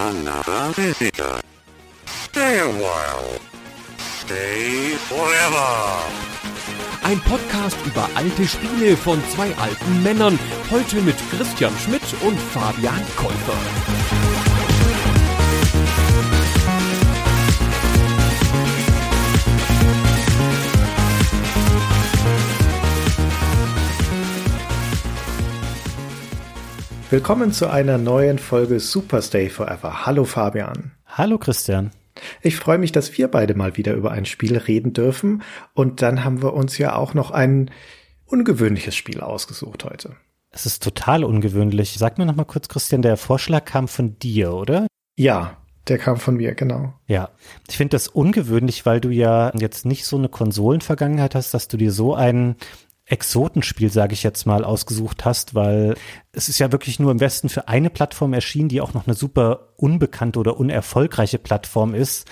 Another visitor. Stay a while. Stay forever. Ein Podcast über alte Spiele von zwei alten Männern. Heute mit Christian Schmidt und Fabian Käufer. Willkommen zu einer neuen Folge Superstay Forever. Hallo Fabian. Hallo Christian. Ich freue mich, dass wir beide mal wieder über ein Spiel reden dürfen. Und dann haben wir uns ja auch noch ein ungewöhnliches Spiel ausgesucht heute. Es ist total ungewöhnlich. Sag mir noch mal kurz, Christian, der Vorschlag kam von dir, oder? Ja, der kam von mir, genau. Ja, ich finde das ungewöhnlich, weil du ja jetzt nicht so eine Konsolenvergangenheit hast, dass du dir so einen Exotenspiel, sage ich jetzt mal, ausgesucht hast, weil es ist ja wirklich nur im Westen für eine Plattform erschienen, die auch noch eine super unbekannte oder unerfolgreiche Plattform ist.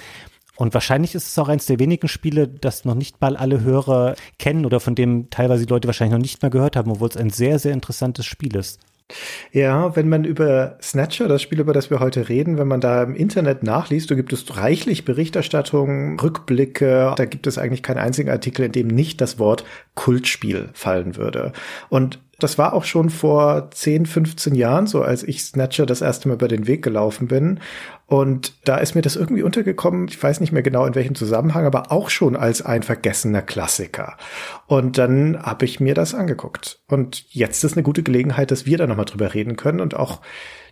Und wahrscheinlich ist es auch eines der wenigen Spiele, das noch nicht mal alle Hörer kennen oder von dem teilweise die Leute wahrscheinlich noch nicht mal gehört haben, obwohl es ein sehr, sehr interessantes Spiel ist. Ja, wenn man über Snatcher, das Spiel, über das wir heute reden, wenn man da im Internet nachliest, da gibt es reichlich Berichterstattung, Rückblicke, da gibt es eigentlich keinen einzigen Artikel, in dem nicht das Wort Kultspiel fallen würde. Und das war auch schon vor 10, 15 Jahren, so als ich Snatcher das erste Mal über den Weg gelaufen bin. Und da ist mir das irgendwie untergekommen, ich weiß nicht mehr genau in welchem Zusammenhang, aber auch schon als ein vergessener Klassiker. Und dann habe ich mir das angeguckt. Und jetzt ist eine gute Gelegenheit, dass wir da nochmal drüber reden können und auch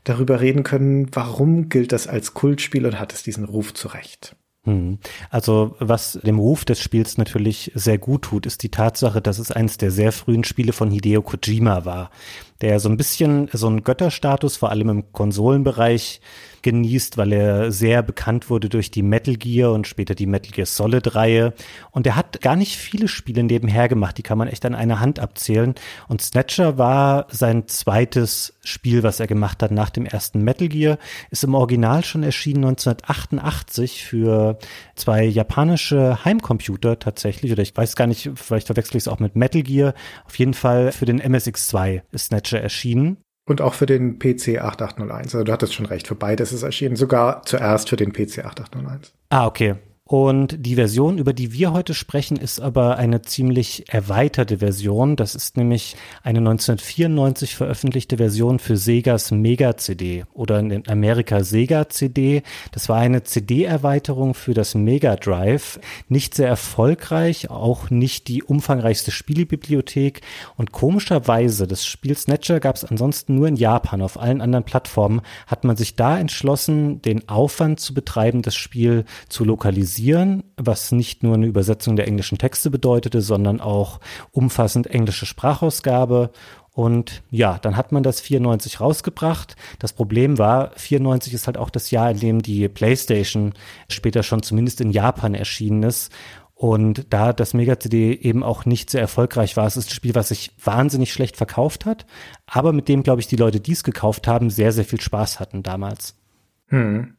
darüber reden können, warum gilt das als Kultspiel und hat es diesen Ruf zurecht. Hm. Also was dem Ruf des Spiels natürlich sehr gut tut, ist die Tatsache, dass es eines der sehr frühen Spiele von Hideo Kojima war, der so ein bisschen so einen Götterstatus vor allem im Konsolenbereich genießt, weil er sehr bekannt wurde durch die Metal Gear und später die Metal Gear Solid Reihe. Und er hat gar nicht viele Spiele nebenher gemacht, die kann man echt an einer Hand abzählen. Und Snatcher war sein zweites Spiel, was er gemacht hat nach dem ersten Metal Gear, ist im Original schon erschienen 1988 für zwei japanische Heimcomputer tatsächlich. Oder ich weiß gar nicht, vielleicht verwechsel ich es auch mit Metal Gear. Auf jeden Fall für den MSX2 ist Snatcher erschienen. Und auch für den PC 8801. Also du hattest schon recht, für beides ist erschienen. Sogar zuerst für den PC 8801. Ah, okay. Und die Version, über die wir heute sprechen, ist aber eine ziemlich erweiterte Version. Das ist nämlich eine 1994 veröffentlichte Version für Segas Mega CD oder in Amerika Sega CD. Das war eine CD-Erweiterung für das Mega Drive. Nicht sehr erfolgreich, auch nicht die umfangreichste Spielebibliothek. Und komischerweise, das Spiel Snatcher gab es ansonsten nur in Japan. Auf allen anderen Plattformen hat man sich da entschlossen, den Aufwand zu betreiben, das Spiel zu lokalisieren synchronisieren, was nicht nur eine Übersetzung der englischen Texte bedeutete, sondern auch umfassend englische Sprachausgabe. Und ja, dann hat man das 94 rausgebracht. Das Problem war, 94 ist halt auch das Jahr, in dem die PlayStation später schon zumindest in Japan erschienen ist. Und da das Mega-CD eben auch nicht sehr erfolgreich war, es ist ein Spiel, was sich wahnsinnig schlecht verkauft hat, aber mit dem, glaube ich, die Leute, die es gekauft haben, sehr, sehr viel Spaß hatten damals. Hm.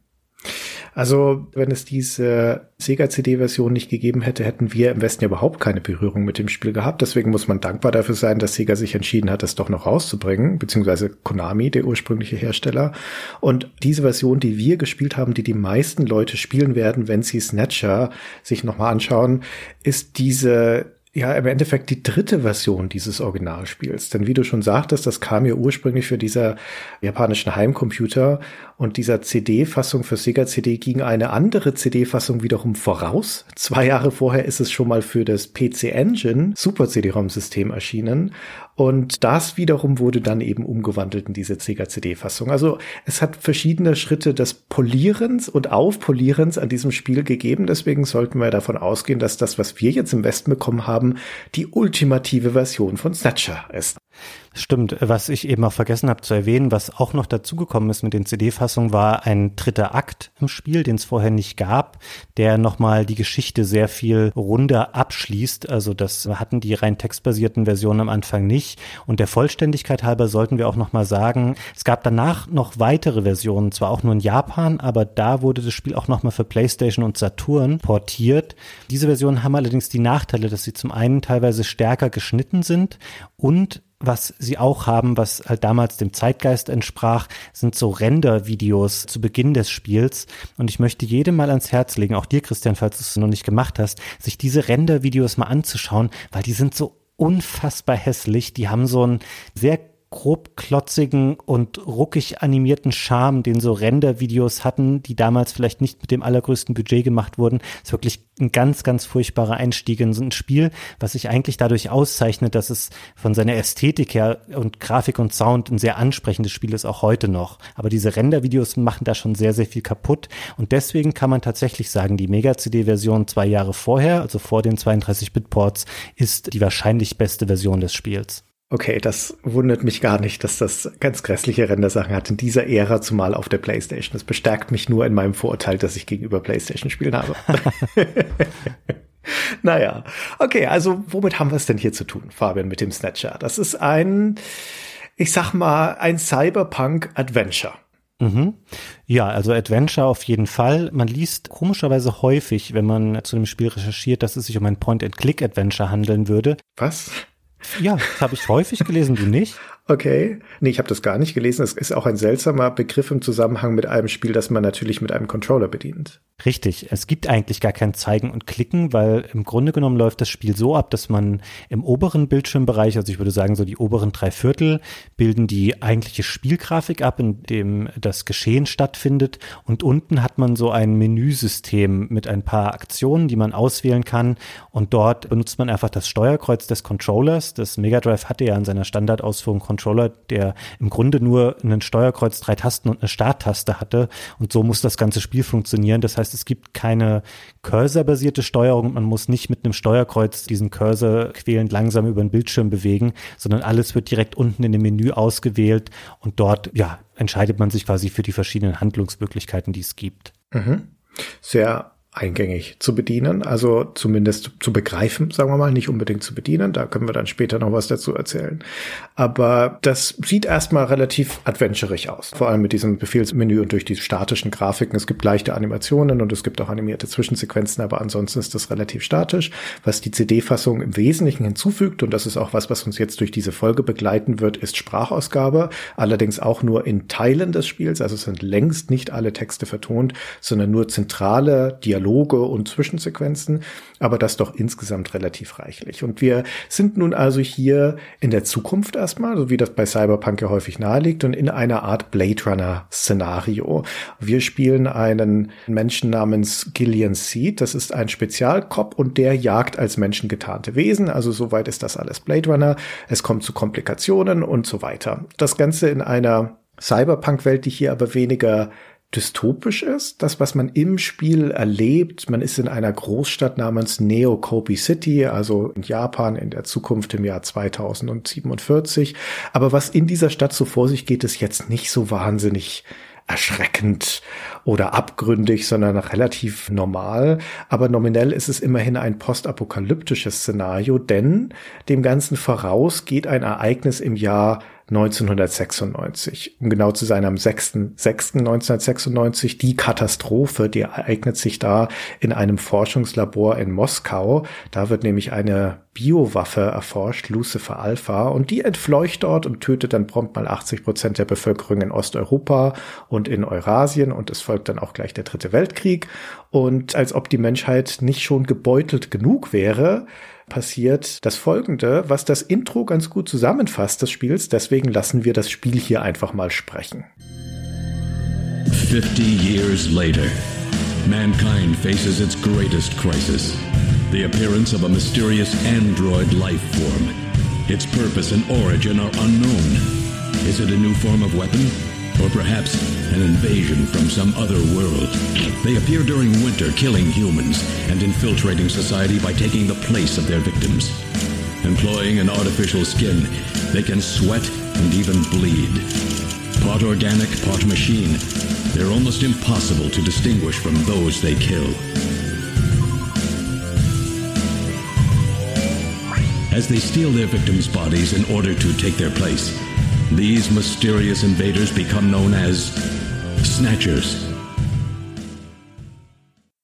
Also, wenn es diese Sega CD-Version nicht gegeben hätte, hätten wir im Westen ja überhaupt keine Berührung mit dem Spiel gehabt. Deswegen muss man dankbar dafür sein, dass Sega sich entschieden hat, das doch noch rauszubringen, beziehungsweise Konami, der ursprüngliche Hersteller. Und diese Version, die wir gespielt haben, die die meisten Leute spielen werden, wenn sie Snatcher sich nochmal anschauen, ist diese ja im Endeffekt die dritte Version dieses Originalspiels. Denn wie du schon sagtest, das kam ja ursprünglich für dieser japanischen Heimcomputer und dieser CD-Fassung für Sega CD ging eine andere CD-Fassung wiederum voraus. Zwei Jahre vorher ist es schon mal für das PC Engine Super CD-ROM-System erschienen und das wiederum wurde dann eben umgewandelt in diese Sega CD-Fassung. Also es hat verschiedene Schritte des Polierens und Aufpolierens an diesem Spiel gegeben. Deswegen sollten wir davon ausgehen, dass das, was wir jetzt im Westen bekommen haben, die ultimative Version von Snatcher ist. Stimmt, was ich eben auch vergessen habe zu erwähnen, was auch noch dazugekommen ist mit den CD-Fassungen, war ein dritter Akt im Spiel, den es vorher nicht gab, der nochmal die Geschichte sehr viel runder abschließt. Also das hatten die rein textbasierten Versionen am Anfang nicht. Und der Vollständigkeit halber sollten wir auch nochmal sagen, es gab danach noch weitere Versionen, zwar auch nur in Japan, aber da wurde das Spiel auch nochmal für PlayStation und Saturn portiert. Diese Versionen haben allerdings die Nachteile, dass sie zum einen teilweise stärker geschnitten sind und was sie auch haben, was halt damals dem Zeitgeist entsprach, sind so Render-Videos zu Beginn des Spiels. Und ich möchte jedem mal ans Herz legen, auch dir, Christian, falls du es noch nicht gemacht hast, sich diese Render-Videos mal anzuschauen, weil die sind so unfassbar hässlich. Die haben so ein sehr grobklotzigen und ruckig animierten Charme, den so Render-Videos hatten, die damals vielleicht nicht mit dem allergrößten Budget gemacht wurden. ist wirklich ein ganz, ganz furchtbarer Einstieg in so ein Spiel, was sich eigentlich dadurch auszeichnet, dass es von seiner Ästhetik her und Grafik und Sound ein sehr ansprechendes Spiel ist, auch heute noch. Aber diese Render-Videos machen da schon sehr, sehr viel kaputt. Und deswegen kann man tatsächlich sagen, die Mega-CD-Version zwei Jahre vorher, also vor den 32-Bit-Ports, ist die wahrscheinlich beste Version des Spiels. Okay, das wundert mich gar nicht, dass das ganz grässliche Rendersachen hat in dieser Ära, zumal auf der PlayStation. Das bestärkt mich nur in meinem Vorurteil, dass ich gegenüber PlayStation-Spielen habe. naja, okay, also womit haben wir es denn hier zu tun, Fabian, mit dem Snatcher? Das ist ein, ich sag mal, ein Cyberpunk-Adventure. Mhm. Ja, also Adventure auf jeden Fall. Man liest komischerweise häufig, wenn man zu dem Spiel recherchiert, dass es sich um ein Point-and-Click-Adventure handeln würde. Was? Ja, das habe ich häufig gelesen, du nicht? Okay. Nee, ich habe das gar nicht gelesen. Es ist auch ein seltsamer Begriff im Zusammenhang mit einem Spiel, das man natürlich mit einem Controller bedient. Richtig. Es gibt eigentlich gar kein Zeigen und Klicken, weil im Grunde genommen läuft das Spiel so ab, dass man im oberen Bildschirmbereich, also ich würde sagen so die oberen drei Viertel, bilden die eigentliche Spielgrafik ab, in dem das Geschehen stattfindet. Und unten hat man so ein Menüsystem mit ein paar Aktionen, die man auswählen kann. Und dort benutzt man einfach das Steuerkreuz des Controllers. Das Mega Drive hatte ja in seiner Standardausführung Controller, der im Grunde nur einen Steuerkreuz, drei Tasten und eine Starttaste hatte. Und so muss das ganze Spiel funktionieren. Das heißt, es gibt keine Cursor-basierte Steuerung. Man muss nicht mit einem Steuerkreuz diesen Cursor quälend langsam über den Bildschirm bewegen, sondern alles wird direkt unten in dem Menü ausgewählt und dort, ja, entscheidet man sich quasi für die verschiedenen Handlungsmöglichkeiten, die es gibt. Mhm. Sehr eingängig zu bedienen, also zumindest zu begreifen, sagen wir mal, nicht unbedingt zu bedienen, da können wir dann später noch was dazu erzählen. Aber das sieht erstmal relativ adventurig aus, vor allem mit diesem Befehlsmenü und durch die statischen Grafiken. Es gibt leichte Animationen und es gibt auch animierte Zwischensequenzen, aber ansonsten ist das relativ statisch, was die CD-Fassung im Wesentlichen hinzufügt und das ist auch was, was uns jetzt durch diese Folge begleiten wird, ist Sprachausgabe, allerdings auch nur in Teilen des Spiels, also es sind längst nicht alle Texte vertont, sondern nur zentrale Dialoge Dialoge und Zwischensequenzen, aber das doch insgesamt relativ reichlich. Und wir sind nun also hier in der Zukunft erstmal, so wie das bei Cyberpunk ja häufig naheliegt, und in einer Art Blade Runner Szenario. Wir spielen einen Menschen namens Gillian Seed. Das ist ein Spezialkop und der jagt als Menschen getarnte Wesen. Also soweit ist das alles Blade Runner. Es kommt zu Komplikationen und so weiter. Das Ganze in einer Cyberpunk-Welt, die hier aber weniger dystopisch ist, das, was man im Spiel erlebt. Man ist in einer Großstadt namens Neo Kobe City, also in Japan in der Zukunft im Jahr 2047. Aber was in dieser Stadt so vor sich geht, ist jetzt nicht so wahnsinnig erschreckend oder abgründig, sondern relativ normal. Aber nominell ist es immerhin ein postapokalyptisches Szenario, denn dem Ganzen voraus geht ein Ereignis im Jahr 1996. Um genau zu sein, am 6.6.1996, die Katastrophe, die ereignet sich da in einem Forschungslabor in Moskau. Da wird nämlich eine Biowaffe erforscht, Lucifer Alpha, und die entfleucht dort und tötet dann prompt mal 80 Prozent der Bevölkerung in Osteuropa und in Eurasien und es folgt dann auch gleich der dritte Weltkrieg. Und als ob die Menschheit nicht schon gebeutelt genug wäre, passiert das Folgende, was das Intro ganz gut zusammenfasst des Spiels. Deswegen lassen wir das Spiel hier einfach mal sprechen. 50 years later, mankind faces its greatest crisis. The appearance of a mysterious android life form. Its purpose and origin are unknown. Is it a new form of weapon? Or perhaps an invasion from some other world. They appear during winter, killing humans and infiltrating society by taking the place of their victims. Employing an artificial skin, they can sweat and even bleed. Part organic, part machine, they're almost impossible to distinguish from those they kill. As they steal their victims' bodies in order to take their place, These mysterious invaders become known as Snatchers.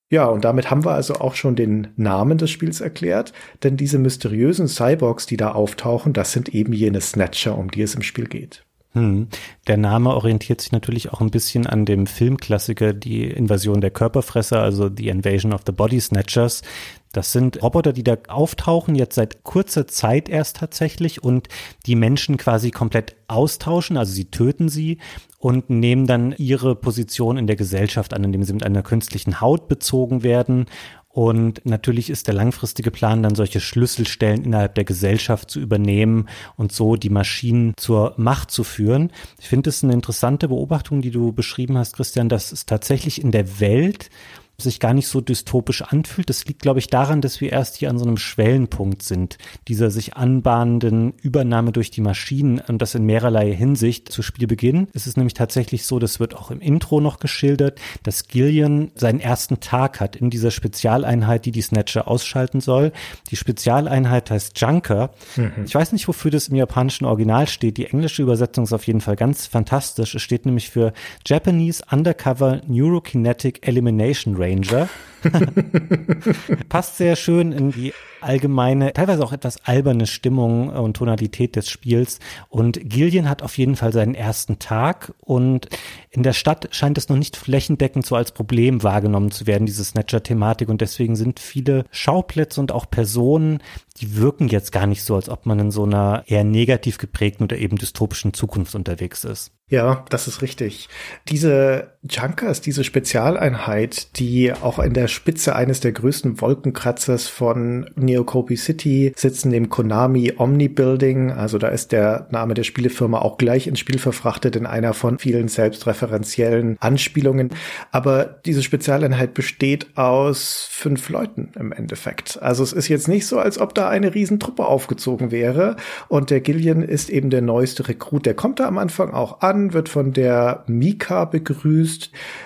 Ja, und damit haben wir also auch schon den Namen des Spiels erklärt, denn diese mysteriösen Cyborgs, die da auftauchen, das sind eben jene Snatcher, um die es im Spiel geht. Hm. Der Name orientiert sich natürlich auch ein bisschen an dem Filmklassiker Die Invasion der Körperfresser, also The Invasion of the Body Snatchers. Das sind Roboter, die da auftauchen, jetzt seit kurzer Zeit erst tatsächlich und die Menschen quasi komplett austauschen, also sie töten sie und nehmen dann ihre Position in der Gesellschaft an, indem sie mit einer künstlichen Haut bezogen werden und natürlich ist der langfristige Plan, dann solche Schlüsselstellen innerhalb der Gesellschaft zu übernehmen und so die Maschinen zur Macht zu führen. Ich finde es eine interessante Beobachtung, die du beschrieben hast, Christian, dass es tatsächlich in der Welt sich gar nicht so dystopisch anfühlt. Das liegt, glaube ich, daran, dass wir erst hier an so einem Schwellenpunkt sind, dieser sich anbahnenden Übernahme durch die Maschinen und das in mehrerlei Hinsicht. Zu Spielbeginn ist es nämlich tatsächlich so, das wird auch im Intro noch geschildert, dass Gillian seinen ersten Tag hat in dieser Spezialeinheit, die die Snatcher ausschalten soll. Die Spezialeinheit heißt Junker. Mhm. Ich weiß nicht, wofür das im japanischen Original steht. Die englische Übersetzung ist auf jeden Fall ganz fantastisch. Es steht nämlich für Japanese Undercover Neurokinetic Elimination Ranger. Passt sehr schön in die allgemeine, teilweise auch etwas alberne Stimmung und Tonalität des Spiels. Und Gillian hat auf jeden Fall seinen ersten Tag und in der Stadt scheint es noch nicht flächendeckend so als Problem wahrgenommen zu werden, diese Snatcher-Thematik. Und deswegen sind viele Schauplätze und auch Personen, die wirken jetzt gar nicht so, als ob man in so einer eher negativ geprägten oder eben dystopischen Zukunft unterwegs ist. Ja, das ist richtig. Diese Junkers, diese Spezialeinheit, die auch in der Spitze eines der größten Wolkenkratzers von Neocopi City sitzen, dem Konami Omni Building. Also da ist der Name der Spielefirma auch gleich ins Spiel verfrachtet in einer von vielen selbstreferenziellen Anspielungen. Aber diese Spezialeinheit besteht aus fünf Leuten im Endeffekt. Also es ist jetzt nicht so, als ob da eine Riesentruppe aufgezogen wäre. Und der Gillian ist eben der neueste Rekrut. Der kommt da am Anfang auch an, wird von der Mika begrüßt.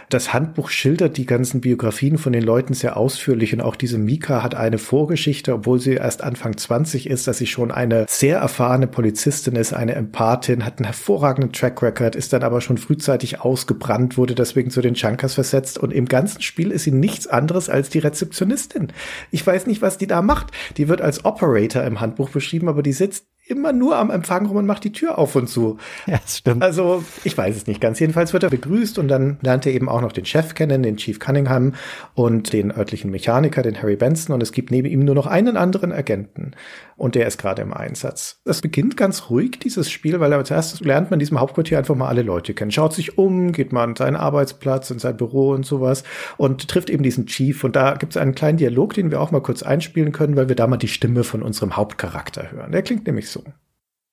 Das Handbuch schildert die ganzen Biografien von den Leuten sehr ausführlich und auch diese Mika hat eine Vorgeschichte, obwohl sie erst Anfang 20 ist, dass sie schon eine sehr erfahrene Polizistin ist, eine Empathin, hat einen hervorragenden Track Record, ist dann aber schon frühzeitig ausgebrannt, wurde deswegen zu den Chunkers versetzt und im ganzen Spiel ist sie nichts anderes als die Rezeptionistin. Ich weiß nicht, was die da macht. Die wird als Operator im Handbuch beschrieben, aber die sitzt immer nur am Empfang rum und macht die Tür auf und zu. Ja, das stimmt. Also, ich weiß es nicht ganz. Jedenfalls wird er begrüßt und dann lernt er eben auch noch den Chef kennen, den Chief Cunningham und den örtlichen Mechaniker, den Harry Benson und es gibt neben ihm nur noch einen anderen Agenten und der ist gerade im Einsatz. Es beginnt ganz ruhig, dieses Spiel, weil als erstes lernt man in diesem Hauptquartier einfach mal alle Leute kennen, schaut sich um, geht mal an seinen Arbeitsplatz, in sein Büro und sowas und trifft eben diesen Chief und da gibt es einen kleinen Dialog, den wir auch mal kurz einspielen können, weil wir da mal die Stimme von unserem Hauptcharakter hören. Der klingt nämlich so.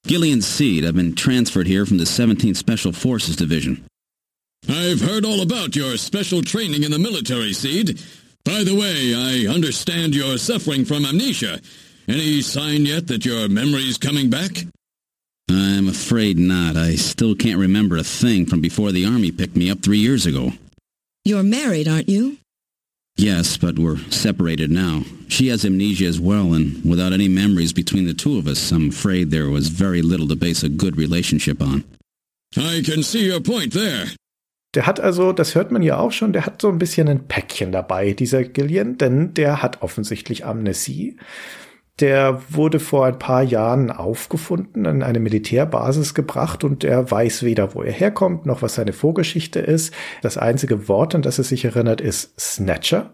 Gillian Seed, I've been transferred here from the 17th Special Forces Division. I've heard all about your special training in the military, Seed. By the way, I understand you're suffering from amnesia. Any sign yet that your memory's coming back? I'm afraid not. I still can't remember a thing from before the Army picked me up three years ago. You're married, aren't you? Yes, but we're separated now. She has amnesia as well, and without any memories between the two of us, I'm afraid there was very little to base a good relationship on. I can see your point there. Der hat also, das hört man ja auch schon, der hat so ein bisschen ein Päckchen dabei, dieser Gillian, denn der hat offensichtlich Amnesie. Der wurde vor ein paar Jahren aufgefunden, in eine Militärbasis gebracht und er weiß weder, wo er herkommt, noch was seine Vorgeschichte ist. Das einzige Wort, an das er sich erinnert, ist Snatcher.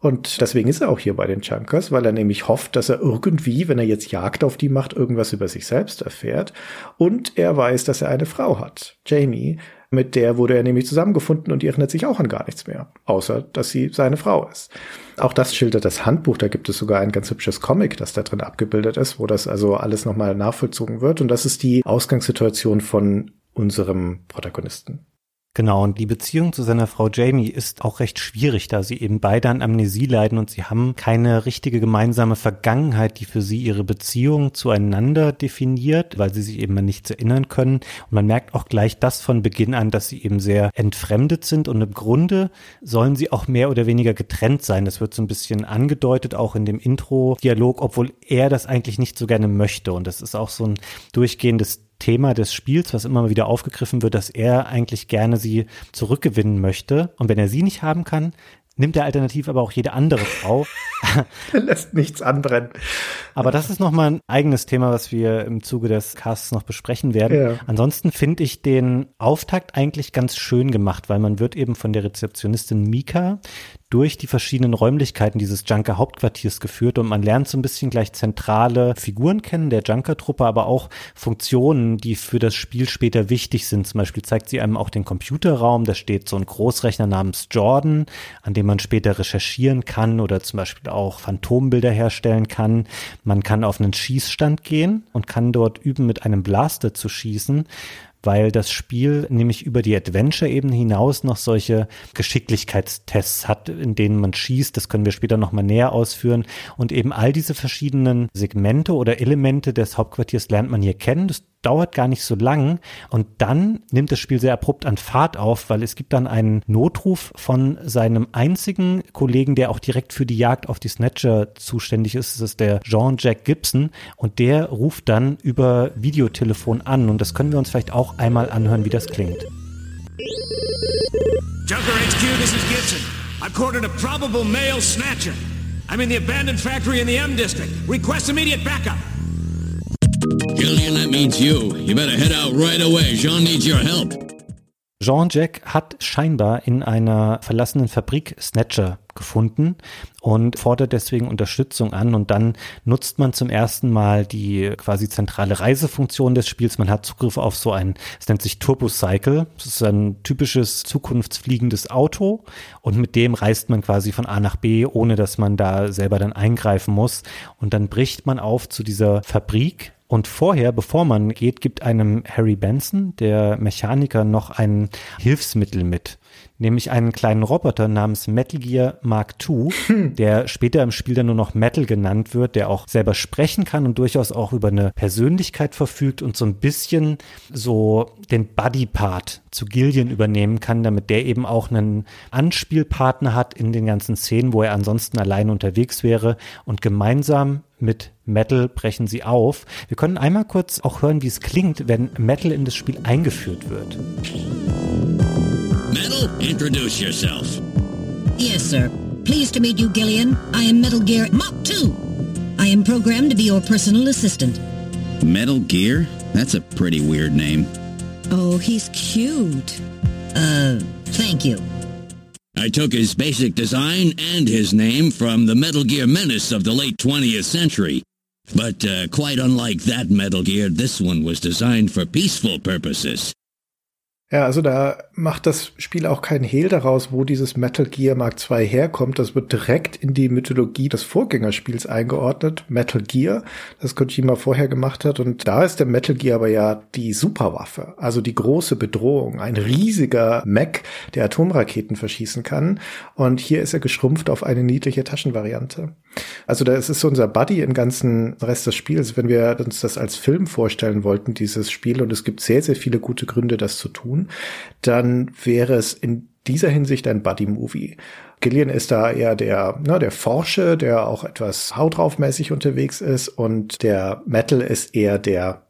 Und deswegen ist er auch hier bei den Chunkers, weil er nämlich hofft, dass er irgendwie, wenn er jetzt Jagd auf die macht, irgendwas über sich selbst erfährt. Und er weiß, dass er eine Frau hat, Jamie, mit der wurde er nämlich zusammengefunden und die erinnert sich auch an gar nichts mehr, außer dass sie seine Frau ist. Auch das schildert das Handbuch, da gibt es sogar ein ganz hübsches Comic, das da drin abgebildet ist, wo das also alles nochmal nachvollzogen wird. Und das ist die Ausgangssituation von unserem Protagonisten. Genau, und die Beziehung zu seiner Frau Jamie ist auch recht schwierig, da sie eben beide an Amnesie leiden und sie haben keine richtige gemeinsame Vergangenheit, die für sie ihre Beziehung zueinander definiert, weil sie sich eben an nichts erinnern können. Und man merkt auch gleich das von Beginn an, dass sie eben sehr entfremdet sind und im Grunde sollen sie auch mehr oder weniger getrennt sein. Das wird so ein bisschen angedeutet, auch in dem Intro-Dialog, obwohl er das eigentlich nicht so gerne möchte. Und das ist auch so ein durchgehendes Thema des Spiels, was immer wieder aufgegriffen wird, dass er eigentlich gerne sie zurückgewinnen möchte. Und wenn er sie nicht haben kann, nimmt er alternativ aber auch jede andere Frau. er lässt nichts anbrennen. Aber das ist nochmal ein eigenes Thema, was wir im Zuge des Casts noch besprechen werden. Ja. Ansonsten finde ich den Auftakt eigentlich ganz schön gemacht, weil man wird eben von der Rezeptionistin Mika durch die verschiedenen Räumlichkeiten dieses Junker-Hauptquartiers geführt und man lernt so ein bisschen gleich zentrale Figuren kennen der Junker-Truppe, aber auch Funktionen, die für das Spiel später wichtig sind. Zum Beispiel zeigt sie einem auch den Computerraum, da steht so ein Großrechner namens Jordan, an dem man später recherchieren kann oder zum Beispiel auch Phantombilder herstellen kann. Man kann auf einen Schießstand gehen und kann dort üben, mit einem Blaster zu schießen weil das Spiel nämlich über die Adventure-Ebene hinaus noch solche Geschicklichkeitstests hat, in denen man schießt. Das können wir später nochmal näher ausführen. Und eben all diese verschiedenen Segmente oder Elemente des Hauptquartiers lernt man hier kennen. Das dauert gar nicht so lang und dann nimmt das Spiel sehr abrupt an Fahrt auf, weil es gibt dann einen Notruf von seinem einzigen Kollegen, der auch direkt für die Jagd auf die Snatcher zuständig ist. Das ist der Jean-Jack Gibson und der ruft dann über Videotelefon an und das können wir uns vielleicht auch einmal anhören, wie das klingt. Junker HQ, this is Gibson. I've cornered a probable male snatcher. I'm in the abandoned factory in the M district. Request immediate backup. Gillian, that means you. You better head out right away. Jean needs your help. Jean-Jack hat scheinbar in einer verlassenen Fabrik Snatcher gefunden und fordert deswegen Unterstützung an und dann nutzt man zum ersten Mal die quasi zentrale Reisefunktion des Spiels. Man hat Zugriff auf so ein, es nennt sich Turbocycle. Das ist ein typisches zukunftsfliegendes Auto und mit dem reist man quasi von A nach B, ohne dass man da selber dann eingreifen muss. Und dann bricht man auf zu dieser Fabrik und vorher, bevor man geht, gibt einem Harry Benson, der Mechaniker, noch ein Hilfsmittel mit nämlich einen kleinen Roboter namens Metal Gear Mark II, hm. der später im Spiel dann nur noch Metal genannt wird, der auch selber sprechen kann und durchaus auch über eine Persönlichkeit verfügt und so ein bisschen so den Buddy-Part zu Gillian übernehmen kann, damit der eben auch einen Anspielpartner hat in den ganzen Szenen, wo er ansonsten allein unterwegs wäre und gemeinsam mit Metal brechen sie auf. Wir können einmal kurz auch hören, wie es klingt, wenn Metal in das Spiel eingeführt wird. Metal, introduce yourself. Yes, sir. Pleased to meet you, Gillian. I am Metal Gear Mach 2. I am programmed to be your personal assistant. Metal Gear? That's a pretty weird name. Oh, he's cute. Uh, thank you. I took his basic design and his name from the Metal Gear Menace of the late 20th century. But uh, quite unlike that Metal Gear, this one was designed for peaceful purposes. Ja, also da macht das Spiel auch keinen Hehl daraus, wo dieses Metal Gear Mark II herkommt. Das wird direkt in die Mythologie des Vorgängerspiels eingeordnet, Metal Gear, das Kojima vorher gemacht hat. Und da ist der Metal Gear aber ja die Superwaffe, also die große Bedrohung, ein riesiger Mech, der Atomraketen verschießen kann. Und hier ist er geschrumpft auf eine niedliche Taschenvariante. Also da ist unser Buddy im ganzen Rest des Spiels. Wenn wir uns das als Film vorstellen wollten, dieses Spiel, und es gibt sehr, sehr viele gute Gründe, das zu tun, dann wäre es in dieser Hinsicht ein Buddy-Movie. Gillian ist da eher der, ne, der Forsche, der auch etwas hautraufmäßig unterwegs ist und der Metal ist eher der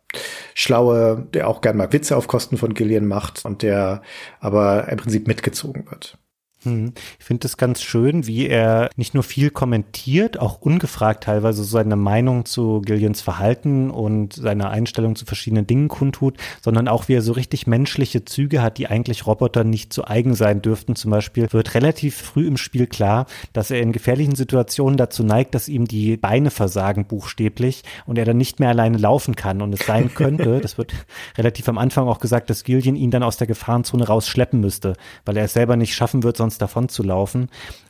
Schlaue, der auch gern mal Witze auf Kosten von Gillian macht und der aber im Prinzip mitgezogen wird. Hm. Ich finde es ganz schön, wie er nicht nur viel kommentiert, auch ungefragt teilweise seine Meinung zu Gillians Verhalten und seine Einstellung zu verschiedenen Dingen kundtut, sondern auch wie er so richtig menschliche Züge hat, die eigentlich Roboter nicht zu eigen sein dürften. Zum Beispiel wird relativ früh im Spiel klar, dass er in gefährlichen Situationen dazu neigt, dass ihm die Beine versagen buchstäblich und er dann nicht mehr alleine laufen kann und es sein könnte, das wird relativ am Anfang auch gesagt, dass Gillian ihn dann aus der Gefahrenzone rausschleppen müsste, weil er es selber nicht schaffen wird, sonst davon zu laufen.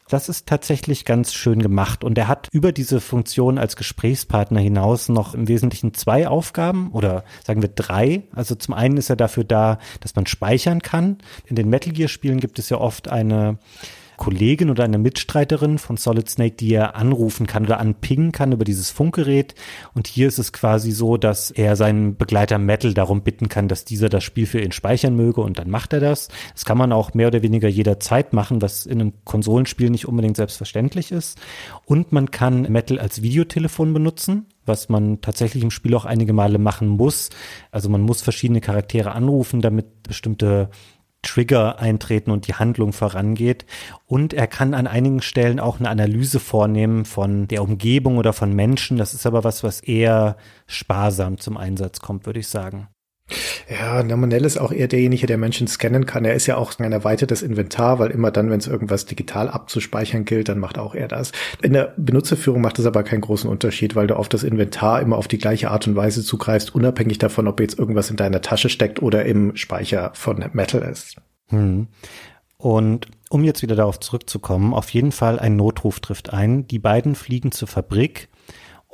Das ist tatsächlich ganz schön gemacht und er hat über diese Funktion als Gesprächspartner hinaus noch im Wesentlichen zwei Aufgaben oder sagen wir drei. Also zum einen ist er dafür da, dass man speichern kann. In den Metal Gear Spielen gibt es ja oft eine Kollegin oder eine Mitstreiterin von Solid Snake, die er anrufen kann oder anpingen kann über dieses Funkgerät. Und hier ist es quasi so, dass er seinen Begleiter Metal darum bitten kann, dass dieser das Spiel für ihn speichern möge und dann macht er das. Das kann man auch mehr oder weniger jederzeit machen, was in einem Konsolenspiel nicht unbedingt selbstverständlich ist. Und man kann Metal als Videotelefon benutzen was man tatsächlich im Spiel auch einige Male machen muss. Also man muss verschiedene Charaktere anrufen, damit bestimmte Trigger eintreten und die Handlung vorangeht. Und er kann an einigen Stellen auch eine Analyse vornehmen von der Umgebung oder von Menschen. Das ist aber was, was eher sparsam zum Einsatz kommt, würde ich sagen. Ja, Nominell ist auch eher derjenige, der Menschen scannen kann. Er ist ja auch ein erweitertes Inventar, weil immer dann, wenn es irgendwas digital abzuspeichern gilt, dann macht auch er das. In der Benutzerführung macht es aber keinen großen Unterschied, weil du auf das Inventar immer auf die gleiche Art und Weise zugreifst, unabhängig davon, ob jetzt irgendwas in deiner Tasche steckt oder im Speicher von Metal ist. Hm. Und um jetzt wieder darauf zurückzukommen, auf jeden Fall ein Notruf trifft ein. Die beiden fliegen zur Fabrik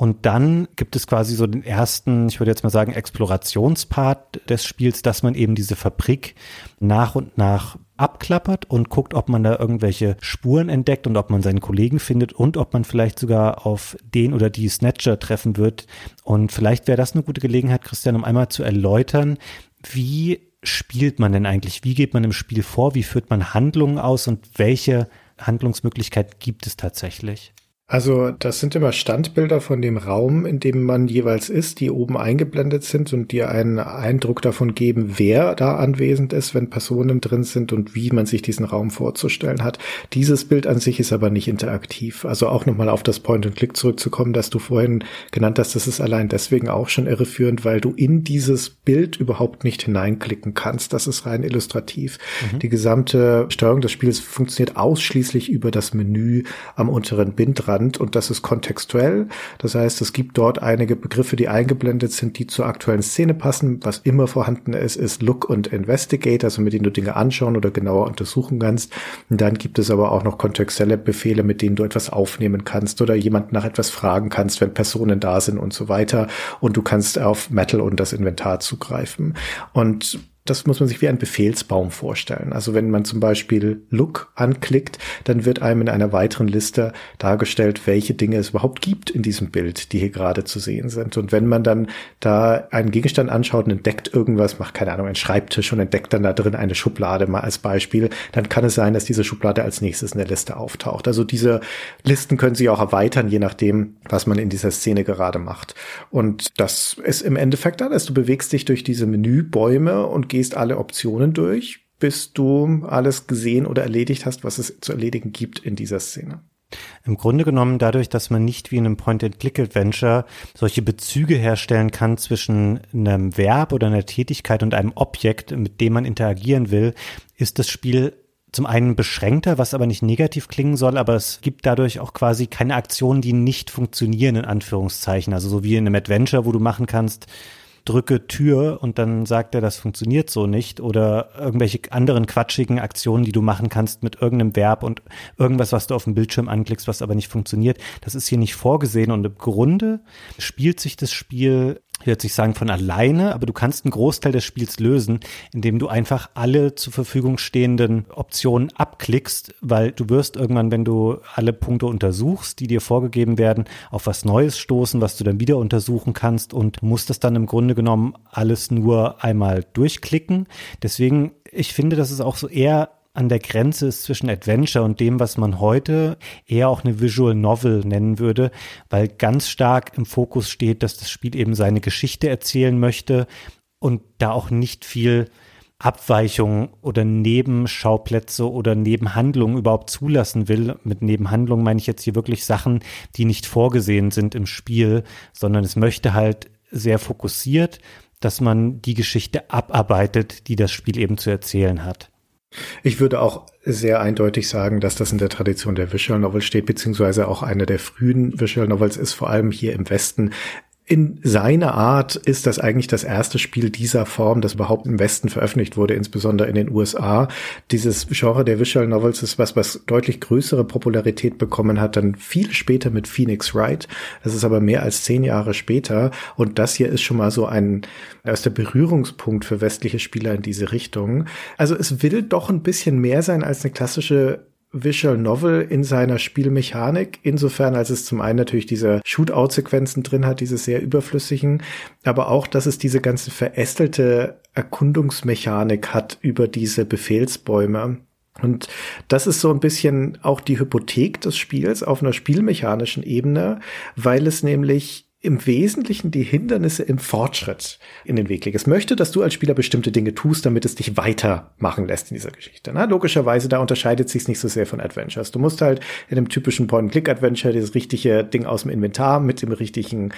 und dann gibt es quasi so den ersten, ich würde jetzt mal sagen, Explorationspart des Spiels, dass man eben diese Fabrik nach und nach abklappert und guckt, ob man da irgendwelche Spuren entdeckt und ob man seinen Kollegen findet und ob man vielleicht sogar auf den oder die Snatcher treffen wird. Und vielleicht wäre das eine gute Gelegenheit, Christian, um einmal zu erläutern, wie spielt man denn eigentlich? Wie geht man im Spiel vor? Wie führt man Handlungen aus und welche Handlungsmöglichkeit gibt es tatsächlich? Also das sind immer Standbilder von dem Raum, in dem man jeweils ist, die oben eingeblendet sind und dir einen Eindruck davon geben, wer da anwesend ist, wenn Personen drin sind und wie man sich diesen Raum vorzustellen hat. Dieses Bild an sich ist aber nicht interaktiv. Also auch nochmal auf das Point-and-Click zurückzukommen, das du vorhin genannt hast, das ist allein deswegen auch schon irreführend, weil du in dieses Bild überhaupt nicht hineinklicken kannst. Das ist rein illustrativ. Mhm. Die gesamte Steuerung des Spiels funktioniert ausschließlich über das Menü am unteren Bindrand Bestand und das ist kontextuell. Das heißt, es gibt dort einige Begriffe, die eingeblendet sind, die zur aktuellen Szene passen. Was immer vorhanden ist, ist Look und Investigate, also mit denen du Dinge anschauen oder genauer untersuchen kannst. Und dann gibt es aber auch noch kontextuelle Befehle, mit denen du etwas aufnehmen kannst oder jemanden nach etwas fragen kannst, wenn Personen da sind und so weiter. Und du kannst auf Metal und das Inventar zugreifen. Und das muss man sich wie ein Befehlsbaum vorstellen. Also wenn man zum Beispiel Look anklickt, dann wird einem in einer weiteren Liste dargestellt, welche Dinge es überhaupt gibt in diesem Bild, die hier gerade zu sehen sind. Und wenn man dann da einen Gegenstand anschaut und entdeckt irgendwas, macht keine Ahnung, einen Schreibtisch und entdeckt dann da drin eine Schublade mal als Beispiel, dann kann es sein, dass diese Schublade als nächstes in der Liste auftaucht. Also diese Listen können sich auch erweitern, je nachdem, was man in dieser Szene gerade macht. Und das ist im Endeffekt alles. Du bewegst dich durch diese Menübäume und gehst alle Optionen durch, bis du alles gesehen oder erledigt hast, was es zu erledigen gibt in dieser Szene. Im Grunde genommen dadurch, dass man nicht wie in einem Point-and-Click-Adventure solche Bezüge herstellen kann zwischen einem Verb oder einer Tätigkeit und einem Objekt, mit dem man interagieren will, ist das Spiel zum einen beschränkter, was aber nicht negativ klingen soll, aber es gibt dadurch auch quasi keine Aktionen, die nicht funktionieren, in Anführungszeichen. Also so wie in einem Adventure, wo du machen kannst, drücke Tür und dann sagt er, das funktioniert so nicht oder irgendwelche anderen quatschigen Aktionen, die du machen kannst mit irgendeinem Verb und irgendwas, was du auf dem Bildschirm anklickst, was aber nicht funktioniert. Das ist hier nicht vorgesehen und im Grunde spielt sich das Spiel ich würde sagen von alleine, aber du kannst einen Großteil des Spiels lösen, indem du einfach alle zur Verfügung stehenden Optionen abklickst, weil du wirst irgendwann, wenn du alle Punkte untersuchst, die dir vorgegeben werden, auf was Neues stoßen, was du dann wieder untersuchen kannst und musst das dann im Grunde genommen alles nur einmal durchklicken. Deswegen, ich finde, das ist auch so eher an der Grenze ist zwischen Adventure und dem, was man heute eher auch eine Visual Novel nennen würde, weil ganz stark im Fokus steht, dass das Spiel eben seine Geschichte erzählen möchte und da auch nicht viel Abweichungen oder Nebenschauplätze oder Nebenhandlungen überhaupt zulassen will. Mit Nebenhandlungen meine ich jetzt hier wirklich Sachen, die nicht vorgesehen sind im Spiel, sondern es möchte halt sehr fokussiert, dass man die Geschichte abarbeitet, die das Spiel eben zu erzählen hat. Ich würde auch sehr eindeutig sagen, dass das in der Tradition der Visual Novel steht, beziehungsweise auch eine der frühen Visual Novels ist, vor allem hier im Westen in seiner Art ist das eigentlich das erste Spiel dieser Form, das überhaupt im Westen veröffentlicht wurde, insbesondere in den USA. Dieses Genre der Visual Novels ist was, was deutlich größere Popularität bekommen hat, dann viel später mit Phoenix Wright. Das ist aber mehr als zehn Jahre später. Und das hier ist schon mal so ein erster Berührungspunkt für westliche Spieler in diese Richtung. Also es will doch ein bisschen mehr sein als eine klassische Visual Novel in seiner Spielmechanik, insofern als es zum einen natürlich diese Shootout-Sequenzen drin hat, diese sehr überflüssigen, aber auch, dass es diese ganze verästelte Erkundungsmechanik hat über diese Befehlsbäume. Und das ist so ein bisschen auch die Hypothek des Spiels auf einer spielmechanischen Ebene, weil es nämlich im Wesentlichen die Hindernisse im Fortschritt in den Weg legt. Es möchte, dass du als Spieler bestimmte Dinge tust, damit es dich weitermachen lässt in dieser Geschichte. Na, logischerweise, da unterscheidet sich nicht so sehr von Adventures. Du musst halt in einem typischen Point-and-Click-Adventure dieses richtige Ding aus dem Inventar mit dem richtigen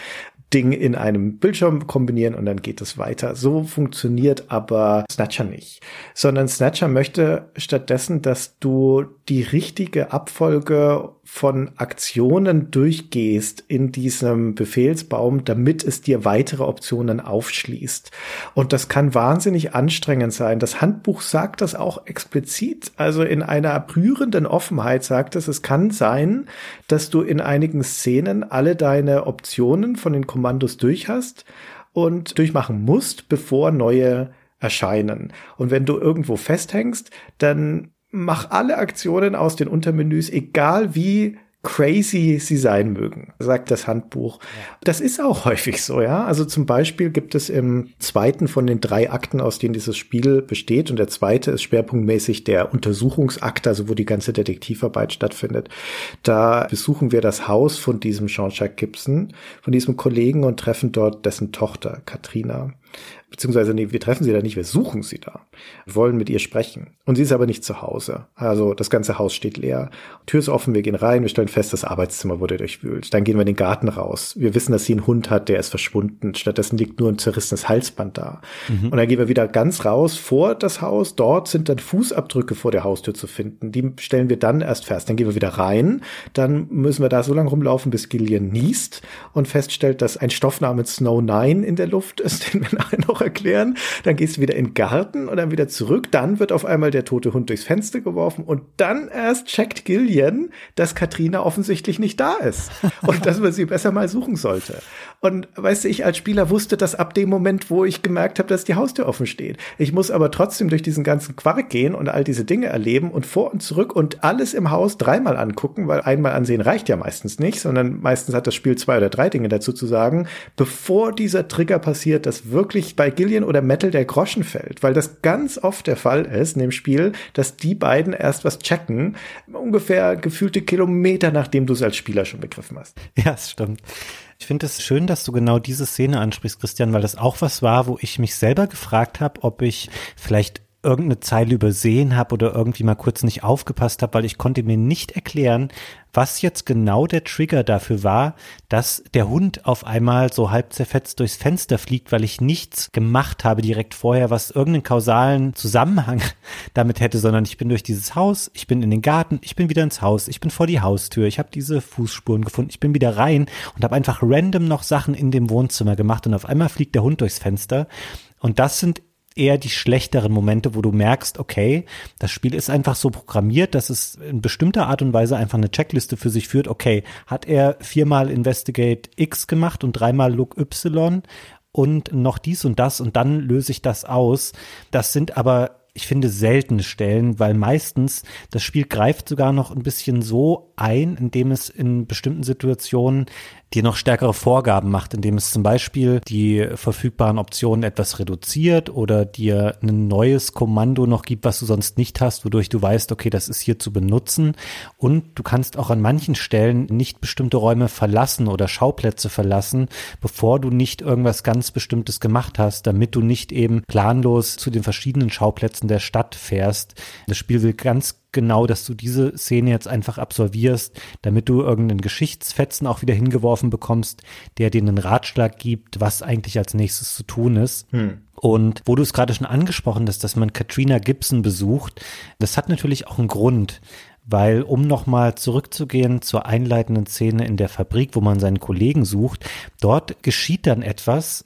Ding in einem Bildschirm kombinieren und dann geht es weiter. So funktioniert aber Snatcher nicht, sondern Snatcher möchte stattdessen, dass du die richtige Abfolge von Aktionen durchgehst in diesem Befehlsbaum, damit es dir weitere Optionen aufschließt. Und das kann wahnsinnig anstrengend sein. Das Handbuch sagt das auch explizit. Also in einer rührenden Offenheit sagt es, es kann sein, dass du in einigen Szenen alle deine Optionen von den Kommandos durch hast und durchmachen musst, bevor neue erscheinen. Und wenn du irgendwo festhängst, dann mach alle Aktionen aus den Untermenüs, egal wie crazy sie sein mögen, sagt das Handbuch. Das ist auch häufig so, ja. Also zum Beispiel gibt es im zweiten von den drei Akten, aus denen dieses Spiel besteht, und der zweite ist schwerpunktmäßig der Untersuchungsakt, also wo die ganze Detektivarbeit stattfindet. Da besuchen wir das Haus von diesem Jean-Jacques Gibson, von diesem Kollegen und treffen dort dessen Tochter, Katrina beziehungsweise nee, wir treffen sie da nicht, wir suchen sie da, wir wollen mit ihr sprechen. Und sie ist aber nicht zu Hause. Also das ganze Haus steht leer. Tür ist offen, wir gehen rein, wir stellen fest, das Arbeitszimmer wurde durchwühlt. Dann gehen wir in den Garten raus. Wir wissen, dass sie einen Hund hat, der ist verschwunden. Stattdessen liegt nur ein zerrissenes Halsband da. Mhm. Und dann gehen wir wieder ganz raus vor das Haus. Dort sind dann Fußabdrücke vor der Haustür zu finden. Die stellen wir dann erst fest. Dann gehen wir wieder rein. Dann müssen wir da so lange rumlaufen, bis Gillian niest und feststellt, dass ein Stoff namens Snow 9 in der Luft ist, den wir nachher noch erklären. Dann gehst du wieder in den Garten und dann wieder zurück. Dann wird auf einmal der tote Hund durchs Fenster geworfen und dann erst checkt Gillian, dass Katrina offensichtlich nicht da ist und dass man sie besser mal suchen sollte. Und weißt du, ich als Spieler wusste das ab dem Moment, wo ich gemerkt habe, dass die Haustür offen steht. Ich muss aber trotzdem durch diesen ganzen Quark gehen und all diese Dinge erleben und vor und zurück und alles im Haus dreimal angucken, weil einmal ansehen reicht ja meistens nicht, sondern meistens hat das Spiel zwei oder drei Dinge dazu zu sagen, bevor dieser Trigger passiert, dass wirklich bei Gillian oder Metal der Groschen fällt, weil das ganz oft der Fall ist in dem Spiel, dass die beiden erst was checken, ungefähr gefühlte Kilometer, nachdem du es als Spieler schon begriffen hast. Ja, das stimmt. Ich finde es schön, dass du genau diese Szene ansprichst, Christian, weil das auch was war, wo ich mich selber gefragt habe, ob ich vielleicht irgendeine Zeile übersehen habe oder irgendwie mal kurz nicht aufgepasst habe, weil ich konnte mir nicht erklären, was jetzt genau der Trigger dafür war, dass der Hund auf einmal so halb zerfetzt durchs Fenster fliegt, weil ich nichts gemacht habe direkt vorher, was irgendeinen kausalen Zusammenhang damit hätte, sondern ich bin durch dieses Haus, ich bin in den Garten, ich bin wieder ins Haus, ich bin vor die Haustür, ich habe diese Fußspuren gefunden, ich bin wieder rein und habe einfach random noch Sachen in dem Wohnzimmer gemacht und auf einmal fliegt der Hund durchs Fenster. Und das sind eher die schlechteren Momente, wo du merkst, okay, das Spiel ist einfach so programmiert, dass es in bestimmter Art und Weise einfach eine Checkliste für sich führt. Okay, hat er viermal Investigate X gemacht und dreimal Look Y und noch dies und das und dann löse ich das aus. Das sind aber ich finde, seltene Stellen, weil meistens das Spiel greift sogar noch ein bisschen so ein, indem es in bestimmten Situationen dir noch stärkere Vorgaben macht, indem es zum Beispiel die verfügbaren Optionen etwas reduziert oder dir ein neues Kommando noch gibt, was du sonst nicht hast, wodurch du weißt, okay, das ist hier zu benutzen. Und du kannst auch an manchen Stellen nicht bestimmte Räume verlassen oder Schauplätze verlassen, bevor du nicht irgendwas ganz Bestimmtes gemacht hast, damit du nicht eben planlos zu den verschiedenen Schauplätzen der Stadt fährst. Das Spiel will ganz genau, dass du diese Szene jetzt einfach absolvierst, damit du irgendeinen Geschichtsfetzen auch wieder hingeworfen bekommst, der dir einen Ratschlag gibt, was eigentlich als nächstes zu tun ist. Hm. Und wo du es gerade schon angesprochen hast, dass man Katrina Gibson besucht, das hat natürlich auch einen Grund. Weil, um nochmal zurückzugehen zur einleitenden Szene in der Fabrik, wo man seinen Kollegen sucht, dort geschieht dann etwas,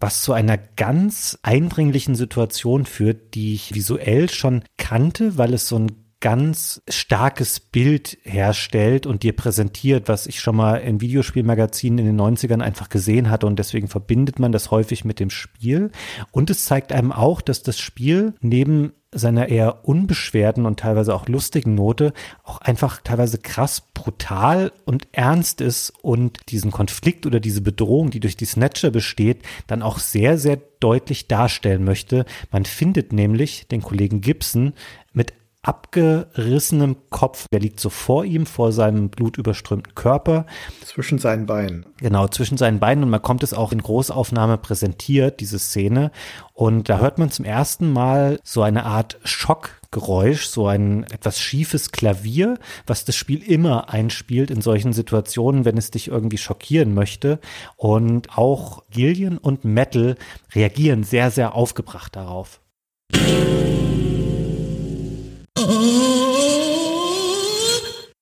was zu einer ganz eindringlichen Situation führt, die ich visuell schon kannte, weil es so ein ganz starkes Bild herstellt und dir präsentiert, was ich schon mal in Videospielmagazinen in den 90ern einfach gesehen hatte und deswegen verbindet man das häufig mit dem Spiel. Und es zeigt einem auch, dass das Spiel neben seiner eher unbeschwerten und teilweise auch lustigen Note auch einfach teilweise krass brutal und ernst ist und diesen Konflikt oder diese Bedrohung, die durch die Snatcher besteht, dann auch sehr, sehr deutlich darstellen möchte. Man findet nämlich den Kollegen Gibson mit abgerissenem Kopf. Der liegt so vor ihm, vor seinem blutüberströmten Körper. Zwischen seinen Beinen. Genau, zwischen seinen Beinen und man kommt es auch in Großaufnahme präsentiert, diese Szene. Und da hört man zum ersten Mal so eine Art Schockgeräusch, so ein etwas schiefes Klavier, was das Spiel immer einspielt in solchen Situationen, wenn es dich irgendwie schockieren möchte. Und auch Gillian und Metal reagieren sehr, sehr aufgebracht darauf.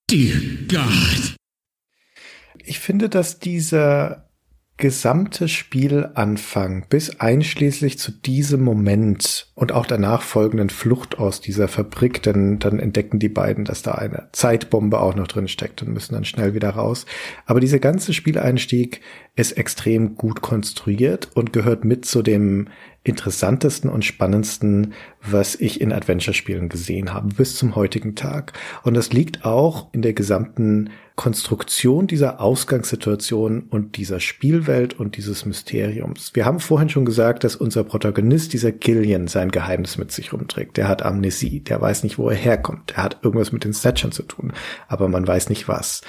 Dear God. Ich finde, dass dieser gesamte Spielanfang bis einschließlich zu diesem Moment und auch danach folgenden Flucht aus dieser Fabrik, denn dann entdecken die beiden, dass da eine Zeitbombe auch noch drin steckt und müssen dann schnell wieder raus. Aber dieser ganze Spieleinstieg ist extrem gut konstruiert und gehört mit zu dem interessantesten und spannendsten, was ich in Adventure-Spielen gesehen habe, bis zum heutigen Tag. Und das liegt auch in der gesamten Konstruktion dieser Ausgangssituation und dieser Spielwelt und dieses Mysteriums. Wir haben vorhin schon gesagt, dass unser Protagonist, dieser Gillian, sein Geheimnis mit sich rumträgt. Der hat Amnesie, der weiß nicht, wo er herkommt. Er hat irgendwas mit den Snatchern zu tun, aber man weiß nicht was.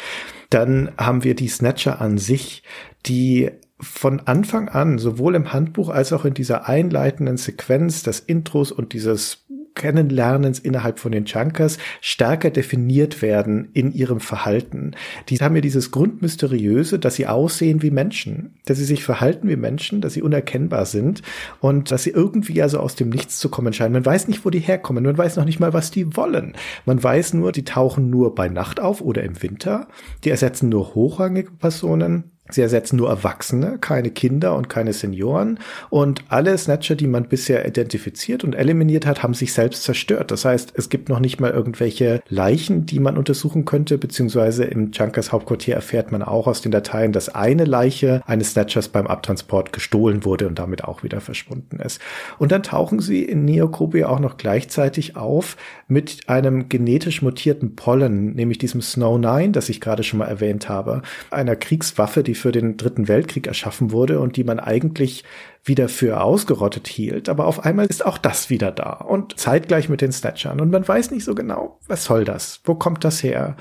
Dann haben wir die Snatcher an sich, die von Anfang an, sowohl im Handbuch als auch in dieser einleitenden Sequenz des Intros und dieses Kennenlernens innerhalb von den Chunkers stärker definiert werden in ihrem Verhalten. Die haben ja dieses Grundmysteriöse, dass sie aussehen wie Menschen, dass sie sich verhalten wie Menschen, dass sie unerkennbar sind und dass sie irgendwie also aus dem Nichts zu kommen scheinen. Man weiß nicht, wo die herkommen, man weiß noch nicht mal, was die wollen. Man weiß nur, die tauchen nur bei Nacht auf oder im Winter, die ersetzen nur hochrangige Personen Sie ersetzen nur Erwachsene, keine Kinder und keine Senioren. Und alle Snatcher, die man bisher identifiziert und eliminiert hat, haben sich selbst zerstört. Das heißt, es gibt noch nicht mal irgendwelche Leichen, die man untersuchen könnte, beziehungsweise im Junkers Hauptquartier erfährt man auch aus den Dateien, dass eine Leiche eines Snatchers beim Abtransport gestohlen wurde und damit auch wieder verschwunden ist. Und dann tauchen sie in Neokobie auch noch gleichzeitig auf mit einem genetisch mutierten Pollen, nämlich diesem Snow 9, das ich gerade schon mal erwähnt habe, einer Kriegswaffe, die für den Dritten Weltkrieg erschaffen wurde und die man eigentlich wieder für ausgerottet hielt. Aber auf einmal ist auch das wieder da und zeitgleich mit den Snatchern. Und man weiß nicht so genau, was soll das? Wo kommt das her?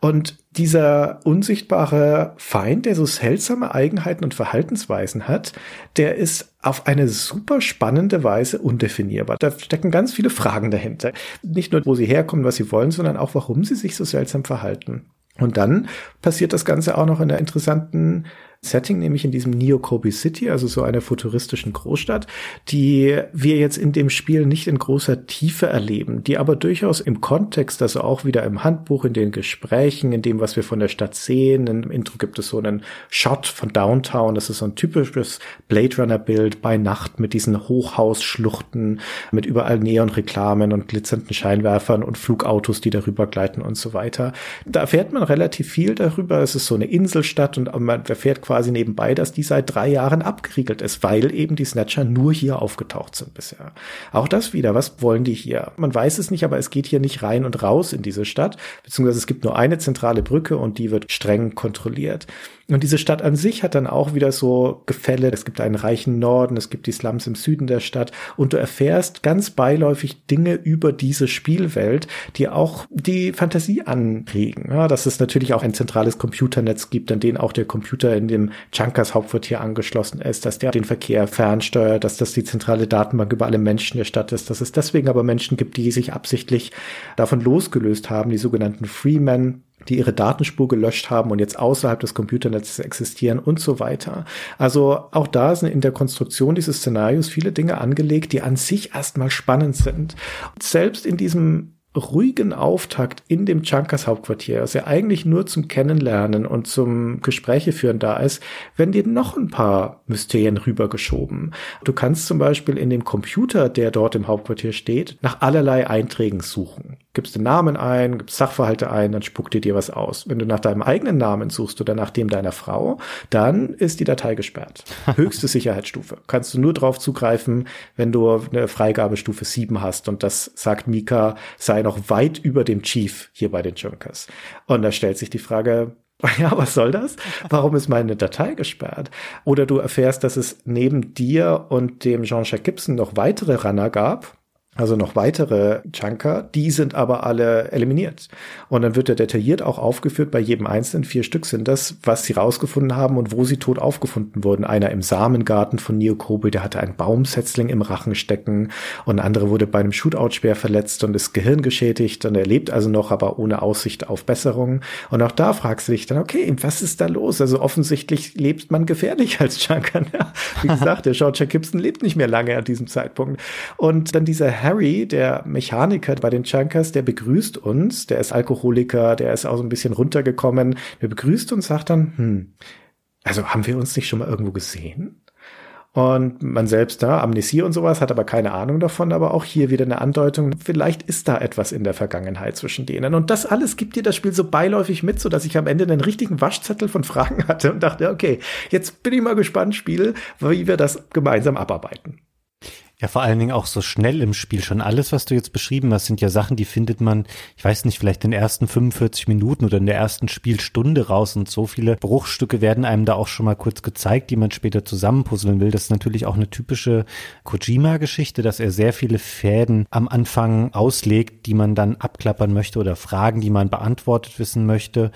Und dieser unsichtbare Feind, der so seltsame Eigenheiten und Verhaltensweisen hat, der ist auf eine super spannende Weise undefinierbar. Da stecken ganz viele Fragen dahinter. Nicht nur, wo sie herkommen, was sie wollen, sondern auch, warum sie sich so seltsam verhalten. Und dann passiert das Ganze auch noch in einer interessanten Setting, nämlich in diesem Neo Kobe City, also so einer futuristischen Großstadt, die wir jetzt in dem Spiel nicht in großer Tiefe erleben, die aber durchaus im Kontext, also auch wieder im Handbuch, in den Gesprächen, in dem, was wir von der Stadt sehen, im Intro gibt es so einen Shot von Downtown, das ist so ein typisches Blade Runner Bild bei Nacht mit diesen Hochhausschluchten, mit überall Neonreklamen und glitzernden Scheinwerfern und Flugautos, die darüber gleiten und so weiter. Da erfährt man relativ viel darüber. Es ist so eine Inselstadt und man erfährt quasi nebenbei, dass die seit drei Jahren abgeriegelt ist, weil eben die Snatcher nur hier aufgetaucht sind bisher. Auch das wieder, was wollen die hier? Man weiß es nicht, aber es geht hier nicht rein und raus in diese Stadt, beziehungsweise es gibt nur eine zentrale Brücke und die wird streng kontrolliert. Und diese Stadt an sich hat dann auch wieder so Gefälle. Es gibt einen reichen Norden, es gibt die Slums im Süden der Stadt und du erfährst ganz beiläufig Dinge über diese Spielwelt, die auch die Fantasie anregen. Ja, dass es natürlich auch ein zentrales Computernetz gibt, an dem auch der Computer in dem Chunkers Hauptquartier angeschlossen ist, dass der den Verkehr fernsteuert, dass das die zentrale Datenbank über alle Menschen der Stadt ist, dass es deswegen aber Menschen gibt, die sich absichtlich davon losgelöst haben, die sogenannten Freemen, die ihre Datenspur gelöscht haben und jetzt außerhalb des Computernetzes existieren und so weiter. Also auch da sind in der Konstruktion dieses Szenarios viele Dinge angelegt, die an sich erstmal spannend sind. Und selbst in diesem ruhigen Auftakt in dem Chunkers Hauptquartier, was ja eigentlich nur zum Kennenlernen und zum Gespräche führen da ist, werden dir noch ein paar Mysterien rübergeschoben. Du kannst zum Beispiel in dem Computer, der dort im Hauptquartier steht, nach allerlei Einträgen suchen. Gibst den Namen ein, gibst Sachverhalte ein, dann spuckt dir dir was aus. Wenn du nach deinem eigenen Namen suchst oder nach dem deiner Frau, dann ist die Datei gesperrt. Höchste Sicherheitsstufe. Kannst du nur drauf zugreifen, wenn du eine Freigabestufe 7 hast. Und das sagt Mika, sei noch weit über dem Chief hier bei den Junkers. Und da stellt sich die Frage, ja, was soll das? Warum ist meine Datei gesperrt? Oder du erfährst, dass es neben dir und dem Jean-Jacques Gibson noch weitere Runner gab, also noch weitere Junker, die sind aber alle eliminiert. Und dann wird er detailliert auch aufgeführt, bei jedem einzelnen, vier Stück sind das, was sie rausgefunden haben und wo sie tot aufgefunden wurden. Einer im Samengarten von Neokobe, der hatte einen Baumsetzling im Rachen stecken und ein anderer wurde bei einem Shootout schwer verletzt und ist Gehirn geschädigt und er lebt also noch, aber ohne Aussicht auf Besserung. Und auch da fragst du dich dann, okay, was ist da los? Also offensichtlich lebt man gefährlich als Junker. Wie gesagt, der George Gibson lebt nicht mehr lange an diesem Zeitpunkt. Und dann dieser Harry, der Mechaniker bei den Junkers, der begrüßt uns, der ist Alkoholiker, der ist auch so ein bisschen runtergekommen, der begrüßt uns, sagt dann, hm, also haben wir uns nicht schon mal irgendwo gesehen? Und man selbst da, Amnesie und sowas, hat aber keine Ahnung davon, aber auch hier wieder eine Andeutung, vielleicht ist da etwas in der Vergangenheit zwischen denen. Und das alles gibt dir das Spiel so beiläufig mit, so dass ich am Ende einen richtigen Waschzettel von Fragen hatte und dachte, okay, jetzt bin ich mal gespannt, Spiel, wie wir das gemeinsam abarbeiten. Ja, vor allen Dingen auch so schnell im Spiel. Schon alles, was du jetzt beschrieben hast, sind ja Sachen, die findet man, ich weiß nicht, vielleicht in den ersten 45 Minuten oder in der ersten Spielstunde raus. Und so viele Bruchstücke werden einem da auch schon mal kurz gezeigt, die man später zusammenpuzzeln will. Das ist natürlich auch eine typische Kojima-Geschichte, dass er sehr viele Fäden am Anfang auslegt, die man dann abklappern möchte oder Fragen, die man beantwortet wissen möchte.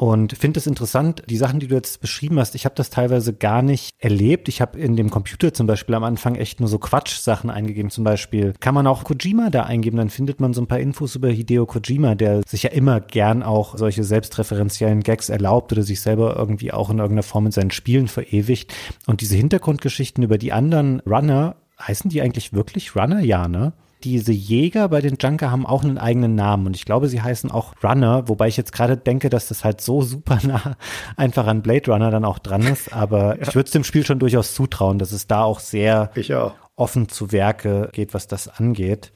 Und finde es interessant, die Sachen, die du jetzt beschrieben hast, ich habe das teilweise gar nicht erlebt. Ich habe in dem Computer zum Beispiel am Anfang echt nur so Quatsch-Sachen eingegeben. Zum Beispiel kann man auch Kojima da eingeben, dann findet man so ein paar Infos über Hideo Kojima, der sich ja immer gern auch solche selbstreferenziellen Gags erlaubt oder sich selber irgendwie auch in irgendeiner Form in seinen Spielen verewigt. Und diese Hintergrundgeschichten über die anderen Runner, heißen die eigentlich wirklich Runner? Ja, ne? Diese Jäger bei den Junker haben auch einen eigenen Namen und ich glaube, sie heißen auch Runner, wobei ich jetzt gerade denke, dass das halt so super nah einfach an Blade Runner dann auch dran ist, aber ja. ich würde es dem Spiel schon durchaus zutrauen, dass es da auch sehr offen zu Werke geht, was das angeht.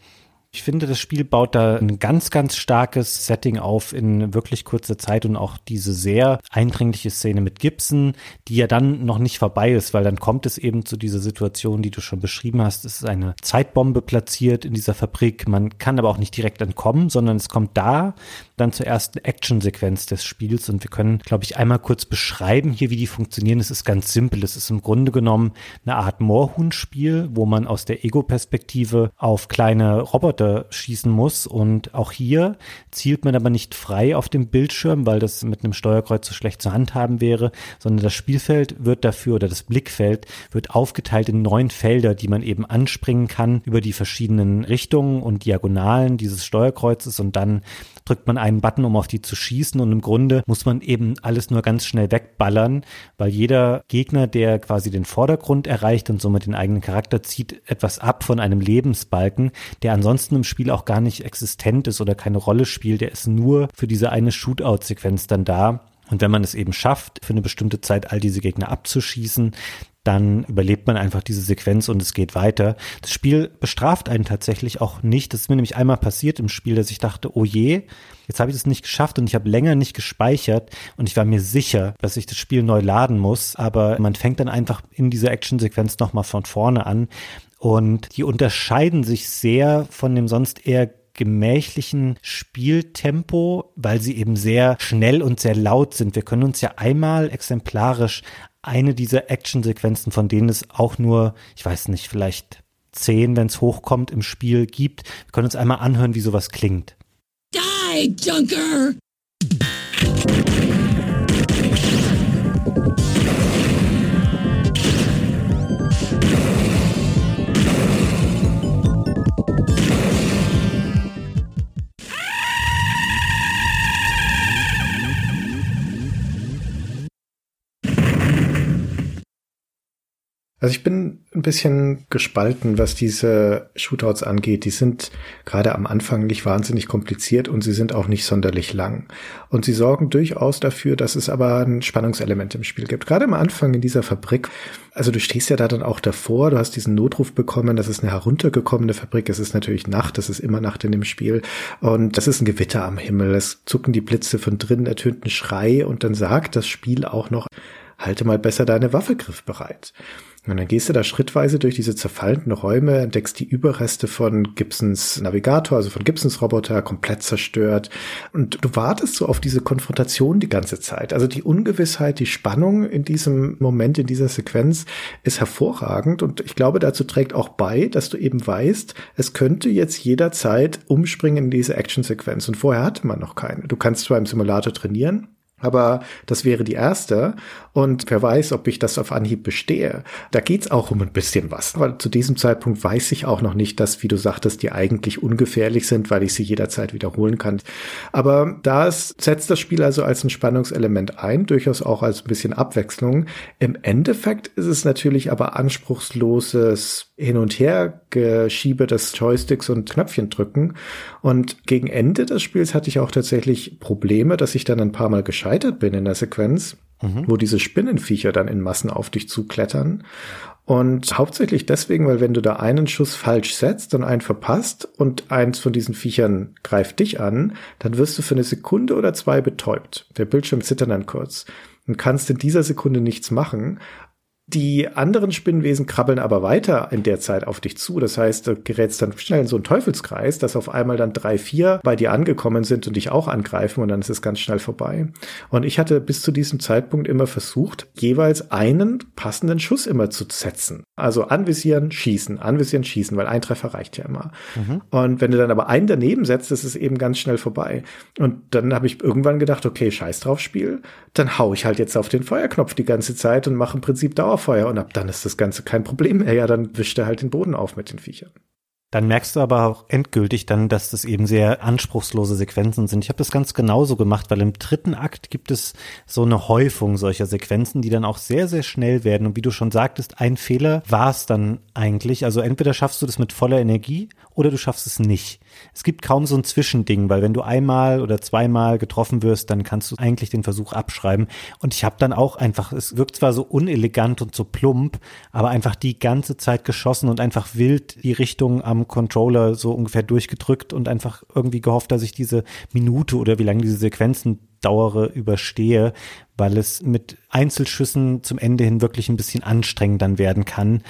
Ich finde, das Spiel baut da ein ganz, ganz starkes Setting auf in wirklich kurzer Zeit und auch diese sehr eindringliche Szene mit Gibson, die ja dann noch nicht vorbei ist, weil dann kommt es eben zu dieser Situation, die du schon beschrieben hast. Es ist eine Zeitbombe platziert in dieser Fabrik. Man kann aber auch nicht direkt entkommen, sondern es kommt da dann zur ersten Actionsequenz des Spiels und wir können, glaube ich, einmal kurz beschreiben hier, wie die funktionieren. Es ist ganz simpel. Es ist im Grunde genommen eine Art Moorhuhn-Spiel, wo man aus der Ego-Perspektive auf kleine Roboter Roboter schießen muss. Und auch hier zielt man aber nicht frei auf dem Bildschirm, weil das mit einem Steuerkreuz so schlecht zu handhaben wäre, sondern das Spielfeld wird dafür oder das Blickfeld wird aufgeteilt in neun Felder, die man eben anspringen kann über die verschiedenen Richtungen und Diagonalen dieses Steuerkreuzes und dann drückt man einen Button, um auf die zu schießen und im Grunde muss man eben alles nur ganz schnell wegballern, weil jeder Gegner, der quasi den Vordergrund erreicht und somit den eigenen Charakter zieht, etwas ab von einem Lebensbalken, der ansonsten im Spiel auch gar nicht existent ist oder keine Rolle spielt, der ist nur für diese eine Shootout-Sequenz dann da. Und wenn man es eben schafft, für eine bestimmte Zeit all diese Gegner abzuschießen, dann überlebt man einfach diese Sequenz und es geht weiter. Das Spiel bestraft einen tatsächlich auch nicht. Das ist mir nämlich einmal passiert im Spiel, dass ich dachte, oh je, jetzt habe ich das nicht geschafft und ich habe länger nicht gespeichert und ich war mir sicher, dass ich das Spiel neu laden muss, aber man fängt dann einfach in dieser Actionsequenz nochmal von vorne an und die unterscheiden sich sehr von dem sonst eher gemächlichen Spieltempo, weil sie eben sehr schnell und sehr laut sind. Wir können uns ja einmal exemplarisch eine dieser Actionsequenzen, von denen es auch nur, ich weiß nicht, vielleicht zehn, wenn es hochkommt, im Spiel gibt. Wir können uns einmal anhören, wie sowas klingt. Die, Junker! Also ich bin ein bisschen gespalten, was diese Shootouts angeht. Die sind gerade am Anfang nicht wahnsinnig kompliziert und sie sind auch nicht sonderlich lang. Und sie sorgen durchaus dafür, dass es aber ein Spannungselement im Spiel gibt. Gerade am Anfang in dieser Fabrik. Also du stehst ja da dann auch davor, du hast diesen Notruf bekommen, das ist eine heruntergekommene Fabrik, es ist natürlich Nacht, es ist immer Nacht in dem Spiel und das ist ein Gewitter am Himmel, es zucken die Blitze von drinnen, ertönt ein Schrei und dann sagt das Spiel auch noch, halte mal besser deine Waffe griffbereit. Und dann gehst du da schrittweise durch diese zerfallenden Räume, entdeckst die Überreste von Gibsons Navigator, also von Gibsons Roboter, komplett zerstört. Und du wartest so auf diese Konfrontation die ganze Zeit. Also die Ungewissheit, die Spannung in diesem Moment, in dieser Sequenz ist hervorragend. Und ich glaube, dazu trägt auch bei, dass du eben weißt, es könnte jetzt jederzeit umspringen in diese Actionsequenz. Und vorher hatte man noch keine. Du kannst zwar im Simulator trainieren, aber das wäre die erste. Und wer weiß, ob ich das auf Anhieb bestehe. Da geht's auch um ein bisschen was. Aber zu diesem Zeitpunkt weiß ich auch noch nicht, dass, wie du sagtest, die eigentlich ungefährlich sind, weil ich sie jederzeit wiederholen kann. Aber da setzt das Spiel also als ein Spannungselement ein, durchaus auch als ein bisschen Abwechslung. Im Endeffekt ist es natürlich aber anspruchsloses Hin- und Her-Geschiebe des Joysticks und Knöpfchen drücken. Und gegen Ende des Spiels hatte ich auch tatsächlich Probleme, dass ich dann ein paar Mal gescheitert bin in der Sequenz mhm. wo diese Spinnenviecher dann in Massen auf dich zuklettern. Und hauptsächlich deswegen, weil wenn du da einen Schuss falsch setzt und einen verpasst und eins von diesen Viechern greift dich an, dann wirst du für eine Sekunde oder zwei betäubt. Der Bildschirm zittert dann kurz und kannst in dieser Sekunde nichts machen. Die anderen Spinnenwesen krabbeln aber weiter in der Zeit auf dich zu. Das heißt, du gerätst dann schnell in so einen Teufelskreis, dass auf einmal dann drei, vier bei dir angekommen sind und dich auch angreifen und dann ist es ganz schnell vorbei. Und ich hatte bis zu diesem Zeitpunkt immer versucht, jeweils einen passenden Schuss immer zu setzen. Also anvisieren, schießen, anvisieren, schießen, weil ein Treffer reicht ja immer. Mhm. Und wenn du dann aber einen daneben setzt, ist es eben ganz schnell vorbei. Und dann habe ich irgendwann gedacht, okay, scheiß drauf Spiel, dann hau ich halt jetzt auf den Feuerknopf die ganze Zeit und mache im Prinzip Dauer Dauerfeuer und ab dann ist das Ganze kein Problem mehr. Ja, dann wischt er halt den Boden auf mit den Viechern. Dann merkst du aber auch endgültig dann, dass das eben sehr anspruchslose Sequenzen sind. Ich habe das ganz genauso gemacht, weil im dritten Akt gibt es so eine Häufung solcher Sequenzen, die dann auch sehr, sehr schnell werden. Und wie du schon sagtest, ein Fehler war es dann eigentlich. Also entweder schaffst du das mit voller Energie oder du schaffst es nicht. Es gibt kaum so ein Zwischending, weil wenn du einmal oder zweimal getroffen wirst, dann kannst du eigentlich den Versuch abschreiben. Und ich habe dann auch einfach, es wirkt zwar so unelegant und so plump, aber einfach die ganze Zeit geschossen und einfach wild die Richtung am Controller so ungefähr durchgedrückt und einfach irgendwie gehofft, dass ich diese Minute oder wie lange diese Sequenzen dauere, überstehe, weil es mit Einzelschüssen zum Ende hin wirklich ein bisschen anstrengend dann werden kann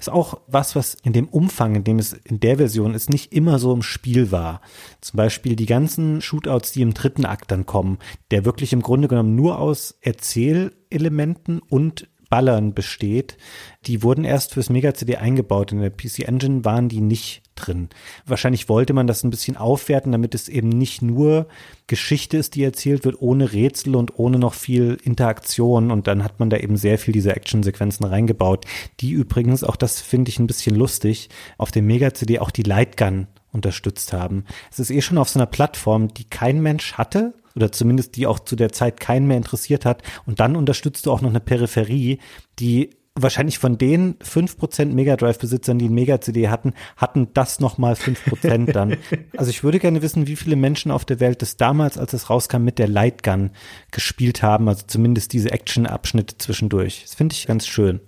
ist auch was, was in dem Umfang, in dem es in der Version ist, nicht immer so im Spiel war. Zum Beispiel die ganzen Shootouts, die im dritten Akt dann kommen, der wirklich im Grunde genommen nur aus Erzählelementen und Ballern besteht, die wurden erst fürs Mega-CD eingebaut. In der PC Engine waren die nicht drin. Wahrscheinlich wollte man das ein bisschen aufwerten, damit es eben nicht nur Geschichte ist, die erzählt wird, ohne Rätsel und ohne noch viel Interaktion. Und dann hat man da eben sehr viel diese Actionsequenzen reingebaut, die übrigens, auch das finde ich ein bisschen lustig, auf dem Mega-CD auch die Lightgun unterstützt haben. Es ist eh schon auf so einer Plattform, die kein Mensch hatte, oder zumindest die auch zu der Zeit keinen mehr interessiert hat. Und dann unterstützt du auch noch eine Peripherie, die wahrscheinlich von den fünf Prozent Mega Drive-Besitzern, die ein Mega-CD hatten, hatten das nochmal fünf Prozent dann. also ich würde gerne wissen, wie viele Menschen auf der Welt das damals, als es rauskam, mit der Lightgun gespielt haben, also zumindest diese Action-Abschnitte zwischendurch. Das finde ich ganz schön.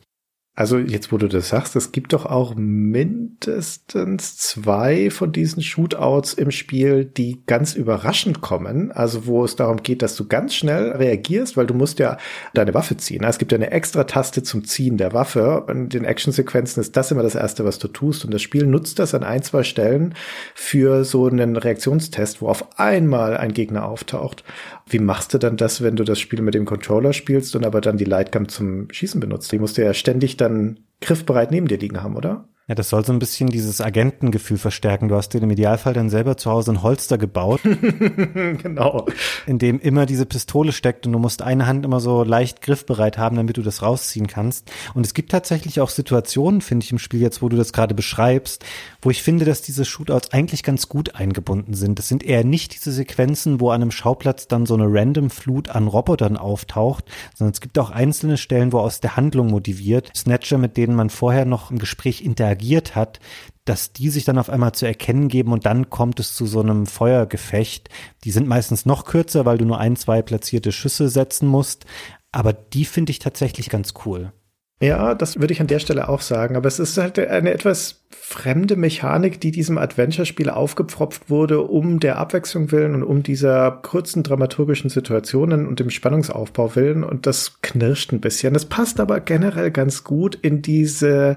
Also jetzt, wo du das sagst, es gibt doch auch mindestens zwei von diesen Shootouts im Spiel, die ganz überraschend kommen. Also wo es darum geht, dass du ganz schnell reagierst, weil du musst ja deine Waffe ziehen. Es gibt ja eine extra Taste zum Ziehen der Waffe. In den Actionsequenzen ist das immer das Erste, was du tust. Und das Spiel nutzt das an ein, zwei Stellen für so einen Reaktionstest, wo auf einmal ein Gegner auftaucht. Wie machst du dann das, wenn du das Spiel mit dem Controller spielst und aber dann die Lightgun zum Schießen benutzt? Die musst du ja ständig dann griffbereit neben dir liegen haben, oder? Ja, das soll so ein bisschen dieses Agentengefühl verstärken. Du hast dir im Idealfall dann selber zu Hause ein Holster gebaut. genau. In dem immer diese Pistole steckt und du musst eine Hand immer so leicht griffbereit haben, damit du das rausziehen kannst. Und es gibt tatsächlich auch Situationen, finde ich, im Spiel jetzt, wo du das gerade beschreibst, wo ich finde, dass diese Shootouts eigentlich ganz gut eingebunden sind. Das sind eher nicht diese Sequenzen, wo an einem Schauplatz dann so eine random Flut an Robotern auftaucht, sondern es gibt auch einzelne Stellen, wo aus der Handlung motiviert Snatcher, mit denen man vorher noch im Gespräch interagiert reagiert hat, dass die sich dann auf einmal zu erkennen geben und dann kommt es zu so einem Feuergefecht. Die sind meistens noch kürzer, weil du nur ein, zwei platzierte Schüsse setzen musst, aber die finde ich tatsächlich ganz cool. Ja, das würde ich an der Stelle auch sagen. Aber es ist halt eine etwas fremde Mechanik, die diesem Adventure-Spiel aufgepfropft wurde, um der Abwechslung willen und um dieser kurzen dramaturgischen Situationen und dem Spannungsaufbau willen. Und das knirscht ein bisschen. Das passt aber generell ganz gut in diese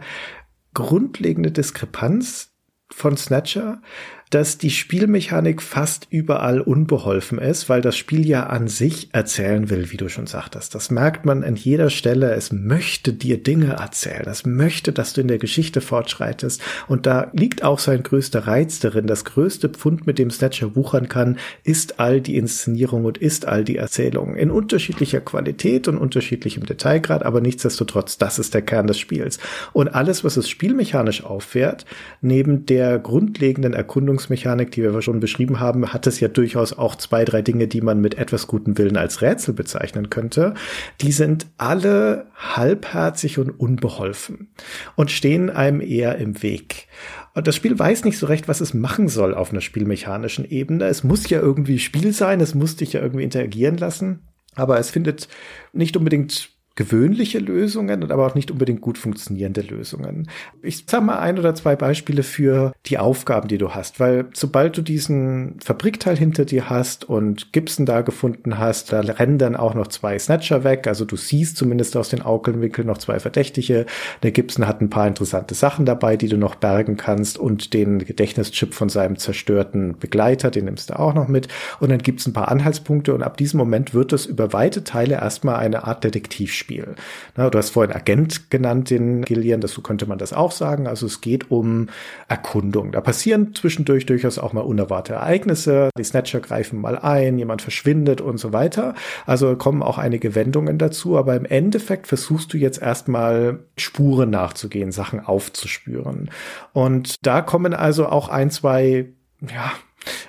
grundlegende Diskrepanz von Snatcher, dass die Spielmechanik fast überall unbeholfen ist, weil das Spiel ja an sich erzählen will, wie du schon sagtest. Das merkt man an jeder Stelle. Es möchte dir Dinge erzählen. Es möchte, dass du in der Geschichte fortschreitest. Und da liegt auch sein größter Reiz darin. Das größte Pfund, mit dem Snatcher wuchern kann, ist all die Inszenierung und ist all die Erzählung. In unterschiedlicher Qualität und unterschiedlichem Detailgrad, aber nichtsdestotrotz, das ist der Kern des Spiels. Und alles, was es spielmechanisch auffährt, neben der grundlegenden Erkundung Erkundungsmechanik, die wir schon beschrieben haben, hat es ja durchaus auch zwei, drei Dinge, die man mit etwas gutem Willen als Rätsel bezeichnen könnte. Die sind alle halbherzig und unbeholfen und stehen einem eher im Weg. Und das Spiel weiß nicht so recht, was es machen soll auf einer spielmechanischen Ebene. Es muss ja irgendwie Spiel sein, es muss dich ja irgendwie interagieren lassen. Aber es findet nicht unbedingt gewöhnliche Lösungen und aber auch nicht unbedingt gut funktionierende Lösungen. Ich sag mal ein oder zwei Beispiele für die Aufgaben, die du hast, weil sobald du diesen Fabrikteil hinter dir hast und Gibson da gefunden hast, da rennen dann auch noch zwei Snatcher weg, also du siehst zumindest aus den Augenwinkeln noch zwei Verdächtige. Der Gibson hat ein paar interessante Sachen dabei, die du noch bergen kannst und den Gedächtnischip von seinem zerstörten Begleiter, den nimmst du auch noch mit und dann gibt's ein paar Anhaltspunkte und ab diesem Moment wird es über weite Teile erstmal eine Art Detektivspiel Spiel. Na, du hast vorhin Agent genannt, den Gillian, so könnte man das auch sagen. Also es geht um Erkundung. Da passieren zwischendurch durchaus auch mal unerwartete Ereignisse. Die Snatcher greifen mal ein, jemand verschwindet und so weiter. Also kommen auch einige Wendungen dazu. Aber im Endeffekt versuchst du jetzt erstmal Spuren nachzugehen, Sachen aufzuspüren. Und da kommen also auch ein, zwei, ja,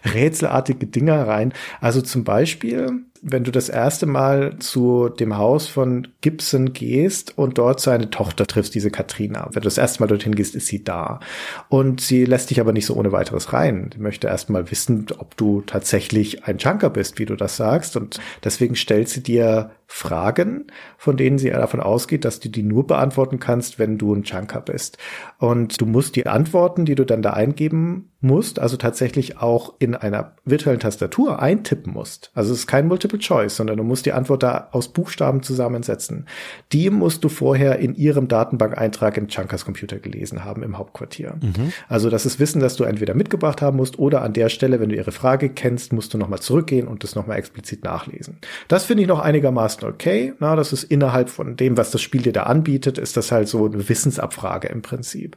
rätselartige Dinger rein. Also zum Beispiel wenn du das erste Mal zu dem Haus von Gibson gehst und dort seine Tochter triffst, diese Katrina. Wenn du das erste Mal dorthin gehst, ist sie da. Und sie lässt dich aber nicht so ohne weiteres rein. Sie möchte erst mal wissen, ob du tatsächlich ein Junker bist, wie du das sagst. Und deswegen stellt sie dir Fragen, von denen sie davon ausgeht, dass du die nur beantworten kannst, wenn du ein Junker bist. Und du musst die Antworten, die du dann da eingeben musst, also tatsächlich auch in einer virtuellen Tastatur eintippen musst. Also es ist kein Multiple Choice, sondern du musst die Antwort da aus Buchstaben zusammensetzen. Die musst du vorher in ihrem Datenbankeintrag in Chunkers Computer gelesen haben im Hauptquartier. Mhm. Also das ist Wissen, das du entweder mitgebracht haben musst oder an der Stelle, wenn du ihre Frage kennst, musst du nochmal zurückgehen und das nochmal explizit nachlesen. Das finde ich noch einigermaßen okay. Na, das ist innerhalb von dem, was das Spiel dir da anbietet, ist das halt so eine Wissensabfrage im Prinzip.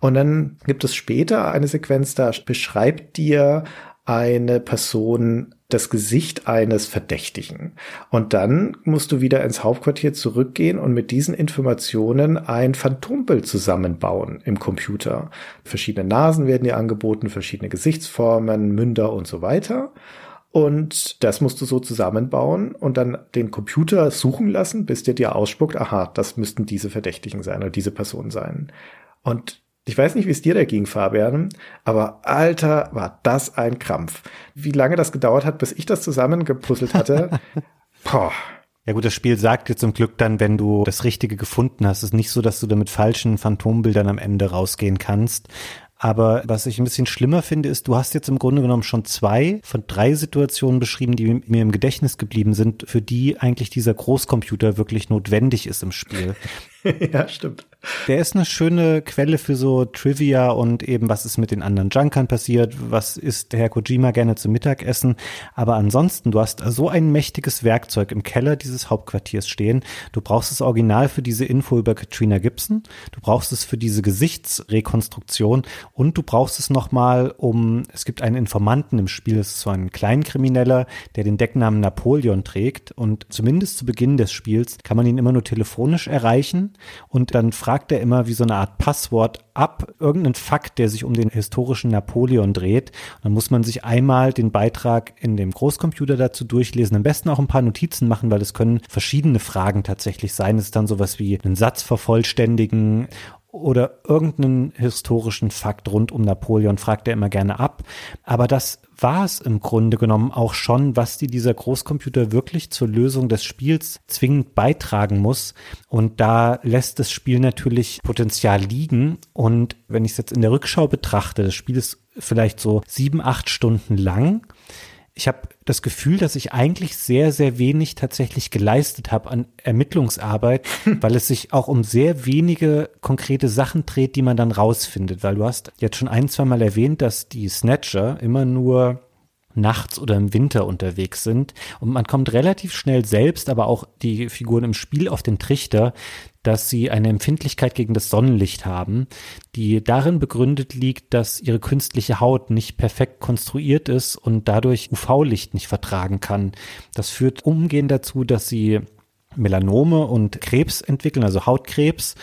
Und dann gibt es später eine Sequenz, da beschreibt dir eine Person das Gesicht eines Verdächtigen. Und dann musst du wieder ins Hauptquartier zurückgehen und mit diesen Informationen ein Phantombild zusammenbauen im Computer. Verschiedene Nasen werden dir angeboten, verschiedene Gesichtsformen, Münder und so weiter. Und das musst du so zusammenbauen und dann den Computer suchen lassen, bis der dir ausspuckt, aha, das müssten diese Verdächtigen sein oder diese Personen sein. Und ich weiß nicht, wie es dir da ging, Fabian, aber Alter, war das ein Krampf. Wie lange das gedauert hat, bis ich das zusammengepuzzelt hatte. Boah. Ja gut, das Spiel sagt dir zum Glück dann, wenn du das Richtige gefunden hast. Es ist nicht so, dass du da mit falschen Phantombildern am Ende rausgehen kannst. Aber was ich ein bisschen schlimmer finde, ist, du hast jetzt im Grunde genommen schon zwei von drei Situationen beschrieben, die mir im Gedächtnis geblieben sind, für die eigentlich dieser Großcomputer wirklich notwendig ist im Spiel. ja, stimmt. Der ist eine schöne Quelle für so Trivia und eben, was ist mit den anderen Junkern passiert, was isst Herr Kojima gerne zum Mittagessen. Aber ansonsten, du hast so ein mächtiges Werkzeug im Keller dieses Hauptquartiers stehen. Du brauchst es original für diese Info über Katrina Gibson. Du brauchst es für diese Gesichtsrekonstruktion und du brauchst es nochmal, um, es gibt einen Informanten im Spiel, das ist so ein Kleinkrimineller, der den Decknamen Napoleon trägt und zumindest zu Beginn des Spiels kann man ihn immer nur telefonisch erreichen und dann fragt er immer wie so eine Art Passwort ab, irgendeinen Fakt, der sich um den historischen Napoleon dreht. Und dann muss man sich einmal den Beitrag in dem Großcomputer dazu durchlesen, am besten auch ein paar Notizen machen, weil es können verschiedene Fragen tatsächlich sein. Es ist dann sowas wie einen Satz vervollständigen oder irgendeinen historischen Fakt rund um Napoleon fragt er immer gerne ab. Aber das war es im Grunde genommen auch schon, was die dieser Großcomputer wirklich zur Lösung des Spiels zwingend beitragen muss. Und da lässt das Spiel natürlich Potenzial liegen. Und wenn ich es jetzt in der Rückschau betrachte, das Spiel ist vielleicht so sieben, acht Stunden lang ich habe das Gefühl, dass ich eigentlich sehr, sehr wenig tatsächlich geleistet habe an Ermittlungsarbeit, weil es sich auch um sehr wenige konkrete Sachen dreht, die man dann rausfindet. Weil du hast jetzt schon ein, zwei Mal erwähnt, dass die Snatcher immer nur nachts oder im Winter unterwegs sind. Und man kommt relativ schnell selbst, aber auch die Figuren im Spiel auf den Trichter, dass sie eine Empfindlichkeit gegen das Sonnenlicht haben, die darin begründet liegt, dass ihre künstliche Haut nicht perfekt konstruiert ist und dadurch UV-Licht nicht vertragen kann. Das führt umgehend dazu, dass sie Melanome und Krebs entwickeln, also Hautkrebs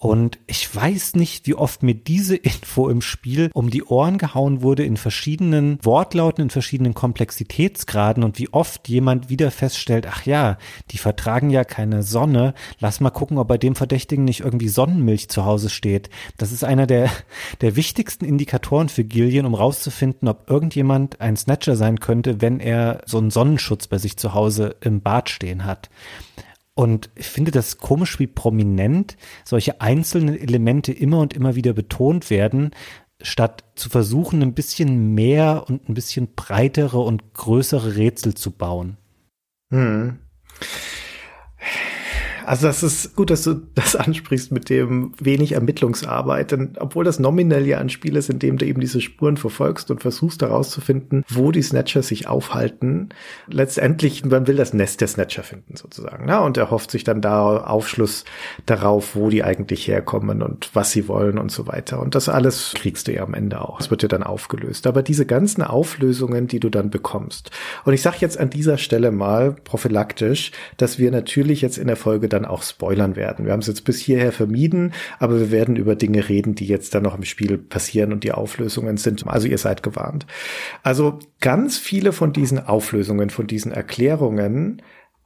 und ich weiß nicht, wie oft mir diese Info im Spiel um die Ohren gehauen wurde in verschiedenen Wortlauten, in verschiedenen Komplexitätsgraden und wie oft jemand wieder feststellt, ach ja, die vertragen ja keine Sonne. Lass mal gucken, ob bei dem Verdächtigen nicht irgendwie Sonnenmilch zu Hause steht. Das ist einer der, der wichtigsten Indikatoren für Gillian, um rauszufinden, ob irgendjemand ein Snatcher sein könnte, wenn er so einen Sonnenschutz bei sich zu Hause im Bad stehen hat. Und ich finde das komisch, wie prominent solche einzelnen Elemente immer und immer wieder betont werden, statt zu versuchen, ein bisschen mehr und ein bisschen breitere und größere Rätsel zu bauen. Hm. Also das ist gut, dass du das ansprichst mit dem wenig Ermittlungsarbeit, denn obwohl das nominell ja ein Spiel ist, in dem du eben diese Spuren verfolgst und versuchst herauszufinden, wo die Snatcher sich aufhalten, letztendlich, man will das Nest der Snatcher finden sozusagen, na, und er hofft sich dann da Aufschluss darauf, wo die eigentlich herkommen und was sie wollen und so weiter. Und das alles kriegst du ja am Ende auch. Es wird ja dann aufgelöst. Aber diese ganzen Auflösungen, die du dann bekommst. Und ich sage jetzt an dieser Stelle mal prophylaktisch, dass wir natürlich jetzt in der Folge dann dann auch spoilern werden. Wir haben es jetzt bis hierher vermieden, aber wir werden über Dinge reden, die jetzt dann noch im Spiel passieren und die Auflösungen sind. Also ihr seid gewarnt. Also ganz viele von diesen Auflösungen, von diesen Erklärungen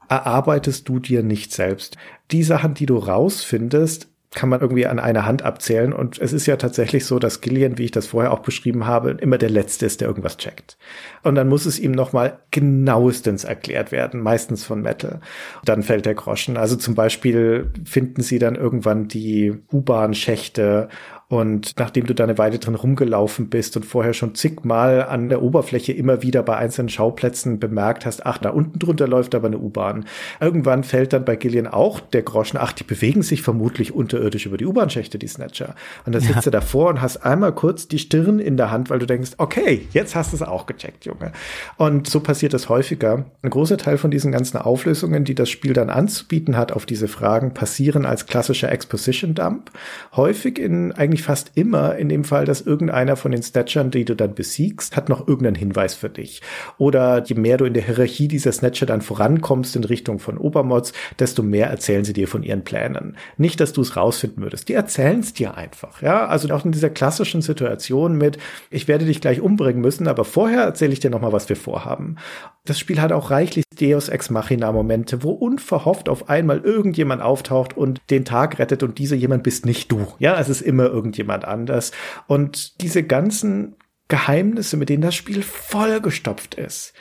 erarbeitest du dir nicht selbst. Die Sachen, die du rausfindest, kann man irgendwie an einer Hand abzählen. Und es ist ja tatsächlich so, dass Gillian, wie ich das vorher auch beschrieben habe, immer der Letzte ist, der irgendwas checkt. Und dann muss es ihm nochmal genauestens erklärt werden, meistens von Metal. Dann fällt der Groschen. Also zum Beispiel finden sie dann irgendwann die U-Bahn-Schächte und nachdem du da eine Weile drin rumgelaufen bist und vorher schon zigmal an der Oberfläche immer wieder bei einzelnen Schauplätzen bemerkt hast, ach, da unten drunter läuft aber eine U-Bahn. Irgendwann fällt dann bei Gillian auch der Groschen, ach, die bewegen sich vermutlich unterirdisch über die U-Bahn-Schächte, die Snatcher. Und dann sitzt ja. du davor und hast einmal kurz die Stirn in der Hand, weil du denkst, okay, jetzt hast du es auch gecheckt, Junge. Und so passiert das häufiger. Ein großer Teil von diesen ganzen Auflösungen, die das Spiel dann anzubieten hat auf diese Fragen, passieren als klassischer Exposition-Dump. Häufig in eigentlich eigentlich fast immer in dem Fall, dass irgendeiner von den Snatchern, die du dann besiegst, hat noch irgendeinen Hinweis für dich. Oder je mehr du in der Hierarchie dieser Snatcher dann vorankommst in Richtung von Obermods, desto mehr erzählen sie dir von ihren Plänen. Nicht, dass du es rausfinden würdest. Die erzählen es dir einfach. Ja, also auch in dieser klassischen Situation mit, ich werde dich gleich umbringen müssen, aber vorher erzähle ich dir noch mal, was wir vorhaben. Das Spiel hat auch reichlich Deus Ex Machina Momente, wo unverhofft auf einmal irgendjemand auftaucht und den Tag rettet und dieser jemand bist nicht du. Ja, es ist immer irgendjemand anders. Und diese ganzen Geheimnisse, mit denen das Spiel vollgestopft ist,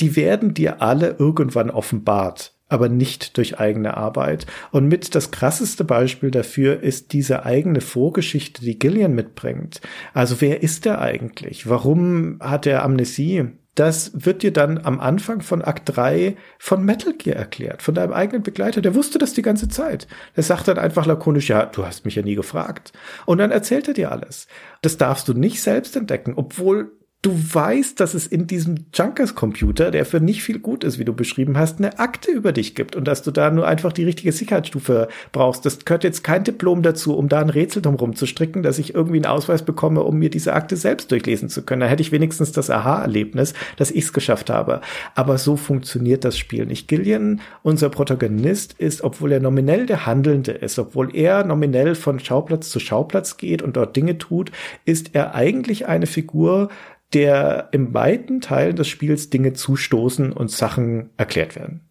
die werden dir alle irgendwann offenbart aber nicht durch eigene Arbeit. Und mit das krasseste Beispiel dafür ist diese eigene Vorgeschichte, die Gillian mitbringt. Also wer ist er eigentlich? Warum hat er Amnesie? Das wird dir dann am Anfang von Akt 3 von Metal Gear erklärt, von deinem eigenen Begleiter. Der wusste das die ganze Zeit. Der sagt dann einfach lakonisch, ja, du hast mich ja nie gefragt. Und dann erzählt er dir alles. Das darfst du nicht selbst entdecken, obwohl du weißt, dass es in diesem Junkers-Computer, der für nicht viel gut ist, wie du beschrieben hast, eine Akte über dich gibt und dass du da nur einfach die richtige Sicherheitsstufe brauchst. Das gehört jetzt kein Diplom dazu, um da ein Rätsel drum zu stricken, dass ich irgendwie einen Ausweis bekomme, um mir diese Akte selbst durchlesen zu können. Da hätte ich wenigstens das Aha-Erlebnis, dass ich es geschafft habe. Aber so funktioniert das Spiel nicht. Gillian, unser Protagonist, ist, obwohl er nominell der Handelnde ist, obwohl er nominell von Schauplatz zu Schauplatz geht und dort Dinge tut, ist er eigentlich eine Figur, der im weiten Teil des Spiels Dinge zustoßen und Sachen erklärt werden.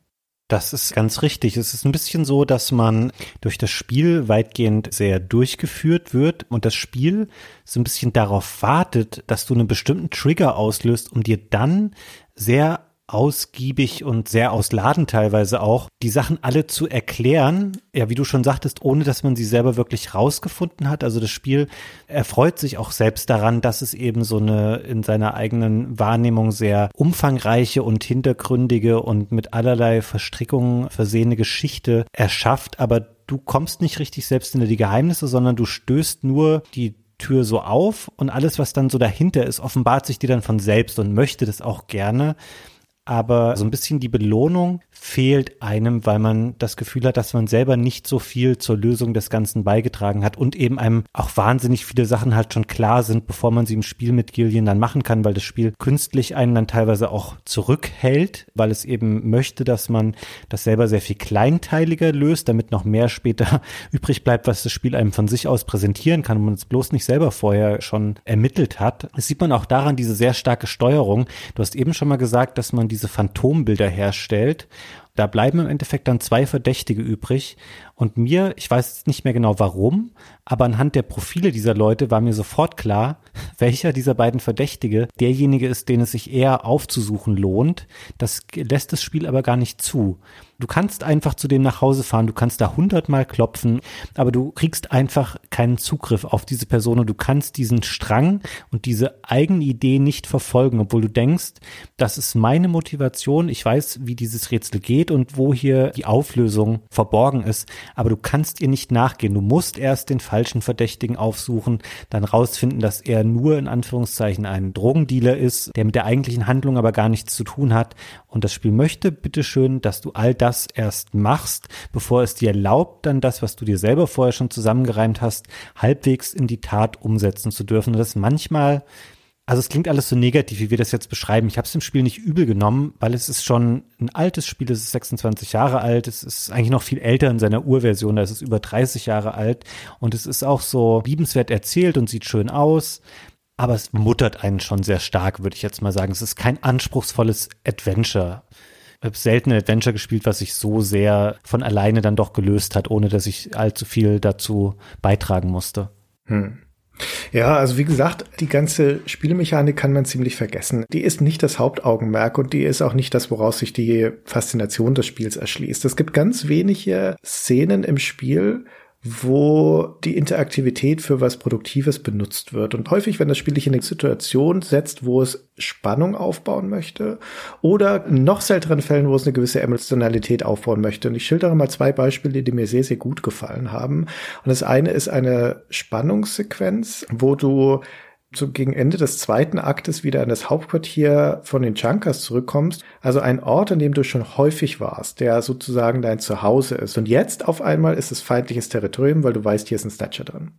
Das ist ganz richtig. Es ist ein bisschen so, dass man durch das Spiel weitgehend sehr durchgeführt wird und das Spiel so ein bisschen darauf wartet, dass du einen bestimmten Trigger auslöst, um dir dann sehr ausgiebig und sehr ausladend teilweise auch, die Sachen alle zu erklären, ja, wie du schon sagtest, ohne dass man sie selber wirklich rausgefunden hat. Also das Spiel erfreut sich auch selbst daran, dass es eben so eine in seiner eigenen Wahrnehmung sehr umfangreiche und hintergründige und mit allerlei Verstrickungen versehene Geschichte erschafft, aber du kommst nicht richtig selbst hinter die Geheimnisse, sondern du stößt nur die Tür so auf und alles, was dann so dahinter ist, offenbart sich dir dann von selbst und möchte das auch gerne aber so ein bisschen die Belohnung fehlt einem, weil man das Gefühl hat, dass man selber nicht so viel zur Lösung des Ganzen beigetragen hat und eben einem auch wahnsinnig viele Sachen halt schon klar sind, bevor man sie im Spiel mit Gillian dann machen kann, weil das Spiel künstlich einen dann teilweise auch zurückhält, weil es eben möchte, dass man das selber sehr viel kleinteiliger löst, damit noch mehr später übrig bleibt, was das Spiel einem von sich aus präsentieren kann und man es bloß nicht selber vorher schon ermittelt hat. Das sieht man auch daran, diese sehr starke Steuerung. Du hast eben schon mal gesagt, dass man diese Phantombilder herstellt. Da bleiben im Endeffekt dann zwei Verdächtige übrig. Und mir, ich weiß nicht mehr genau warum, aber anhand der Profile dieser Leute war mir sofort klar, welcher dieser beiden Verdächtige derjenige ist, den es sich eher aufzusuchen lohnt. Das lässt das Spiel aber gar nicht zu. Du kannst einfach zu dem nach Hause fahren, du kannst da hundertmal klopfen, aber du kriegst einfach keinen Zugriff auf diese Person und du kannst diesen Strang und diese eigene Idee nicht verfolgen, obwohl du denkst, das ist meine Motivation, ich weiß, wie dieses Rätsel geht und wo hier die Auflösung verborgen ist, aber du kannst ihr nicht nachgehen. Du musst erst den falschen Verdächtigen aufsuchen, dann rausfinden, dass er nur in Anführungszeichen ein Drogendealer ist, der mit der eigentlichen Handlung aber gar nichts zu tun hat und das Spiel möchte bitteschön, dass du all das erst machst, bevor es dir erlaubt, dann das, was du dir selber vorher schon zusammengereimt hast, halbwegs in die Tat umsetzen zu dürfen. Und das manchmal also es klingt alles so negativ, wie wir das jetzt beschreiben. Ich habe es im Spiel nicht übel genommen, weil es ist schon ein altes Spiel, es ist 26 Jahre alt, es ist eigentlich noch viel älter in seiner Urversion, da ist es über 30 Jahre alt und es ist auch so liebenswert erzählt und sieht schön aus aber es muttert einen schon sehr stark, würde ich jetzt mal sagen. Es ist kein anspruchsvolles Adventure. Ich habe selten ein Adventure gespielt, was sich so sehr von alleine dann doch gelöst hat, ohne dass ich allzu viel dazu beitragen musste. Hm. Ja, also wie gesagt, die ganze Spielmechanik kann man ziemlich vergessen. Die ist nicht das Hauptaugenmerk und die ist auch nicht das, woraus sich die Faszination des Spiels erschließt. Es gibt ganz wenige Szenen im Spiel, wo die Interaktivität für was Produktives benutzt wird. Und häufig, wenn das Spiel dich in eine Situation setzt, wo es Spannung aufbauen möchte oder noch seltenen Fällen, wo es eine gewisse Emotionalität aufbauen möchte. Und ich schildere mal zwei Beispiele, die mir sehr, sehr gut gefallen haben. Und das eine ist eine Spannungssequenz, wo du so gegen Ende des zweiten Aktes wieder an das Hauptquartier von den Junkers zurückkommst. Also ein Ort, an dem du schon häufig warst, der sozusagen dein Zuhause ist. Und jetzt auf einmal ist es feindliches Territorium, weil du weißt, hier ist ein Snatcher drin.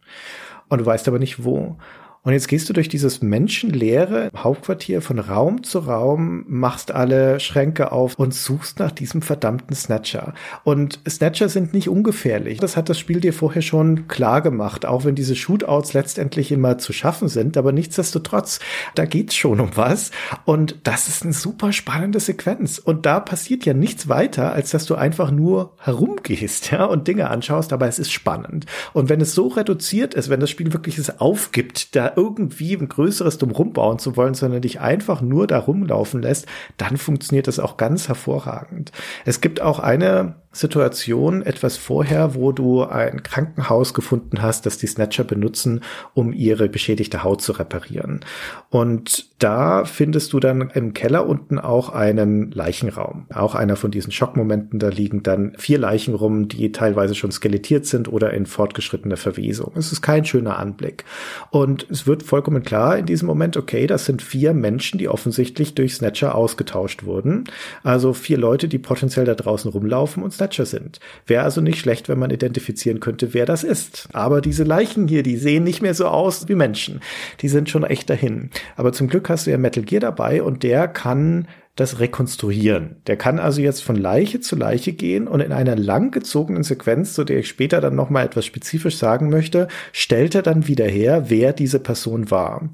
Und du weißt aber nicht wo. Und jetzt gehst du durch dieses menschenleere Hauptquartier von Raum zu Raum, machst alle Schränke auf und suchst nach diesem verdammten Snatcher. Und Snatcher sind nicht ungefährlich. Das hat das Spiel dir vorher schon klar gemacht, auch wenn diese Shootouts letztendlich immer zu schaffen sind. Aber nichtsdestotrotz, da geht's schon um was. Und das ist eine super spannende Sequenz. Und da passiert ja nichts weiter, als dass du einfach nur herumgehst, ja, und Dinge anschaust. Aber es ist spannend. Und wenn es so reduziert ist, wenn das Spiel wirklich es aufgibt, da irgendwie ein größeres Drumherum bauen zu wollen, sondern dich einfach nur da rumlaufen lässt, dann funktioniert das auch ganz hervorragend. Es gibt auch eine Situation etwas vorher, wo du ein Krankenhaus gefunden hast, das die Snatcher benutzen, um ihre beschädigte Haut zu reparieren. Und da findest du dann im Keller unten auch einen Leichenraum. Auch einer von diesen Schockmomenten, da liegen dann vier Leichen rum, die teilweise schon skelettiert sind oder in fortgeschrittener Verwesung. Es ist kein schöner Anblick. Und es wird vollkommen klar in diesem Moment, okay, das sind vier Menschen, die offensichtlich durch Snatcher ausgetauscht wurden. Also vier Leute, die potenziell da draußen rumlaufen und Snatcher sind. Wäre also nicht schlecht, wenn man identifizieren könnte, wer das ist. Aber diese Leichen hier, die sehen nicht mehr so aus wie Menschen. Die sind schon echt dahin. Aber zum Glück hast du ja Metal Gear dabei und der kann das rekonstruieren. Der kann also jetzt von Leiche zu Leiche gehen und in einer langgezogenen Sequenz, zu der ich später dann nochmal etwas spezifisch sagen möchte, stellt er dann wieder her, wer diese Person war.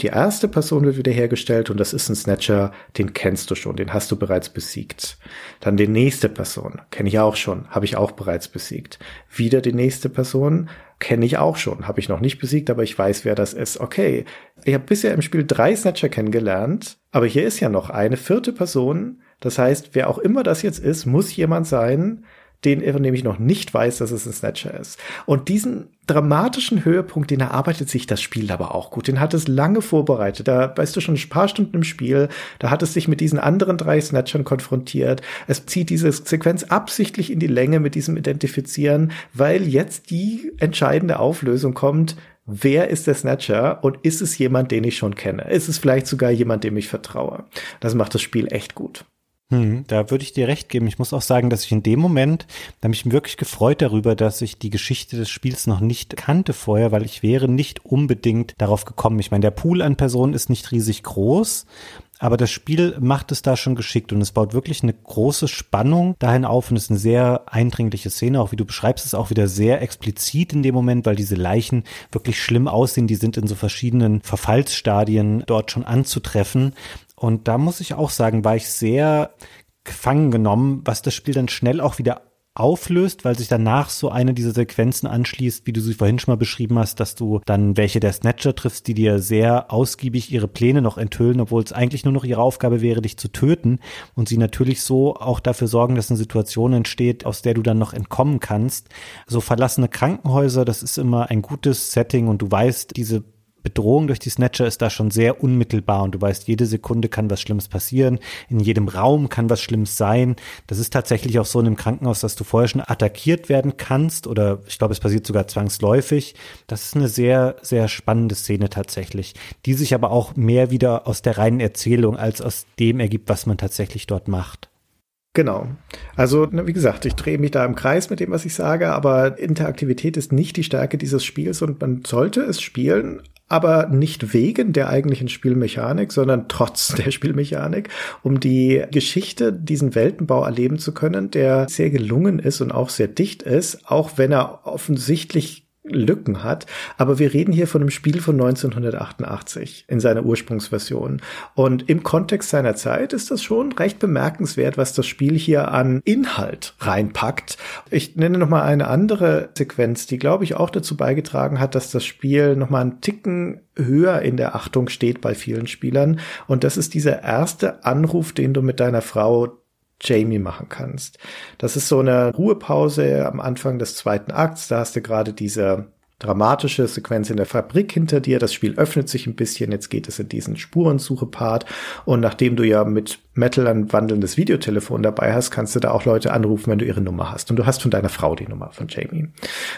Die erste Person wird wiederhergestellt und das ist ein Snatcher, den kennst du schon, den hast du bereits besiegt. Dann die nächste Person, kenne ich auch schon, habe ich auch bereits besiegt. Wieder die nächste Person, kenne ich auch schon, habe ich noch nicht besiegt, aber ich weiß, wer das ist. Okay, ich habe bisher im Spiel drei Snatcher kennengelernt, aber hier ist ja noch eine vierte Person. Das heißt, wer auch immer das jetzt ist, muss jemand sein, den er nämlich noch nicht weiß, dass es ein Snatcher ist. Und diesen dramatischen Höhepunkt, den erarbeitet sich das Spiel aber auch gut. Den hat es lange vorbereitet. Da weißt du schon ein paar Stunden im Spiel, da hat es sich mit diesen anderen drei Snatchern konfrontiert. Es zieht diese Sequenz absichtlich in die Länge mit diesem Identifizieren, weil jetzt die entscheidende Auflösung kommt, wer ist der Snatcher und ist es jemand, den ich schon kenne? Ist es vielleicht sogar jemand, dem ich vertraue? Das macht das Spiel echt gut. Hm, da würde ich dir recht geben. Ich muss auch sagen, dass ich in dem Moment, da mich wirklich gefreut darüber, dass ich die Geschichte des Spiels noch nicht kannte vorher, weil ich wäre nicht unbedingt darauf gekommen. Ich meine, der Pool an Personen ist nicht riesig groß, aber das Spiel macht es da schon geschickt und es baut wirklich eine große Spannung dahin auf und es ist eine sehr eindringliche Szene, auch wie du beschreibst, es auch wieder sehr explizit in dem Moment, weil diese Leichen wirklich schlimm aussehen, die sind in so verschiedenen Verfallsstadien dort schon anzutreffen. Und da muss ich auch sagen, war ich sehr gefangen genommen, was das Spiel dann schnell auch wieder auflöst, weil sich danach so eine dieser Sequenzen anschließt, wie du sie vorhin schon mal beschrieben hast, dass du dann welche der Snatcher triffst, die dir sehr ausgiebig ihre Pläne noch enthüllen, obwohl es eigentlich nur noch ihre Aufgabe wäre, dich zu töten und sie natürlich so auch dafür sorgen, dass eine Situation entsteht, aus der du dann noch entkommen kannst. So verlassene Krankenhäuser, das ist immer ein gutes Setting und du weißt, diese Bedrohung durch die Snatcher ist da schon sehr unmittelbar und du weißt, jede Sekunde kann was Schlimmes passieren, in jedem Raum kann was Schlimmes sein. Das ist tatsächlich auch so in einem Krankenhaus, dass du vorher schon attackiert werden kannst oder ich glaube, es passiert sogar zwangsläufig. Das ist eine sehr, sehr spannende Szene tatsächlich, die sich aber auch mehr wieder aus der reinen Erzählung als aus dem ergibt, was man tatsächlich dort macht. Genau. Also, wie gesagt, ich drehe mich da im Kreis mit dem, was ich sage, aber Interaktivität ist nicht die Stärke dieses Spiels und man sollte es spielen, aber nicht wegen der eigentlichen Spielmechanik, sondern trotz der Spielmechanik, um die Geschichte, diesen Weltenbau erleben zu können, der sehr gelungen ist und auch sehr dicht ist, auch wenn er offensichtlich Lücken hat. Aber wir reden hier von einem Spiel von 1988 in seiner Ursprungsversion. Und im Kontext seiner Zeit ist das schon recht bemerkenswert, was das Spiel hier an Inhalt reinpackt. Ich nenne noch mal eine andere Sequenz, die glaube ich auch dazu beigetragen hat, dass das Spiel noch mal einen Ticken höher in der Achtung steht bei vielen Spielern. Und das ist dieser erste Anruf, den du mit deiner Frau Jamie machen kannst. Das ist so eine Ruhepause am Anfang des zweiten Akts. Da hast du gerade diese dramatische Sequenz in der Fabrik hinter dir. Das Spiel öffnet sich ein bisschen. Jetzt geht es in diesen Spurensuche-Part. Und nachdem du ja mit Metal ein wandelndes Videotelefon dabei hast, kannst du da auch Leute anrufen, wenn du ihre Nummer hast. Und du hast von deiner Frau die Nummer von Jamie.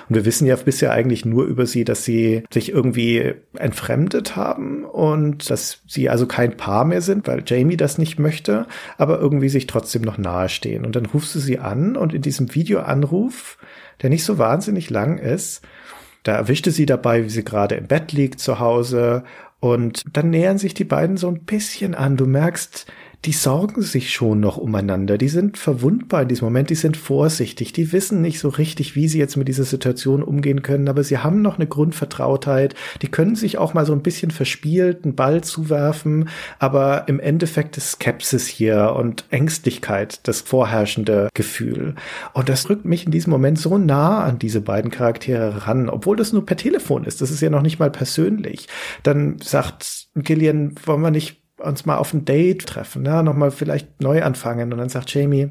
Und wir wissen ja bisher eigentlich nur über sie, dass sie sich irgendwie entfremdet haben und dass sie also kein Paar mehr sind, weil Jamie das nicht möchte, aber irgendwie sich trotzdem noch nahestehen. Und dann rufst du sie an und in diesem Videoanruf, der nicht so wahnsinnig lang ist, da erwischte sie dabei, wie sie gerade im Bett liegt zu Hause. Und dann nähern sich die beiden so ein bisschen an. Du merkst, die sorgen sich schon noch umeinander. Die sind verwundbar in diesem Moment, die sind vorsichtig, die wissen nicht so richtig, wie sie jetzt mit dieser Situation umgehen können, aber sie haben noch eine Grundvertrautheit, die können sich auch mal so ein bisschen verspielt einen Ball zuwerfen, aber im Endeffekt ist Skepsis hier und Ängstlichkeit das vorherrschende Gefühl. Und das rückt mich in diesem Moment so nah an diese beiden Charaktere ran, obwohl das nur per Telefon ist, das ist ja noch nicht mal persönlich. Dann sagt Gillian, wollen wir nicht uns mal auf ein Date treffen, ne? nochmal vielleicht neu anfangen. Und dann sagt Jamie,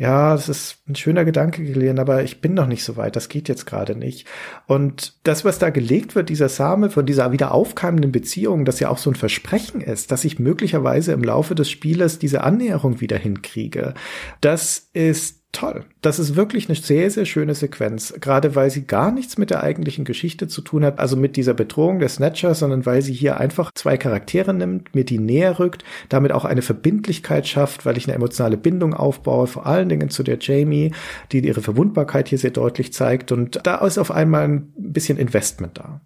ja, das ist ein schöner Gedanke, Gillian, aber ich bin noch nicht so weit, das geht jetzt gerade nicht. Und das, was da gelegt wird, dieser Same von dieser wieder aufkeimenden Beziehung, das ja auch so ein Versprechen ist, dass ich möglicherweise im Laufe des Spieles diese Annäherung wieder hinkriege, das ist toll. Das ist wirklich eine sehr, sehr schöne Sequenz. Gerade weil sie gar nichts mit der eigentlichen Geschichte zu tun hat, also mit dieser Bedrohung der Snatcher, sondern weil sie hier einfach zwei Charaktere nimmt, mir die näher rückt, damit auch eine Verbindlichkeit schafft, weil ich eine emotionale Bindung aufbaue, vor allen Dingen zu der Jamie, die ihre Verwundbarkeit hier sehr deutlich zeigt. Und da ist auf einmal ein bisschen Investment da.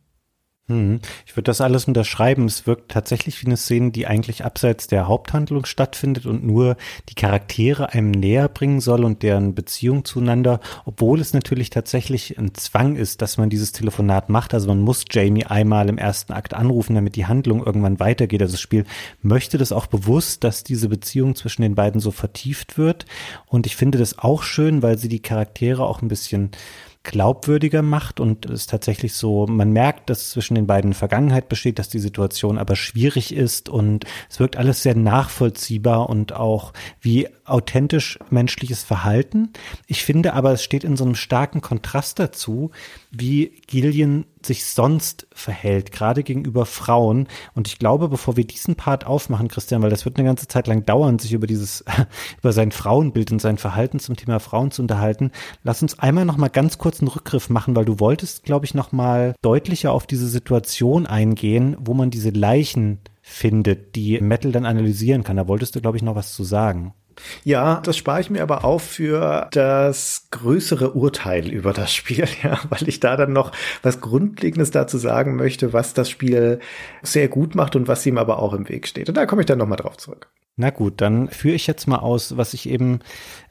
Hm. Ich würde das alles unterschreiben. Es wirkt tatsächlich wie eine Szene, die eigentlich abseits der Haupthandlung stattfindet und nur die Charaktere einem näher bringen soll und deren Beziehung zueinander, obwohl es natürlich tatsächlich ein Zwang ist, dass man dieses Telefonat macht. Also man muss Jamie einmal im ersten Akt anrufen, damit die Handlung irgendwann weitergeht. Also das Spiel möchte das auch bewusst, dass diese Beziehung zwischen den beiden so vertieft wird. Und ich finde das auch schön, weil sie die Charaktere auch ein bisschen glaubwürdiger macht und es tatsächlich so, man merkt, dass zwischen den beiden Vergangenheit besteht, dass die Situation aber schwierig ist und es wirkt alles sehr nachvollziehbar und auch wie authentisch menschliches Verhalten. Ich finde aber, es steht in so einem starken Kontrast dazu, wie Gillian sich sonst verhält, gerade gegenüber Frauen. Und ich glaube, bevor wir diesen Part aufmachen, Christian, weil das wird eine ganze Zeit lang dauern, sich über dieses, über sein Frauenbild und sein Verhalten zum Thema Frauen zu unterhalten, lass uns einmal noch mal ganz kurz einen Rückgriff machen, weil du wolltest, glaube ich, noch mal deutlicher auf diese Situation eingehen, wo man diese Leichen findet, die Metal dann analysieren kann. Da wolltest du, glaube ich, noch was zu sagen. Ja, das spare ich mir aber auf für das größere Urteil über das Spiel, ja, weil ich da dann noch was Grundlegendes dazu sagen möchte, was das Spiel sehr gut macht und was ihm aber auch im Weg steht. Und da komme ich dann nochmal drauf zurück. Na gut, dann führe ich jetzt mal aus, was ich eben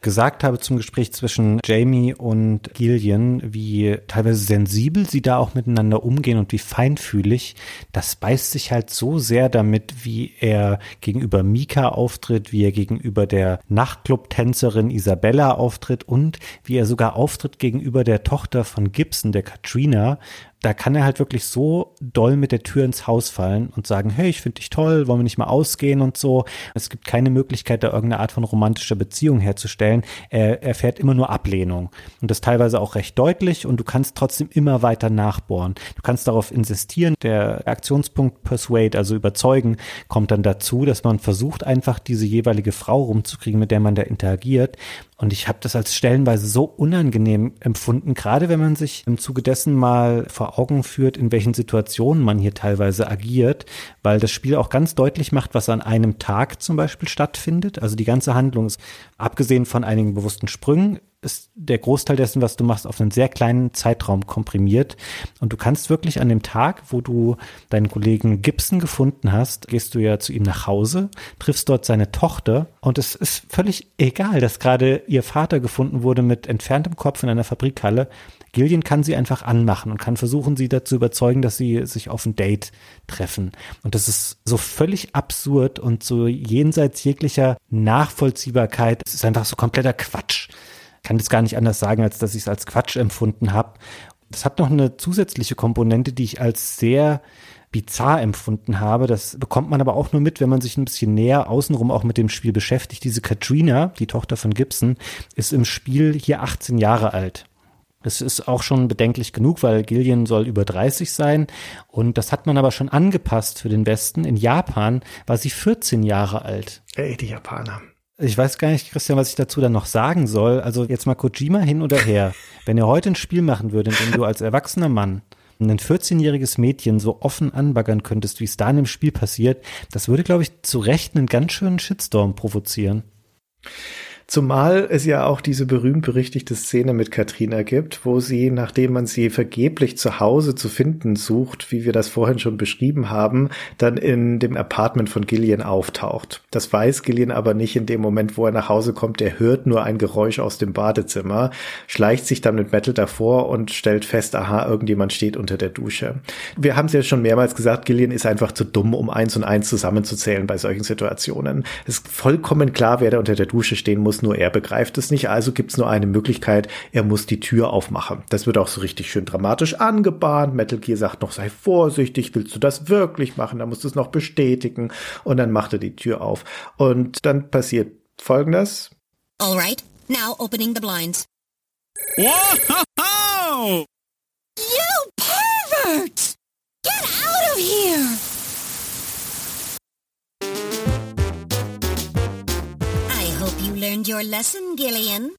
gesagt habe zum Gespräch zwischen Jamie und Gillian, wie teilweise sensibel sie da auch miteinander umgehen und wie feinfühlig. Das beißt sich halt so sehr damit, wie er gegenüber Mika auftritt, wie er gegenüber der Nachtclub-Tänzerin Isabella auftritt und wie er sogar auftritt gegenüber der Tochter von Gibson, der Katrina, da kann er halt wirklich so doll mit der Tür ins Haus fallen und sagen, hey, ich finde dich toll, wollen wir nicht mal ausgehen und so. Es gibt keine Möglichkeit, da irgendeine Art von romantischer Beziehung herzustellen. Er erfährt immer nur Ablehnung und das teilweise auch recht deutlich und du kannst trotzdem immer weiter nachbohren. Du kannst darauf insistieren. Der Aktionspunkt Persuade, also überzeugen, kommt dann dazu, dass man versucht, einfach diese jeweilige Frau rumzukriegen, mit der man da interagiert. Und ich habe das als stellenweise so unangenehm empfunden, gerade wenn man sich im Zuge dessen mal vor Augen führt, in welchen Situationen man hier teilweise agiert, weil das Spiel auch ganz deutlich macht, was an einem Tag zum Beispiel stattfindet. Also die ganze Handlung ist, abgesehen von einigen bewussten Sprüngen, ist der Großteil dessen, was du machst, auf einen sehr kleinen Zeitraum komprimiert. Und du kannst wirklich an dem Tag, wo du deinen Kollegen Gibson gefunden hast, gehst du ja zu ihm nach Hause, triffst dort seine Tochter und es ist völlig egal, dass gerade ihr Vater gefunden wurde mit entferntem Kopf in einer Fabrikhalle. Gillian kann sie einfach anmachen und kann versuchen, sie dazu überzeugen, dass sie sich auf ein Date treffen. Und das ist so völlig absurd und so jenseits jeglicher Nachvollziehbarkeit. Es ist einfach so kompletter Quatsch kann das gar nicht anders sagen, als dass ich es als Quatsch empfunden habe. Das hat noch eine zusätzliche Komponente, die ich als sehr bizarr empfunden habe. Das bekommt man aber auch nur mit, wenn man sich ein bisschen näher außenrum auch mit dem Spiel beschäftigt. Diese Katrina, die Tochter von Gibson, ist im Spiel hier 18 Jahre alt. Das ist auch schon bedenklich genug, weil Gillian soll über 30 sein. Und das hat man aber schon angepasst für den Westen. In Japan war sie 14 Jahre alt. Ey, die Japaner. Ich weiß gar nicht, Christian, was ich dazu dann noch sagen soll. Also jetzt mal Kojima hin oder her. Wenn ihr heute ein Spiel machen würdet, in dem du als erwachsener Mann ein 14-jähriges Mädchen so offen anbaggern könntest, wie es da in dem Spiel passiert, das würde, glaube ich, zu Recht einen ganz schönen Shitstorm provozieren. Zumal es ja auch diese berühmt-berüchtigte Szene mit Katrina gibt, wo sie, nachdem man sie vergeblich zu Hause zu finden sucht, wie wir das vorhin schon beschrieben haben, dann in dem Apartment von Gillian auftaucht. Das weiß Gillian aber nicht in dem Moment, wo er nach Hause kommt. Er hört nur ein Geräusch aus dem Badezimmer, schleicht sich dann mit Metal davor und stellt fest, aha, irgendjemand steht unter der Dusche. Wir haben es ja schon mehrmals gesagt, Gillian ist einfach zu dumm, um eins und eins zusammenzuzählen bei solchen Situationen. Es ist vollkommen klar, wer da unter der Dusche stehen muss, nur er begreift es nicht, also gibt es nur eine Möglichkeit, er muss die Tür aufmachen. Das wird auch so richtig schön dramatisch angebahnt. Metal Gear sagt noch, sei vorsichtig, willst du das wirklich machen? Da musst du es noch bestätigen. Und dann macht er die Tür auf. Und dann passiert folgendes. All right, now opening the blinds. Whoa! You pervert! Get out of here! Learned your lesson, Gillian.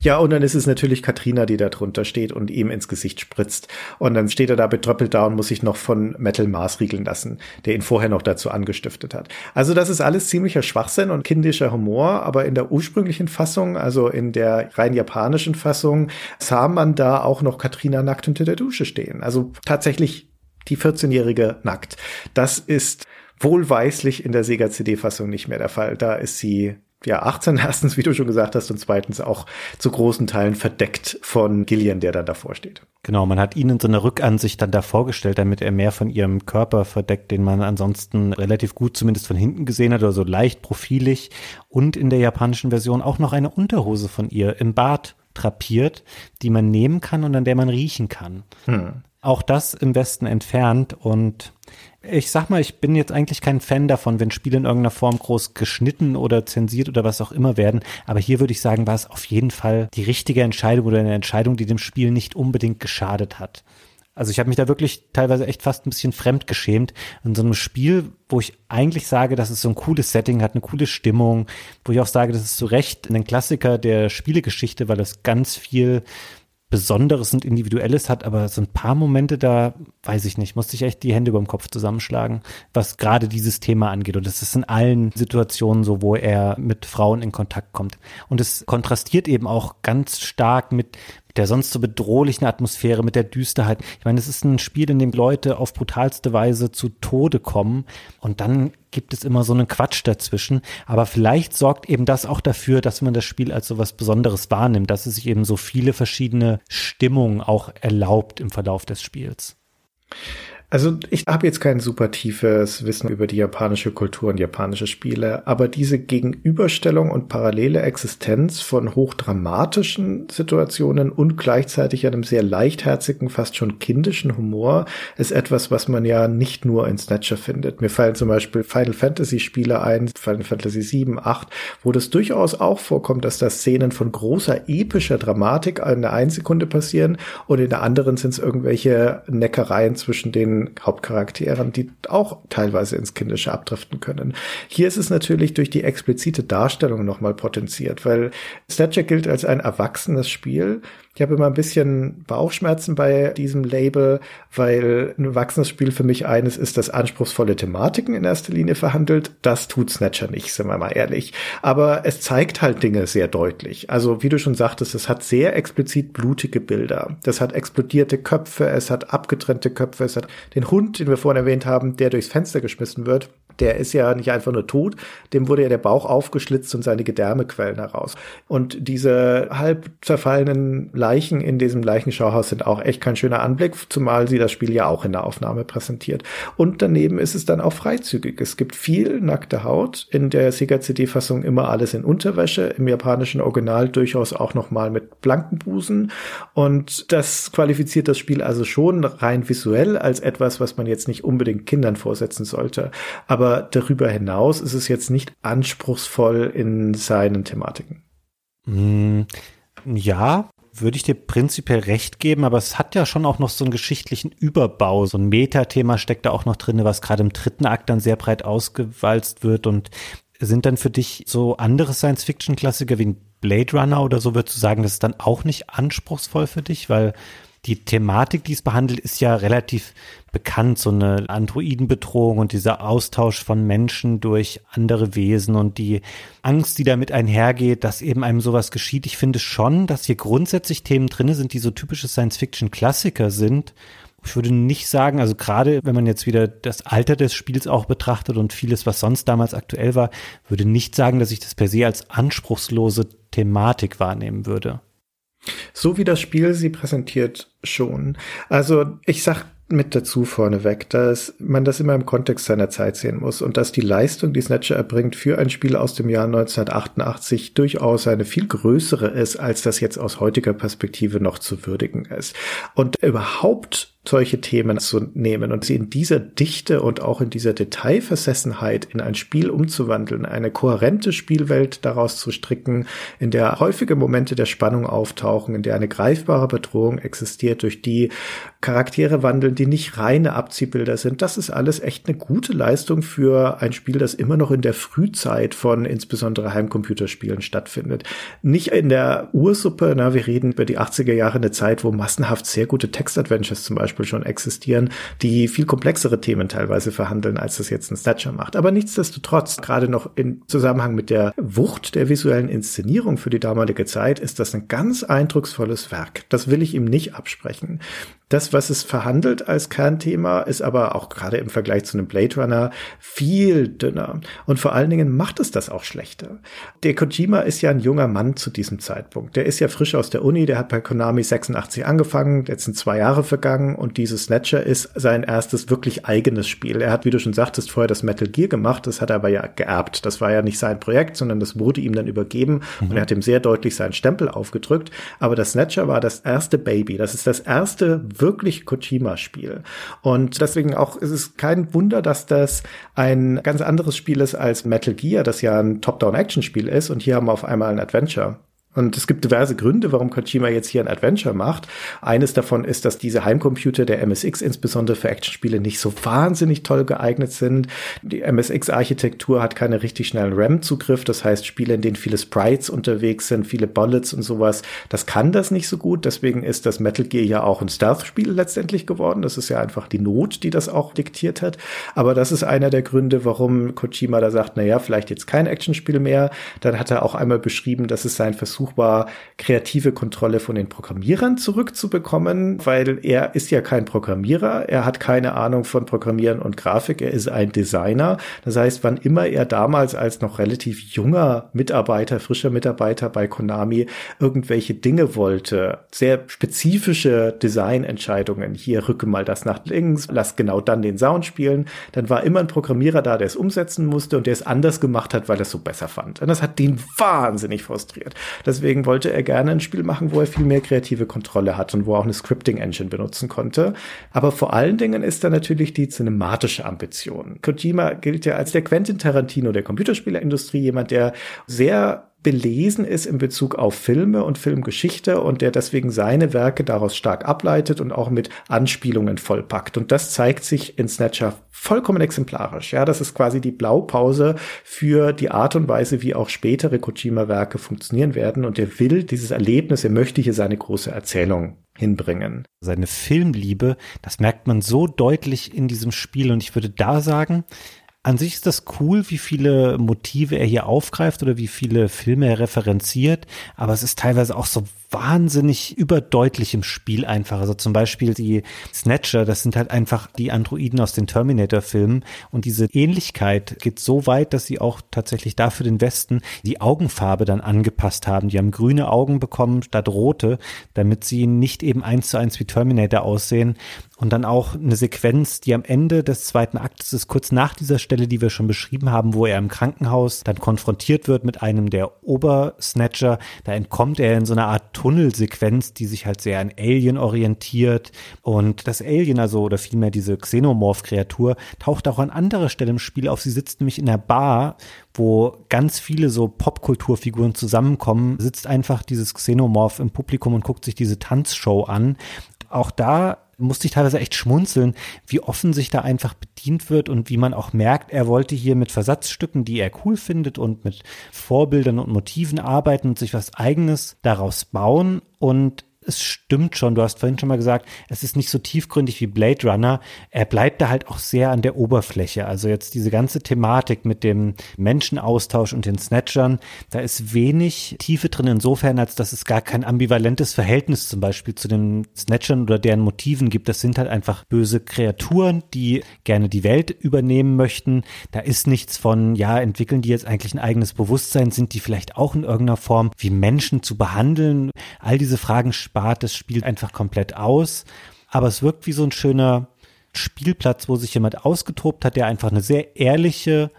Ja, und dann ist es natürlich Katrina, die da drunter steht und ihm ins Gesicht spritzt. Und dann steht er da betröppelt da und muss sich noch von Metal maßriegeln lassen, der ihn vorher noch dazu angestiftet hat. Also das ist alles ziemlicher Schwachsinn und kindischer Humor, aber in der ursprünglichen Fassung, also in der rein japanischen Fassung, sah man da auch noch Katrina nackt unter der Dusche stehen. Also tatsächlich die 14-Jährige nackt. Das ist wohlweislich in der Sega CD-Fassung nicht mehr der Fall. Da ist sie ja, 18 erstens, wie du schon gesagt hast, und zweitens auch zu großen Teilen verdeckt von Gillian, der dann davor steht. Genau, man hat ihn in so einer Rückansicht dann da vorgestellt, damit er mehr von ihrem Körper verdeckt, den man ansonsten relativ gut zumindest von hinten gesehen hat oder so leicht profilig und in der japanischen Version auch noch eine Unterhose von ihr im Bad drapiert, die man nehmen kann und an der man riechen kann. Hm. Auch das im Westen entfernt und ich sag mal, ich bin jetzt eigentlich kein Fan davon, wenn Spiele in irgendeiner Form groß geschnitten oder zensiert oder was auch immer werden. Aber hier würde ich sagen, war es auf jeden Fall die richtige Entscheidung oder eine Entscheidung, die dem Spiel nicht unbedingt geschadet hat. Also ich habe mich da wirklich teilweise echt fast ein bisschen fremd geschämt in so einem Spiel, wo ich eigentlich sage, dass es so ein cooles Setting hat, eine coole Stimmung, wo ich auch sage, das ist zu Recht ein Klassiker der Spielegeschichte, weil es ganz viel Besonderes und Individuelles hat, aber so ein paar Momente da, weiß ich nicht, musste ich echt die Hände über dem Kopf zusammenschlagen, was gerade dieses Thema angeht. Und das ist in allen Situationen so, wo er mit Frauen in Kontakt kommt. Und es kontrastiert eben auch ganz stark mit, der sonst so bedrohlichen Atmosphäre, mit der Düsterheit. Ich meine, es ist ein Spiel, in dem Leute auf brutalste Weise zu Tode kommen und dann gibt es immer so einen Quatsch dazwischen. Aber vielleicht sorgt eben das auch dafür, dass man das Spiel als so was Besonderes wahrnimmt, dass es sich eben so viele verschiedene Stimmungen auch erlaubt im Verlauf des Spiels. Also ich habe jetzt kein super tiefes Wissen über die japanische Kultur und japanische Spiele, aber diese Gegenüberstellung und parallele Existenz von hochdramatischen Situationen und gleichzeitig einem sehr leichtherzigen, fast schon kindischen Humor ist etwas, was man ja nicht nur in Snatcher findet. Mir fallen zum Beispiel Final Fantasy Spiele ein, Final Fantasy 7, 8, wo das durchaus auch vorkommt, dass da Szenen von großer epischer Dramatik in der einen Sekunde passieren und in der anderen sind es irgendwelche Neckereien zwischen den Hauptcharakteren, die auch teilweise ins Kindische abdriften können. Hier ist es natürlich durch die explizite Darstellung nochmal potenziert, weil Snatcher gilt als ein erwachsenes Spiel, ich habe immer ein bisschen Bauchschmerzen bei diesem Label, weil ein erwachsenes Spiel für mich eines ist, das anspruchsvolle Thematiken in erster Linie verhandelt. Das tut Snatcher nicht, sind wir mal ehrlich. Aber es zeigt halt Dinge sehr deutlich. Also wie du schon sagtest, es hat sehr explizit blutige Bilder. Das hat explodierte Köpfe, es hat abgetrennte Köpfe, es hat den Hund, den wir vorhin erwähnt haben, der durchs Fenster geschmissen wird der ist ja nicht einfach nur tot, dem wurde ja der Bauch aufgeschlitzt und seine Gedärme quellen heraus. Und diese halb zerfallenen Leichen in diesem Leichenschauhaus sind auch echt kein schöner Anblick, zumal sie das Spiel ja auch in der Aufnahme präsentiert. Und daneben ist es dann auch freizügig. Es gibt viel nackte Haut, in der Sega CD-Fassung immer alles in Unterwäsche, im japanischen Original durchaus auch nochmal mit blanken Busen. Und das qualifiziert das Spiel also schon rein visuell als etwas, was man jetzt nicht unbedingt Kindern vorsetzen sollte. Aber aber darüber hinaus ist es jetzt nicht anspruchsvoll in seinen Thematiken. Mm, ja, würde ich dir prinzipiell recht geben, aber es hat ja schon auch noch so einen geschichtlichen Überbau. So ein Metathema steckt da auch noch drin, was gerade im dritten Akt dann sehr breit ausgewalzt wird. Und sind dann für dich so andere Science-Fiction-Klassiker wie Blade Runner oder so, würdest du sagen, das ist dann auch nicht anspruchsvoll für dich? Weil die Thematik, die es behandelt, ist ja relativ bekannt, so eine Androidenbedrohung und dieser Austausch von Menschen durch andere Wesen und die Angst, die damit einhergeht, dass eben einem sowas geschieht. Ich finde schon, dass hier grundsätzlich Themen drinne sind, die so typische Science-Fiction-Klassiker sind. Ich würde nicht sagen, also gerade wenn man jetzt wieder das Alter des Spiels auch betrachtet und vieles, was sonst damals aktuell war, würde nicht sagen, dass ich das per se als anspruchslose Thematik wahrnehmen würde. So wie das Spiel sie präsentiert schon. Also ich sag mit dazu vorneweg, dass man das immer im Kontext seiner Zeit sehen muss und dass die Leistung, die Snatcher erbringt für ein Spiel aus dem Jahr 1988 durchaus eine viel größere ist, als das jetzt aus heutiger Perspektive noch zu würdigen ist. Und überhaupt solche Themen zu nehmen und sie in dieser Dichte und auch in dieser Detailversessenheit in ein Spiel umzuwandeln, eine kohärente Spielwelt daraus zu stricken, in der häufige Momente der Spannung auftauchen, in der eine greifbare Bedrohung existiert, durch die Charaktere wandeln, die nicht reine Abziehbilder sind. Das ist alles echt eine gute Leistung für ein Spiel, das immer noch in der Frühzeit von insbesondere Heimcomputerspielen stattfindet. Nicht in der Ursuppe, na, wir reden über die 80er Jahre, eine Zeit, wo massenhaft sehr gute Textadventures zum Beispiel schon existieren, die viel komplexere Themen teilweise verhandeln, als das jetzt ein Snatcher macht. Aber nichtsdestotrotz, gerade noch in Zusammenhang mit der Wucht der visuellen Inszenierung für die damalige Zeit, ist das ein ganz eindrucksvolles Werk. Das will ich ihm nicht absprechen. Das, was es verhandelt als Kernthema, ist aber auch gerade im Vergleich zu einem Blade Runner viel dünner. Und vor allen Dingen macht es das auch schlechter. Der Kojima ist ja ein junger Mann zu diesem Zeitpunkt. Der ist ja frisch aus der Uni, der hat bei Konami 86 angefangen, jetzt sind zwei Jahre vergangen und dieses Snatcher ist sein erstes wirklich eigenes Spiel. Er hat, wie du schon sagtest, vorher das Metal Gear gemacht, das hat er aber ja geerbt. Das war ja nicht sein Projekt, sondern das wurde ihm dann übergeben mhm. und er hat ihm sehr deutlich seinen Stempel aufgedrückt. Aber das Snatcher war das erste Baby. Das ist das erste wirklich Kojima-Spiel. Und deswegen auch ist es kein Wunder, dass das ein ganz anderes Spiel ist als Metal Gear, das ja ein Top-Down-Action-Spiel ist. Und hier haben wir auf einmal ein Adventure. Und es gibt diverse Gründe, warum Kojima jetzt hier ein Adventure macht. Eines davon ist, dass diese Heimcomputer der MSX insbesondere für Actionspiele nicht so wahnsinnig toll geeignet sind. Die MSX-Architektur hat keine richtig schnellen RAM-Zugriff. Das heißt, Spiele, in denen viele Sprites unterwegs sind, viele Bullets und sowas, das kann das nicht so gut. Deswegen ist das Metal Gear ja auch ein Stealth-Spiel letztendlich geworden. Das ist ja einfach die Not, die das auch diktiert hat. Aber das ist einer der Gründe, warum Kojima da sagt, na ja, vielleicht jetzt kein Actionspiel mehr. Dann hat er auch einmal beschrieben, dass es sein Versuch Versuch war, kreative Kontrolle von den Programmierern zurückzubekommen, weil er ist ja kein Programmierer, er hat keine Ahnung von Programmieren und Grafik, er ist ein Designer. Das heißt, wann immer er damals als noch relativ junger Mitarbeiter, frischer Mitarbeiter bei Konami irgendwelche Dinge wollte, sehr spezifische Designentscheidungen, hier rücke mal das nach links, lass genau dann den Sound spielen, dann war immer ein Programmierer da, der es umsetzen musste und der es anders gemacht hat, weil er es so besser fand. Und das hat den wahnsinnig frustriert. Deswegen wollte er gerne ein Spiel machen, wo er viel mehr kreative Kontrolle hat und wo er auch eine Scripting-Engine benutzen konnte. Aber vor allen Dingen ist da natürlich die cinematische Ambition. Kojima gilt ja als der Quentin Tarantino der Computerspieleindustrie, jemand, der sehr belesen ist in Bezug auf Filme und Filmgeschichte und der deswegen seine Werke daraus stark ableitet und auch mit Anspielungen vollpackt. Und das zeigt sich in Snatcher vollkommen exemplarisch. Ja, das ist quasi die Blaupause für die Art und Weise, wie auch spätere Kojima-Werke funktionieren werden. Und er will dieses Erlebnis, er möchte hier seine große Erzählung hinbringen. Seine Filmliebe, das merkt man so deutlich in diesem Spiel. Und ich würde da sagen, an sich ist das cool, wie viele Motive er hier aufgreift oder wie viele Filme er referenziert, aber es ist teilweise auch so wahnsinnig überdeutlich im Spiel einfach. Also zum Beispiel die Snatcher, das sind halt einfach die Androiden aus den Terminator-Filmen und diese Ähnlichkeit geht so weit, dass sie auch tatsächlich dafür den Westen die Augenfarbe dann angepasst haben. Die haben grüne Augen bekommen statt rote, damit sie nicht eben eins zu eins wie Terminator aussehen. Und dann auch eine Sequenz, die am Ende des zweiten Aktes ist, kurz nach dieser Stelle, die wir schon beschrieben haben, wo er im Krankenhaus dann konfrontiert wird mit einem der Obersnatcher. Da entkommt er in so einer Art Tunnelsequenz, die sich halt sehr an Alien orientiert. Und das Alien, also oder vielmehr diese Xenomorph-Kreatur, taucht auch an anderer Stelle im Spiel auf. Sie sitzt nämlich in der Bar, wo ganz viele so Popkulturfiguren zusammenkommen, sitzt einfach dieses Xenomorph im Publikum und guckt sich diese Tanzshow an. Auch da musste ich teilweise echt schmunzeln, wie offen sich da einfach bedient wird und wie man auch merkt, er wollte hier mit Versatzstücken, die er cool findet und mit Vorbildern und Motiven arbeiten und sich was eigenes daraus bauen. Und es stimmt schon, du hast vorhin schon mal gesagt, es ist nicht so tiefgründig wie Blade Runner. Er bleibt da halt auch sehr an der Oberfläche. Also jetzt diese ganze Thematik mit dem Menschenaustausch und den Snatchern, da ist wenig Tiefe drin insofern, als dass es gar kein ambivalentes Verhältnis zum Beispiel zu den Snatchern oder deren Motiven gibt. Das sind halt einfach böse Kreaturen, die gerne die Welt übernehmen möchten. Da ist nichts von, ja, entwickeln die jetzt eigentlich ein eigenes Bewusstsein? Sind die vielleicht auch in irgendeiner Form wie Menschen zu behandeln? All diese Fragen spart das Spiel einfach komplett aus. Aber es wirkt wie so ein schöner Spielplatz, wo sich jemand ausgetobt hat, der einfach eine sehr ehrliche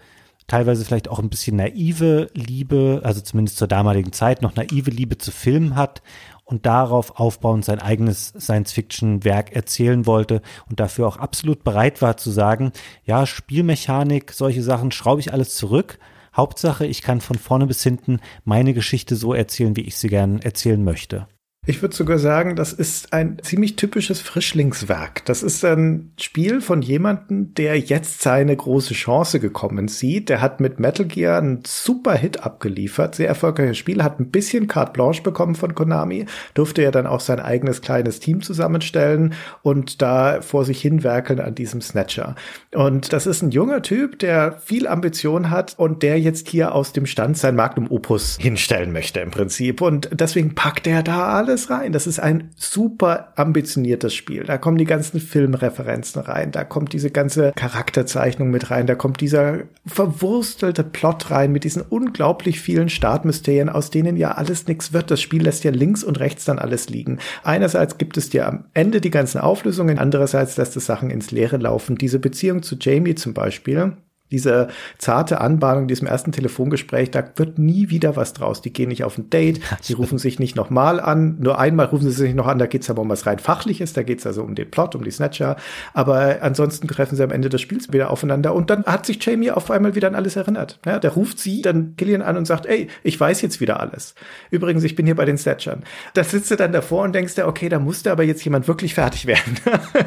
teilweise vielleicht auch ein bisschen naive Liebe, also zumindest zur damaligen Zeit noch naive Liebe zu Filmen hat und darauf aufbauend sein eigenes Science-Fiction-Werk erzählen wollte und dafür auch absolut bereit war zu sagen, ja, Spielmechanik, solche Sachen schraube ich alles zurück. Hauptsache, ich kann von vorne bis hinten meine Geschichte so erzählen, wie ich sie gern erzählen möchte. Ich würde sogar sagen, das ist ein ziemlich typisches Frischlingswerk. Das ist ein Spiel von jemandem, der jetzt seine große Chance gekommen sieht. Der hat mit Metal Gear einen super Hit abgeliefert, sehr erfolgreiches Spiel, hat ein bisschen carte blanche bekommen von Konami, durfte ja dann auch sein eigenes kleines Team zusammenstellen und da vor sich hinwerkeln an diesem Snatcher. Und das ist ein junger Typ, der viel Ambition hat und der jetzt hier aus dem Stand sein Magnum Opus hinstellen möchte im Prinzip. Und deswegen packt er da alles alles rein. Das ist ein super ambitioniertes Spiel. Da kommen die ganzen Filmreferenzen rein, da kommt diese ganze Charakterzeichnung mit rein, da kommt dieser verwurstelte Plot rein mit diesen unglaublich vielen Startmysterien, aus denen ja alles nichts wird. Das Spiel lässt ja links und rechts dann alles liegen. Einerseits gibt es dir am Ende die ganzen Auflösungen, andererseits lässt es Sachen ins Leere laufen. Diese Beziehung zu Jamie zum Beispiel, diese zarte Anbahnung, diesem ersten Telefongespräch, da wird nie wieder was draus. Die gehen nicht auf ein Date, die rufen sich nicht nochmal an. Nur einmal rufen sie sich noch an, da geht's aber um was rein Fachliches, da geht's also um den Plot, um die Snatcher. Aber ansonsten treffen sie am Ende des Spiels wieder aufeinander und dann hat sich Jamie auf einmal wieder an alles erinnert. Ja, der ruft sie dann Gillian an und sagt, ey, ich weiß jetzt wieder alles. Übrigens, ich bin hier bei den Snatchern. Da sitzt du dann davor und denkst dir, okay, da musste aber jetzt jemand wirklich fertig werden.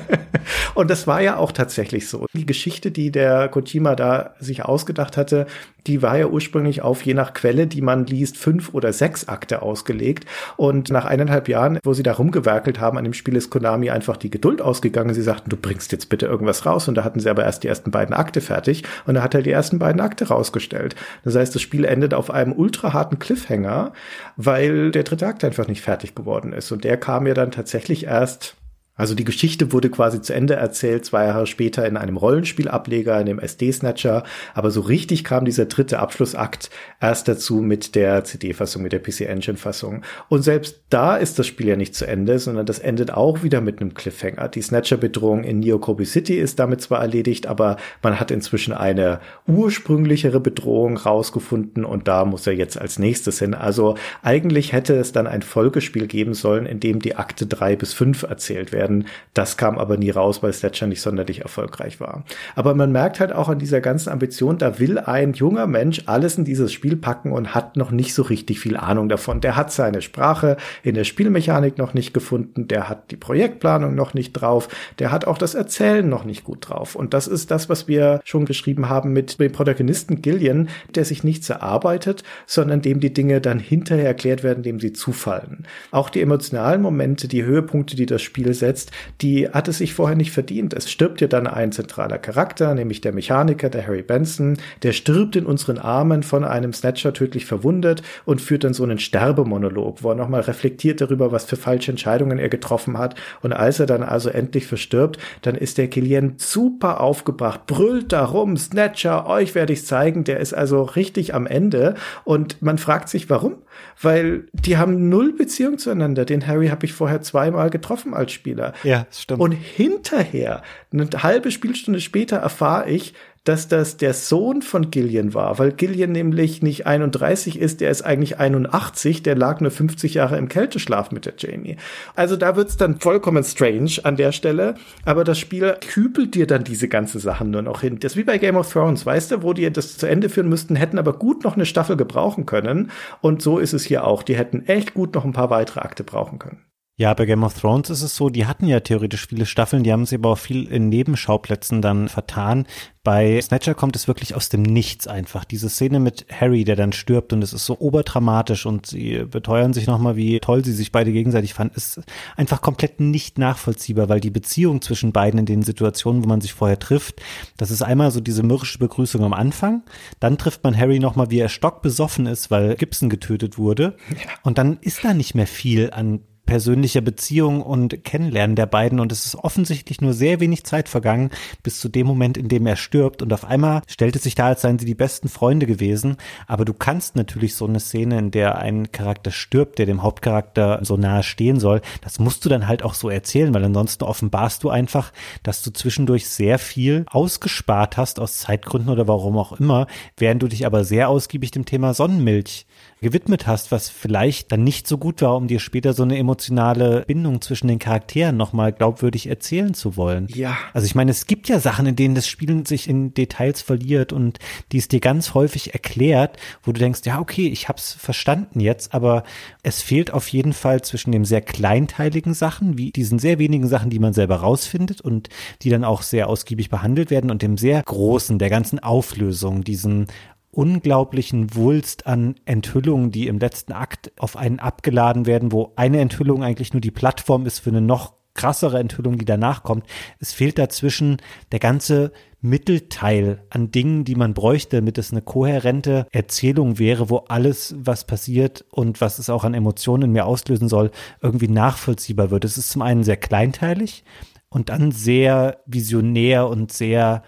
und das war ja auch tatsächlich so. Die Geschichte, die der Kojima da sich ausgedacht hatte, die war ja ursprünglich auf je nach Quelle, die man liest, fünf oder sechs Akte ausgelegt. Und nach eineinhalb Jahren, wo sie da rumgewerkelt haben an dem Spiel, ist Konami einfach die Geduld ausgegangen. Sie sagten, du bringst jetzt bitte irgendwas raus. Und da hatten sie aber erst die ersten beiden Akte fertig. Und da hat er die ersten beiden Akte rausgestellt. Das heißt, das Spiel endet auf einem ultra Cliffhanger, weil der dritte Akt einfach nicht fertig geworden ist. Und der kam ja dann tatsächlich erst also die Geschichte wurde quasi zu Ende erzählt, zwei Jahre später in einem Rollenspielableger, in dem SD-Snatcher. Aber so richtig kam dieser dritte Abschlussakt erst dazu mit der CD-Fassung, mit der PC-Engine-Fassung. Und selbst da ist das Spiel ja nicht zu Ende, sondern das endet auch wieder mit einem Cliffhanger. Die Snatcher-Bedrohung in Neo Kobe City ist damit zwar erledigt, aber man hat inzwischen eine ursprünglichere Bedrohung rausgefunden und da muss er jetzt als nächstes hin. Also eigentlich hätte es dann ein Folgespiel geben sollen, in dem die Akte drei bis fünf erzählt werden werden. Das kam aber nie raus, weil Sledger nicht sonderlich erfolgreich war. Aber man merkt halt auch an dieser ganzen Ambition, da will ein junger Mensch alles in dieses Spiel packen und hat noch nicht so richtig viel Ahnung davon. Der hat seine Sprache in der Spielmechanik noch nicht gefunden, der hat die Projektplanung noch nicht drauf, der hat auch das Erzählen noch nicht gut drauf. Und das ist das, was wir schon geschrieben haben mit dem Protagonisten Gillian, der sich nichts erarbeitet, sondern dem die Dinge dann hinterher erklärt werden, dem sie zufallen. Auch die emotionalen Momente, die Höhepunkte, die das Spiel setzt, setzt, die hat es sich vorher nicht verdient. Es stirbt ja dann ein zentraler Charakter, nämlich der Mechaniker, der Harry Benson, der stirbt in unseren Armen von einem Snatcher tödlich verwundet und führt dann so einen Sterbemonolog, wo er nochmal reflektiert darüber, was für falsche Entscheidungen er getroffen hat. Und als er dann also endlich verstirbt, dann ist der Killian super aufgebracht, brüllt darum, Snatcher, euch werde ich zeigen, der ist also richtig am Ende. Und man fragt sich, warum? Weil die haben null Beziehung zueinander. Den Harry habe ich vorher zweimal getroffen als Spieler. Ja, stimmt. Und hinterher, eine halbe Spielstunde später, erfahre ich, dass das der Sohn von Gillian war, weil Gillian nämlich nicht 31 ist, der ist eigentlich 81, der lag nur 50 Jahre im Kälteschlaf mit der Jamie. Also da wird's dann vollkommen strange an der Stelle, aber das Spiel kübelt dir dann diese ganze Sachen nur noch hin. Das ist wie bei Game of Thrones, weißt du, wo die das zu Ende führen müssten, hätten aber gut noch eine Staffel gebrauchen können und so ist es hier auch. Die hätten echt gut noch ein paar weitere Akte brauchen können. Ja, bei Game of Thrones ist es so, die hatten ja theoretisch viele Staffeln, die haben sie aber auch viel in Nebenschauplätzen dann vertan. Bei Snatcher kommt es wirklich aus dem Nichts einfach. Diese Szene mit Harry, der dann stirbt und es ist so oberdramatisch und sie beteuern sich nochmal, wie toll sie sich beide gegenseitig fanden, ist einfach komplett nicht nachvollziehbar, weil die Beziehung zwischen beiden in den Situationen, wo man sich vorher trifft, das ist einmal so diese mürrische Begrüßung am Anfang, dann trifft man Harry nochmal, wie er stockbesoffen ist, weil Gibson getötet wurde und dann ist da nicht mehr viel an persönlicher Beziehung und Kennenlernen der beiden. Und es ist offensichtlich nur sehr wenig Zeit vergangen bis zu dem Moment, in dem er stirbt. Und auf einmal stellt es sich da, als seien sie die besten Freunde gewesen, aber du kannst natürlich so eine Szene, in der ein Charakter stirbt, der dem Hauptcharakter so nahe stehen soll, das musst du dann halt auch so erzählen, weil ansonsten offenbarst du einfach, dass du zwischendurch sehr viel ausgespart hast aus Zeitgründen oder warum auch immer, während du dich aber sehr ausgiebig dem Thema Sonnenmilch gewidmet hast, was vielleicht dann nicht so gut war, um dir später so eine emotionale Bindung zwischen den Charakteren nochmal glaubwürdig erzählen zu wollen. Ja. Also ich meine, es gibt ja Sachen, in denen das Spielen sich in Details verliert und die es dir ganz häufig erklärt, wo du denkst, ja, okay, ich hab's verstanden jetzt, aber es fehlt auf jeden Fall zwischen dem sehr kleinteiligen Sachen, wie diesen sehr wenigen Sachen, die man selber rausfindet und die dann auch sehr ausgiebig behandelt werden und dem sehr großen, der ganzen Auflösung, diesen unglaublichen Wulst an Enthüllungen, die im letzten Akt auf einen abgeladen werden, wo eine Enthüllung eigentlich nur die Plattform ist für eine noch krassere Enthüllung, die danach kommt. Es fehlt dazwischen der ganze Mittelteil an Dingen, die man bräuchte, damit es eine kohärente Erzählung wäre, wo alles, was passiert und was es auch an Emotionen in mir auslösen soll, irgendwie nachvollziehbar wird. Es ist zum einen sehr kleinteilig und dann sehr visionär und sehr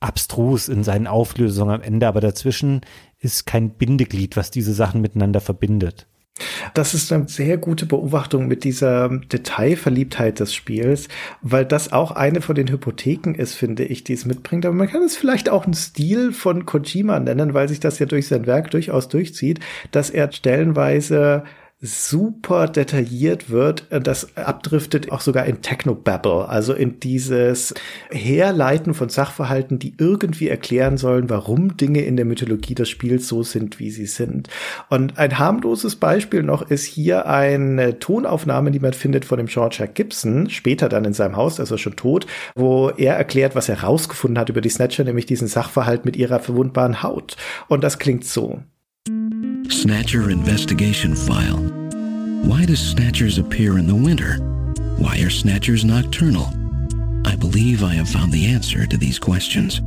abstrus in seinen Auflösungen am Ende, aber dazwischen ist kein Bindeglied, was diese Sachen miteinander verbindet. Das ist eine sehr gute Beobachtung mit dieser Detailverliebtheit des Spiels, weil das auch eine von den Hypotheken ist, finde ich, die es mitbringt. Aber man kann es vielleicht auch einen Stil von Kojima nennen, weil sich das ja durch sein Werk durchaus durchzieht, dass er stellenweise super detailliert wird, äh, das abdriftet auch sogar in Technobabble, also in dieses Herleiten von Sachverhalten, die irgendwie erklären sollen, warum Dinge in der Mythologie des Spiels so sind, wie sie sind. Und ein harmloses Beispiel noch ist hier eine Tonaufnahme, die man findet von dem George Gibson, später dann in seinem Haus, also schon tot, wo er erklärt, was er rausgefunden hat über die Snatcher, nämlich diesen Sachverhalt mit ihrer verwundbaren Haut. Und das klingt so. Snatcher Investigation File. Why do snatchers appear in the winter? Why are snatchers nocturnal? I believe I have found the answer to these questions.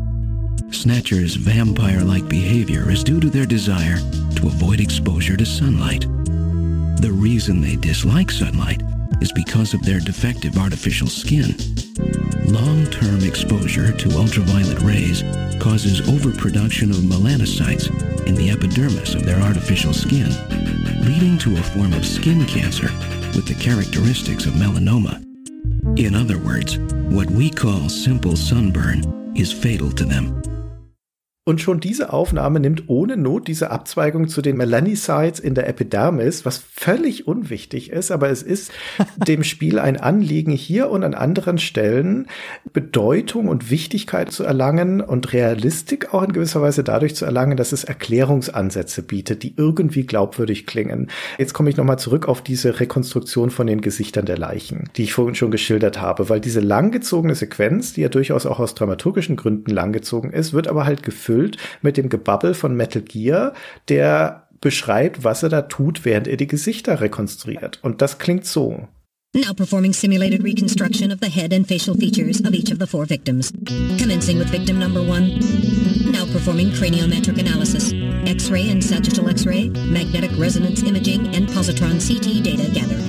Snatchers' vampire like behavior is due to their desire to avoid exposure to sunlight. The reason they dislike sunlight is because of their defective artificial skin. Long term exposure to ultraviolet rays causes overproduction of melanocytes in the epidermis of their artificial skin, leading to a form of skin cancer with the characteristics of melanoma. In other words, what we call simple sunburn is fatal to them. Und schon diese Aufnahme nimmt ohne Not diese Abzweigung zu den Melanocytes in der Epidermis, was völlig unwichtig ist, aber es ist dem Spiel ein Anliegen, hier und an anderen Stellen Bedeutung und Wichtigkeit zu erlangen und Realistik auch in gewisser Weise dadurch zu erlangen, dass es Erklärungsansätze bietet, die irgendwie glaubwürdig klingen. Jetzt komme ich nochmal zurück auf diese Rekonstruktion von den Gesichtern der Leichen, die ich vorhin schon geschildert habe, weil diese langgezogene Sequenz, die ja durchaus auch aus dramaturgischen Gründen langgezogen ist, wird aber halt gefüllt gefüllt mit dem Gebabbel von Metal Gear, der beschreibt, was er da tut, während er die Gesichter rekonstruiert. Und das klingt so. Now performing simulated reconstruction of the head and facial features of each of the four victims. Commencing with victim number one. Now performing craniometric analysis. X-ray and sagittal X-ray, magnetic resonance imaging, and positron CT data gathered.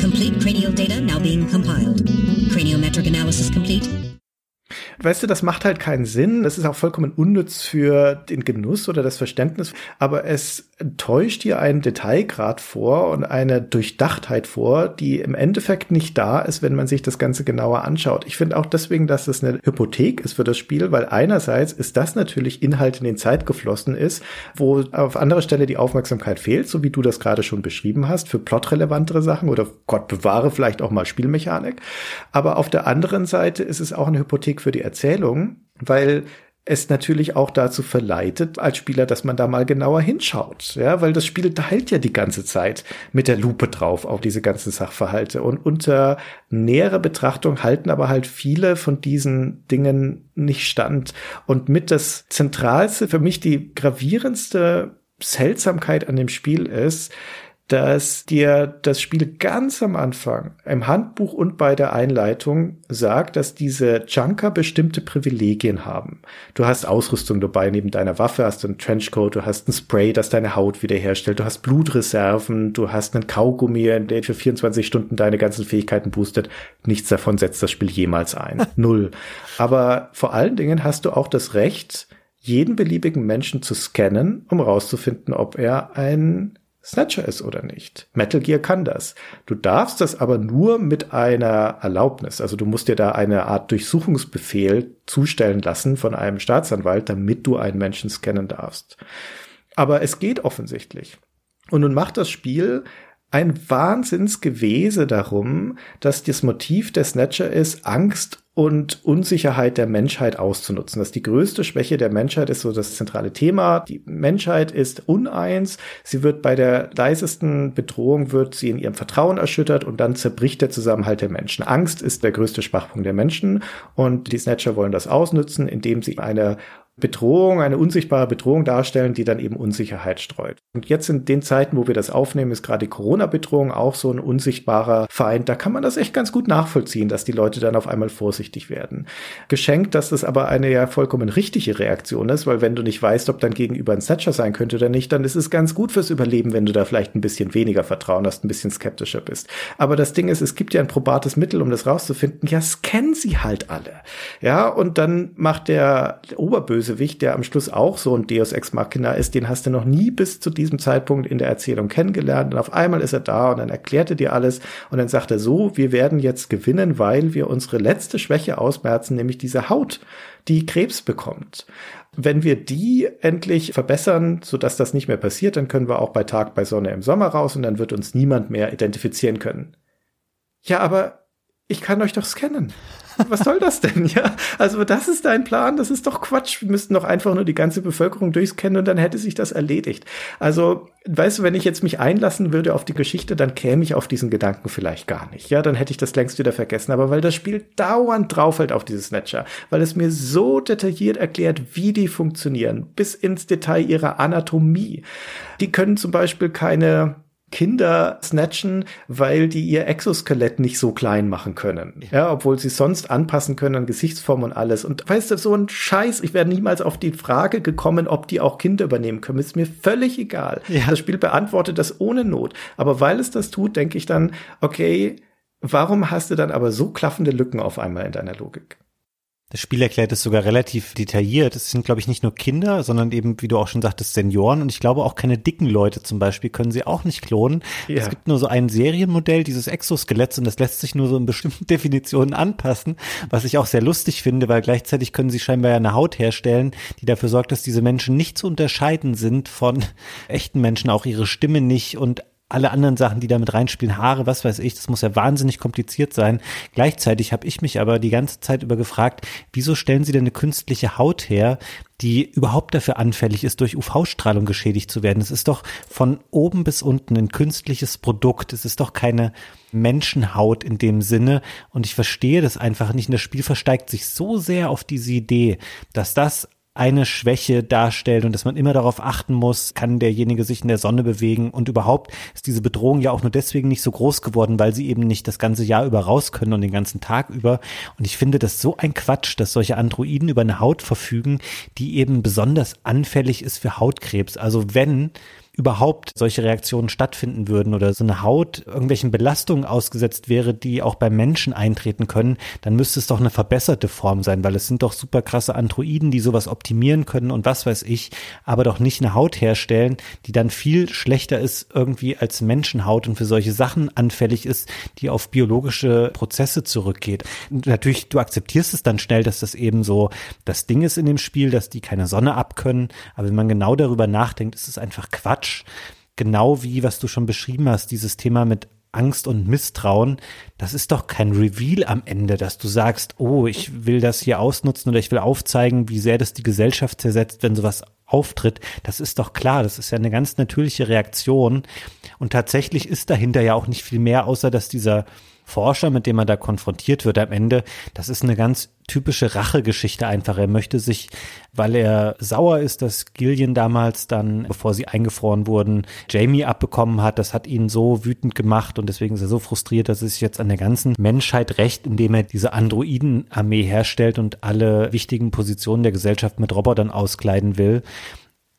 Complete cranial data now being compiled. Craniometric analysis complete. Weißt du, das macht halt keinen Sinn. Das ist auch vollkommen unnütz für den Genuss oder das Verständnis. Aber es täuscht dir einen Detailgrad vor und eine Durchdachtheit vor, die im Endeffekt nicht da ist, wenn man sich das Ganze genauer anschaut. Ich finde auch deswegen, dass das eine Hypothek ist für das Spiel, weil einerseits ist das natürlich Inhalt in den Zeit geflossen ist, wo auf anderer Stelle die Aufmerksamkeit fehlt, so wie du das gerade schon beschrieben hast, für plotrelevantere Sachen oder Gott bewahre vielleicht auch mal Spielmechanik. Aber auf der anderen Seite ist es auch eine Hypothek für die Erzählung, weil es natürlich auch dazu verleitet als Spieler, dass man da mal genauer hinschaut, ja, weil das Spiel teilt ja die ganze Zeit mit der Lupe drauf auf diese ganzen Sachverhalte. Und unter näherer Betrachtung halten aber halt viele von diesen Dingen nicht stand. Und mit das zentralste für mich die gravierendste Seltsamkeit an dem Spiel ist, dass dir das Spiel ganz am Anfang im Handbuch und bei der Einleitung sagt, dass diese Junker bestimmte Privilegien haben. Du hast Ausrüstung dabei, neben deiner Waffe hast du einen Trenchcoat, du hast ein Spray, das deine Haut wiederherstellt, du hast Blutreserven, du hast einen Kaugummi, der für 24 Stunden deine ganzen Fähigkeiten boostet. Nichts davon setzt das Spiel jemals ein. Null. Aber vor allen Dingen hast du auch das Recht, jeden beliebigen Menschen zu scannen, um rauszufinden, ob er ein Snatcher ist oder nicht. Metal Gear kann das. Du darfst das aber nur mit einer Erlaubnis. Also du musst dir da eine Art Durchsuchungsbefehl zustellen lassen von einem Staatsanwalt, damit du einen Menschen scannen darfst. Aber es geht offensichtlich. Und nun macht das Spiel ein Wahnsinnsgewese darum, dass das Motiv der Snatcher ist, Angst und Unsicherheit der Menschheit auszunutzen. Das ist die größte Schwäche der Menschheit, ist so das zentrale Thema. Die Menschheit ist uneins. Sie wird bei der leisesten Bedrohung, wird sie in ihrem Vertrauen erschüttert und dann zerbricht der Zusammenhalt der Menschen. Angst ist der größte Schwachpunkt der Menschen und die Snatcher wollen das ausnutzen, indem sie eine Bedrohung, eine unsichtbare Bedrohung darstellen, die dann eben Unsicherheit streut. Und jetzt in den Zeiten, wo wir das aufnehmen, ist gerade die Corona-Bedrohung auch so ein unsichtbarer Feind. Da kann man das echt ganz gut nachvollziehen, dass die Leute dann auf einmal vorsichtig werden. Geschenkt, dass das aber eine ja vollkommen richtige Reaktion ist, weil wenn du nicht weißt, ob dein Gegenüber ein Snatcher sein könnte oder nicht, dann ist es ganz gut fürs Überleben, wenn du da vielleicht ein bisschen weniger Vertrauen hast, ein bisschen skeptischer bist. Aber das Ding ist, es gibt ja ein probates Mittel, um das rauszufinden. Ja, scannen sie halt alle. Ja, und dann macht der Oberböse Bösewicht, der am Schluss auch so ein Deus Ex Machina ist, den hast du noch nie bis zu diesem Zeitpunkt in der Erzählung kennengelernt. Und auf einmal ist er da und dann erklärt er dir alles und dann sagt er so, wir werden jetzt gewinnen, weil wir unsere letzte Schwäche ausmerzen, nämlich diese Haut, die Krebs bekommt. Wenn wir die endlich verbessern, sodass das nicht mehr passiert, dann können wir auch bei Tag bei Sonne im Sommer raus und dann wird uns niemand mehr identifizieren können. Ja, aber ich kann euch doch scannen was soll das denn? Ja, also das ist dein Plan, das ist doch Quatsch. Wir müssten doch einfach nur die ganze Bevölkerung durchscannen und dann hätte sich das erledigt. Also, weißt du, wenn ich jetzt mich einlassen würde auf die Geschichte, dann käme ich auf diesen Gedanken vielleicht gar nicht. Ja, dann hätte ich das längst wieder vergessen. Aber weil das Spiel dauernd draufhält auf dieses Snatcher, weil es mir so detailliert erklärt, wie die funktionieren, bis ins Detail ihrer Anatomie. Die können zum Beispiel keine Kinder snatchen, weil die ihr Exoskelett nicht so klein machen können. Ja. ja, obwohl sie sonst anpassen können an Gesichtsform und alles. Und weißt du, so ein Scheiß, ich wäre niemals auf die Frage gekommen, ob die auch Kinder übernehmen können. Ist mir völlig egal. Ja. Das Spiel beantwortet das ohne Not. Aber weil es das tut, denke ich dann, okay, warum hast du dann aber so klaffende Lücken auf einmal in deiner Logik? Das Spiel erklärt es sogar relativ detailliert. Es sind, glaube ich, nicht nur Kinder, sondern eben, wie du auch schon sagtest, Senioren. Und ich glaube auch keine dicken Leute zum Beispiel können sie auch nicht klonen. Ja. Es gibt nur so ein Serienmodell dieses Exoskeletts und das lässt sich nur so in bestimmten Definitionen anpassen, was ich auch sehr lustig finde, weil gleichzeitig können sie scheinbar ja eine Haut herstellen, die dafür sorgt, dass diese Menschen nicht zu unterscheiden sind von echten Menschen, auch ihre Stimme nicht und alle anderen Sachen, die da mit reinspielen, Haare, was weiß ich, das muss ja wahnsinnig kompliziert sein. Gleichzeitig habe ich mich aber die ganze Zeit über gefragt, wieso stellen sie denn eine künstliche Haut her, die überhaupt dafür anfällig ist, durch UV-Strahlung geschädigt zu werden? Es ist doch von oben bis unten ein künstliches Produkt. Es ist doch keine Menschenhaut in dem Sinne. Und ich verstehe das einfach nicht. Und das Spiel versteigt sich so sehr auf diese Idee, dass das eine Schwäche darstellt und dass man immer darauf achten muss, kann derjenige sich in der Sonne bewegen und überhaupt ist diese Bedrohung ja auch nur deswegen nicht so groß geworden, weil sie eben nicht das ganze Jahr über raus können und den ganzen Tag über. Und ich finde das so ein Quatsch, dass solche Androiden über eine Haut verfügen, die eben besonders anfällig ist für Hautkrebs. Also wenn überhaupt solche Reaktionen stattfinden würden oder so eine Haut irgendwelchen Belastungen ausgesetzt wäre, die auch beim Menschen eintreten können, dann müsste es doch eine verbesserte Form sein, weil es sind doch super krasse Androiden, die sowas optimieren können und was weiß ich, aber doch nicht eine Haut herstellen, die dann viel schlechter ist irgendwie als Menschenhaut und für solche Sachen anfällig ist, die auf biologische Prozesse zurückgeht. natürlich, du akzeptierst es dann schnell, dass das eben so das Ding ist in dem Spiel, dass die keine Sonne abkönnen, aber wenn man genau darüber nachdenkt, ist es einfach Quatsch Quatsch. Genau wie, was du schon beschrieben hast, dieses Thema mit Angst und Misstrauen, das ist doch kein Reveal am Ende, dass du sagst, oh, ich will das hier ausnutzen oder ich will aufzeigen, wie sehr das die Gesellschaft zersetzt, wenn sowas auftritt. Das ist doch klar, das ist ja eine ganz natürliche Reaktion. Und tatsächlich ist dahinter ja auch nicht viel mehr, außer dass dieser Forscher, mit dem er da konfrontiert wird am Ende, das ist eine ganz typische Rachegeschichte einfach. Er möchte sich, weil er sauer ist, dass Gillian damals dann, bevor sie eingefroren wurden, Jamie abbekommen hat. Das hat ihn so wütend gemacht und deswegen ist er so frustriert, dass er sich jetzt an der ganzen Menschheit rächt, indem er diese Androidenarmee herstellt und alle wichtigen Positionen der Gesellschaft mit Robotern auskleiden will.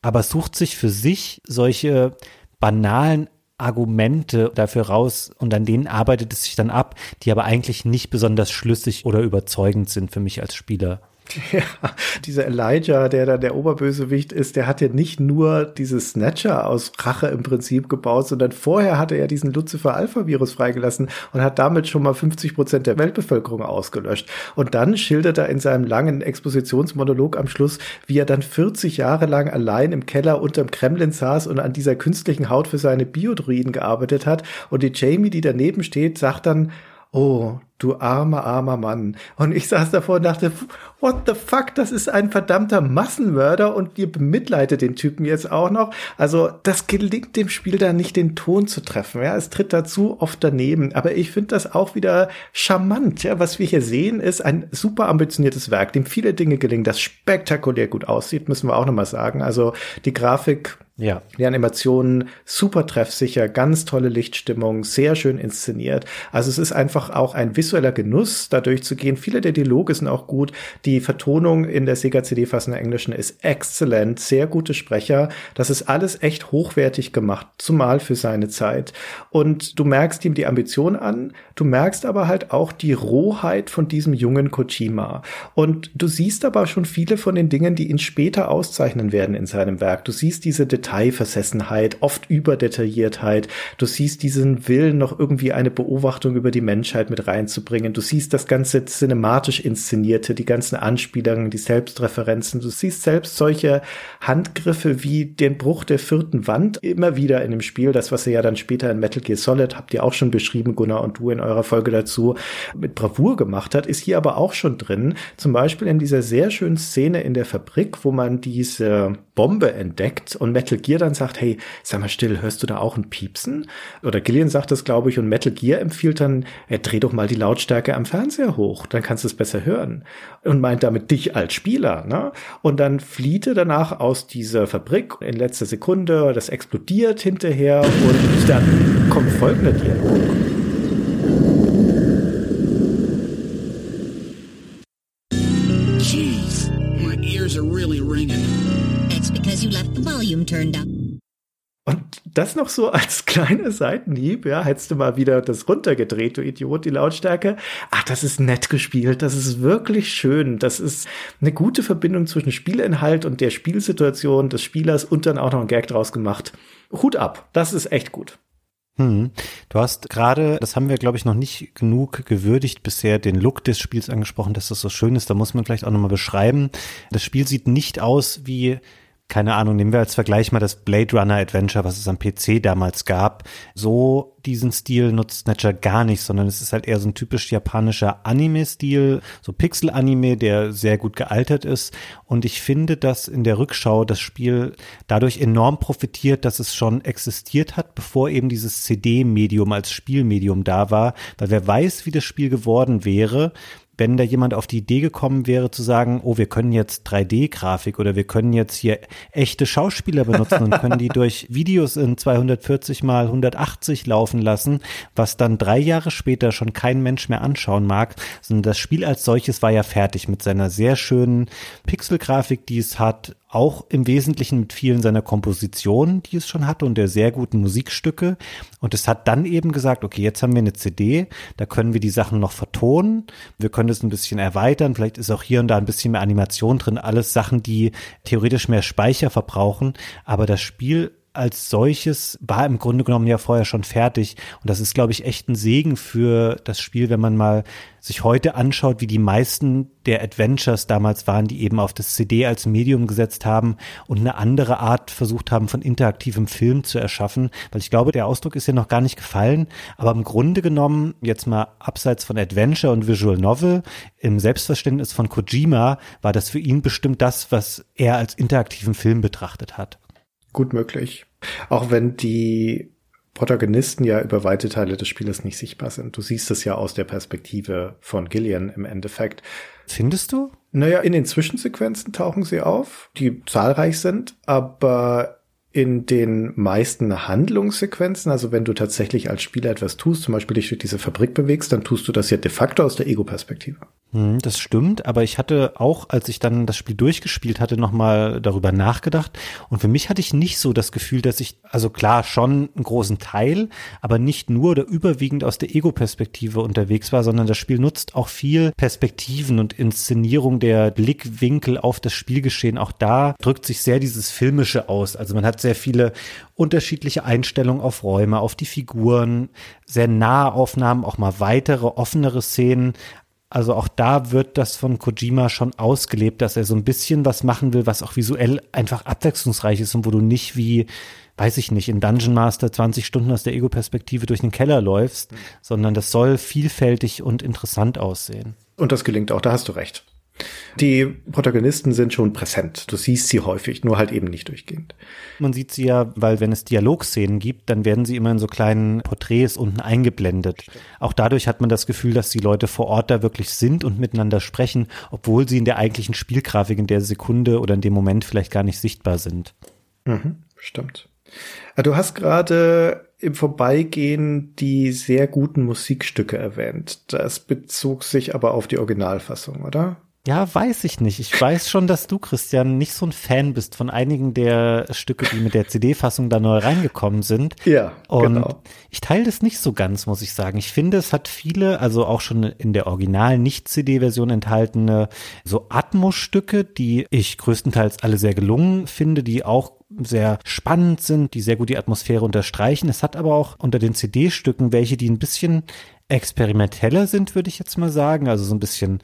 Aber sucht sich für sich solche banalen Argumente dafür raus und an denen arbeitet es sich dann ab, die aber eigentlich nicht besonders schlüssig oder überzeugend sind für mich als Spieler. Ja, dieser Elijah, der da der Oberbösewicht ist, der hat ja nicht nur dieses Snatcher aus Rache im Prinzip gebaut, sondern vorher hat er diesen Lucifer Alpha Virus freigelassen und hat damit schon mal 50 Prozent der Weltbevölkerung ausgelöscht. Und dann schildert er in seinem langen Expositionsmonolog am Schluss, wie er dann 40 Jahre lang allein im Keller unterm Kremlin saß und an dieser künstlichen Haut für seine Biodruiden gearbeitet hat. Und die Jamie, die daneben steht, sagt dann, oh, du armer, armer Mann. Und ich saß davor und dachte, what the fuck, das ist ein verdammter Massenmörder und ihr bemitleidet den Typen jetzt auch noch. Also das gelingt dem Spiel da nicht, den Ton zu treffen. Ja, es tritt dazu oft daneben. Aber ich finde das auch wieder charmant. Ja, was wir hier sehen, ist ein super ambitioniertes Werk, dem viele Dinge gelingen, das spektakulär gut aussieht, müssen wir auch nochmal sagen. Also die Grafik ja. Die Animationen super treffsicher, ganz tolle Lichtstimmung, sehr schön inszeniert. Also es ist einfach auch ein visueller Genuss, da durchzugehen. Viele der Dialoge sind auch gut. Die Vertonung in der Sega CD-Fassung Englischen ist exzellent, sehr gute Sprecher. Das ist alles echt hochwertig gemacht, zumal für seine Zeit. Und du merkst ihm die Ambition an, du merkst aber halt auch die Rohheit von diesem jungen Kojima. Und du siehst aber schon viele von den Dingen, die ihn später auszeichnen werden in seinem Werk. Du siehst diese Detailversessenheit, oft Überdetailliertheit. Du siehst diesen Willen, noch irgendwie eine Beobachtung über die Menschheit mit reinzubringen. Du siehst das ganze cinematisch inszenierte, die ganzen Anspielungen, die Selbstreferenzen. Du siehst selbst solche Handgriffe wie den Bruch der vierten Wand immer wieder in dem Spiel. Das, was ihr ja dann später in Metal Gear Solid, habt ihr auch schon beschrieben, Gunnar und du in eurer Folge dazu, mit Bravour gemacht hat, ist hier aber auch schon drin. Zum Beispiel in dieser sehr schönen Szene in der Fabrik, wo man diese Bombe entdeckt und Metal Gear dann sagt, hey, sag mal still, hörst du da auch ein Piepsen? Oder Gillian sagt das, glaube ich, und Metal Gear empfiehlt dann, hey, dreh doch mal die Lautstärke am Fernseher hoch, dann kannst du es besser hören. Und meint damit dich als Spieler, ne? Und dann flieht er danach aus dieser Fabrik in letzter Sekunde, das explodiert hinterher und dann kommt folgender Dialog. Jeez, my ears are really ringing. That's because you left the volume turned up. Das noch so als kleiner Seitenhieb, ja, hättest du mal wieder das runtergedreht, du Idiot, die Lautstärke. Ach, das ist nett gespielt, das ist wirklich schön, das ist eine gute Verbindung zwischen Spielinhalt und der Spielsituation des Spielers und dann auch noch ein Gag draus gemacht. Hut ab, das ist echt gut. Hm. Du hast gerade, das haben wir, glaube ich, noch nicht genug gewürdigt bisher, den Look des Spiels angesprochen, dass das so schön ist. Da muss man vielleicht auch nochmal beschreiben. Das Spiel sieht nicht aus wie keine Ahnung, nehmen wir als Vergleich mal das Blade Runner Adventure, was es am PC damals gab. So diesen Stil nutzt Snatcher gar nicht, sondern es ist halt eher so ein typisch japanischer Anime-Stil, so Pixel-Anime, der sehr gut gealtert ist. Und ich finde, dass in der Rückschau das Spiel dadurch enorm profitiert, dass es schon existiert hat, bevor eben dieses CD-Medium als Spielmedium da war. Weil wer weiß, wie das Spiel geworden wäre, wenn da jemand auf die Idee gekommen wäre zu sagen, oh, wir können jetzt 3D-Grafik oder wir können jetzt hier echte Schauspieler benutzen und können die durch Videos in 240 mal 180 laufen lassen, was dann drei Jahre später schon kein Mensch mehr anschauen mag, sondern das Spiel als solches war ja fertig mit seiner sehr schönen Pixelgrafik, die es hat, auch im Wesentlichen mit vielen seiner Kompositionen, die es schon hatte und der sehr guten Musikstücke. Und es hat dann eben gesagt, okay, jetzt haben wir eine CD, da können wir die Sachen noch vertonen, wir können es ein bisschen erweitern, vielleicht ist auch hier und da ein bisschen mehr Animation drin, alles Sachen, die theoretisch mehr Speicher verbrauchen, aber das Spiel als solches war im Grunde genommen ja vorher schon fertig. Und das ist, glaube ich, echt ein Segen für das Spiel, wenn man mal sich heute anschaut, wie die meisten der Adventures damals waren, die eben auf das CD als Medium gesetzt haben und eine andere Art versucht haben, von interaktivem Film zu erschaffen. Weil ich glaube, der Ausdruck ist ja noch gar nicht gefallen. Aber im Grunde genommen, jetzt mal abseits von Adventure und Visual Novel, im Selbstverständnis von Kojima war das für ihn bestimmt das, was er als interaktiven Film betrachtet hat. Gut möglich. Auch wenn die Protagonisten ja über weite Teile des Spieles nicht sichtbar sind. Du siehst es ja aus der Perspektive von Gillian im Endeffekt. Findest du? Naja, in den Zwischensequenzen tauchen sie auf, die zahlreich sind, aber in den meisten Handlungssequenzen, also wenn du tatsächlich als Spieler etwas tust, zum Beispiel dich durch diese Fabrik bewegst, dann tust du das ja de facto aus der Ego-Perspektive. Hm, das stimmt, aber ich hatte auch, als ich dann das Spiel durchgespielt hatte, nochmal darüber nachgedacht. Und für mich hatte ich nicht so das Gefühl, dass ich, also klar, schon einen großen Teil, aber nicht nur oder überwiegend aus der Ego-Perspektive unterwegs war, sondern das Spiel nutzt auch viel Perspektiven und Inszenierung der Blickwinkel auf das Spielgeschehen. Auch da drückt sich sehr dieses Filmische aus. Also man hat sehr viele unterschiedliche Einstellungen auf Räume, auf die Figuren, sehr nahe Aufnahmen, auch mal weitere, offenere Szenen. Also auch da wird das von Kojima schon ausgelebt, dass er so ein bisschen was machen will, was auch visuell einfach abwechslungsreich ist und wo du nicht wie, weiß ich nicht, in Dungeon Master 20 Stunden aus der Ego-Perspektive durch den Keller läufst, sondern das soll vielfältig und interessant aussehen. Und das gelingt auch, da hast du recht. Die Protagonisten sind schon präsent. Du siehst sie häufig, nur halt eben nicht durchgehend. Man sieht sie ja, weil wenn es Dialogszenen gibt, dann werden sie immer in so kleinen Porträts unten eingeblendet. Auch dadurch hat man das Gefühl, dass die Leute vor Ort da wirklich sind und miteinander sprechen, obwohl sie in der eigentlichen Spielgrafik in der Sekunde oder in dem Moment vielleicht gar nicht sichtbar sind. Mhm, stimmt. Ah, du hast gerade im Vorbeigehen die sehr guten Musikstücke erwähnt. Das bezog sich aber auf die Originalfassung, oder? Ja, weiß ich nicht. Ich weiß schon, dass du, Christian, nicht so ein Fan bist von einigen der Stücke, die mit der CD-Fassung da neu reingekommen sind. Ja, Und genau. ich teile das nicht so ganz, muss ich sagen. Ich finde, es hat viele, also auch schon in der Original Nicht-CD-Version enthaltene, so Atmos-Stücke, die ich größtenteils alle sehr gelungen finde, die auch sehr spannend sind, die sehr gut die Atmosphäre unterstreichen. Es hat aber auch unter den CD-Stücken welche, die ein bisschen experimenteller sind, würde ich jetzt mal sagen. Also so ein bisschen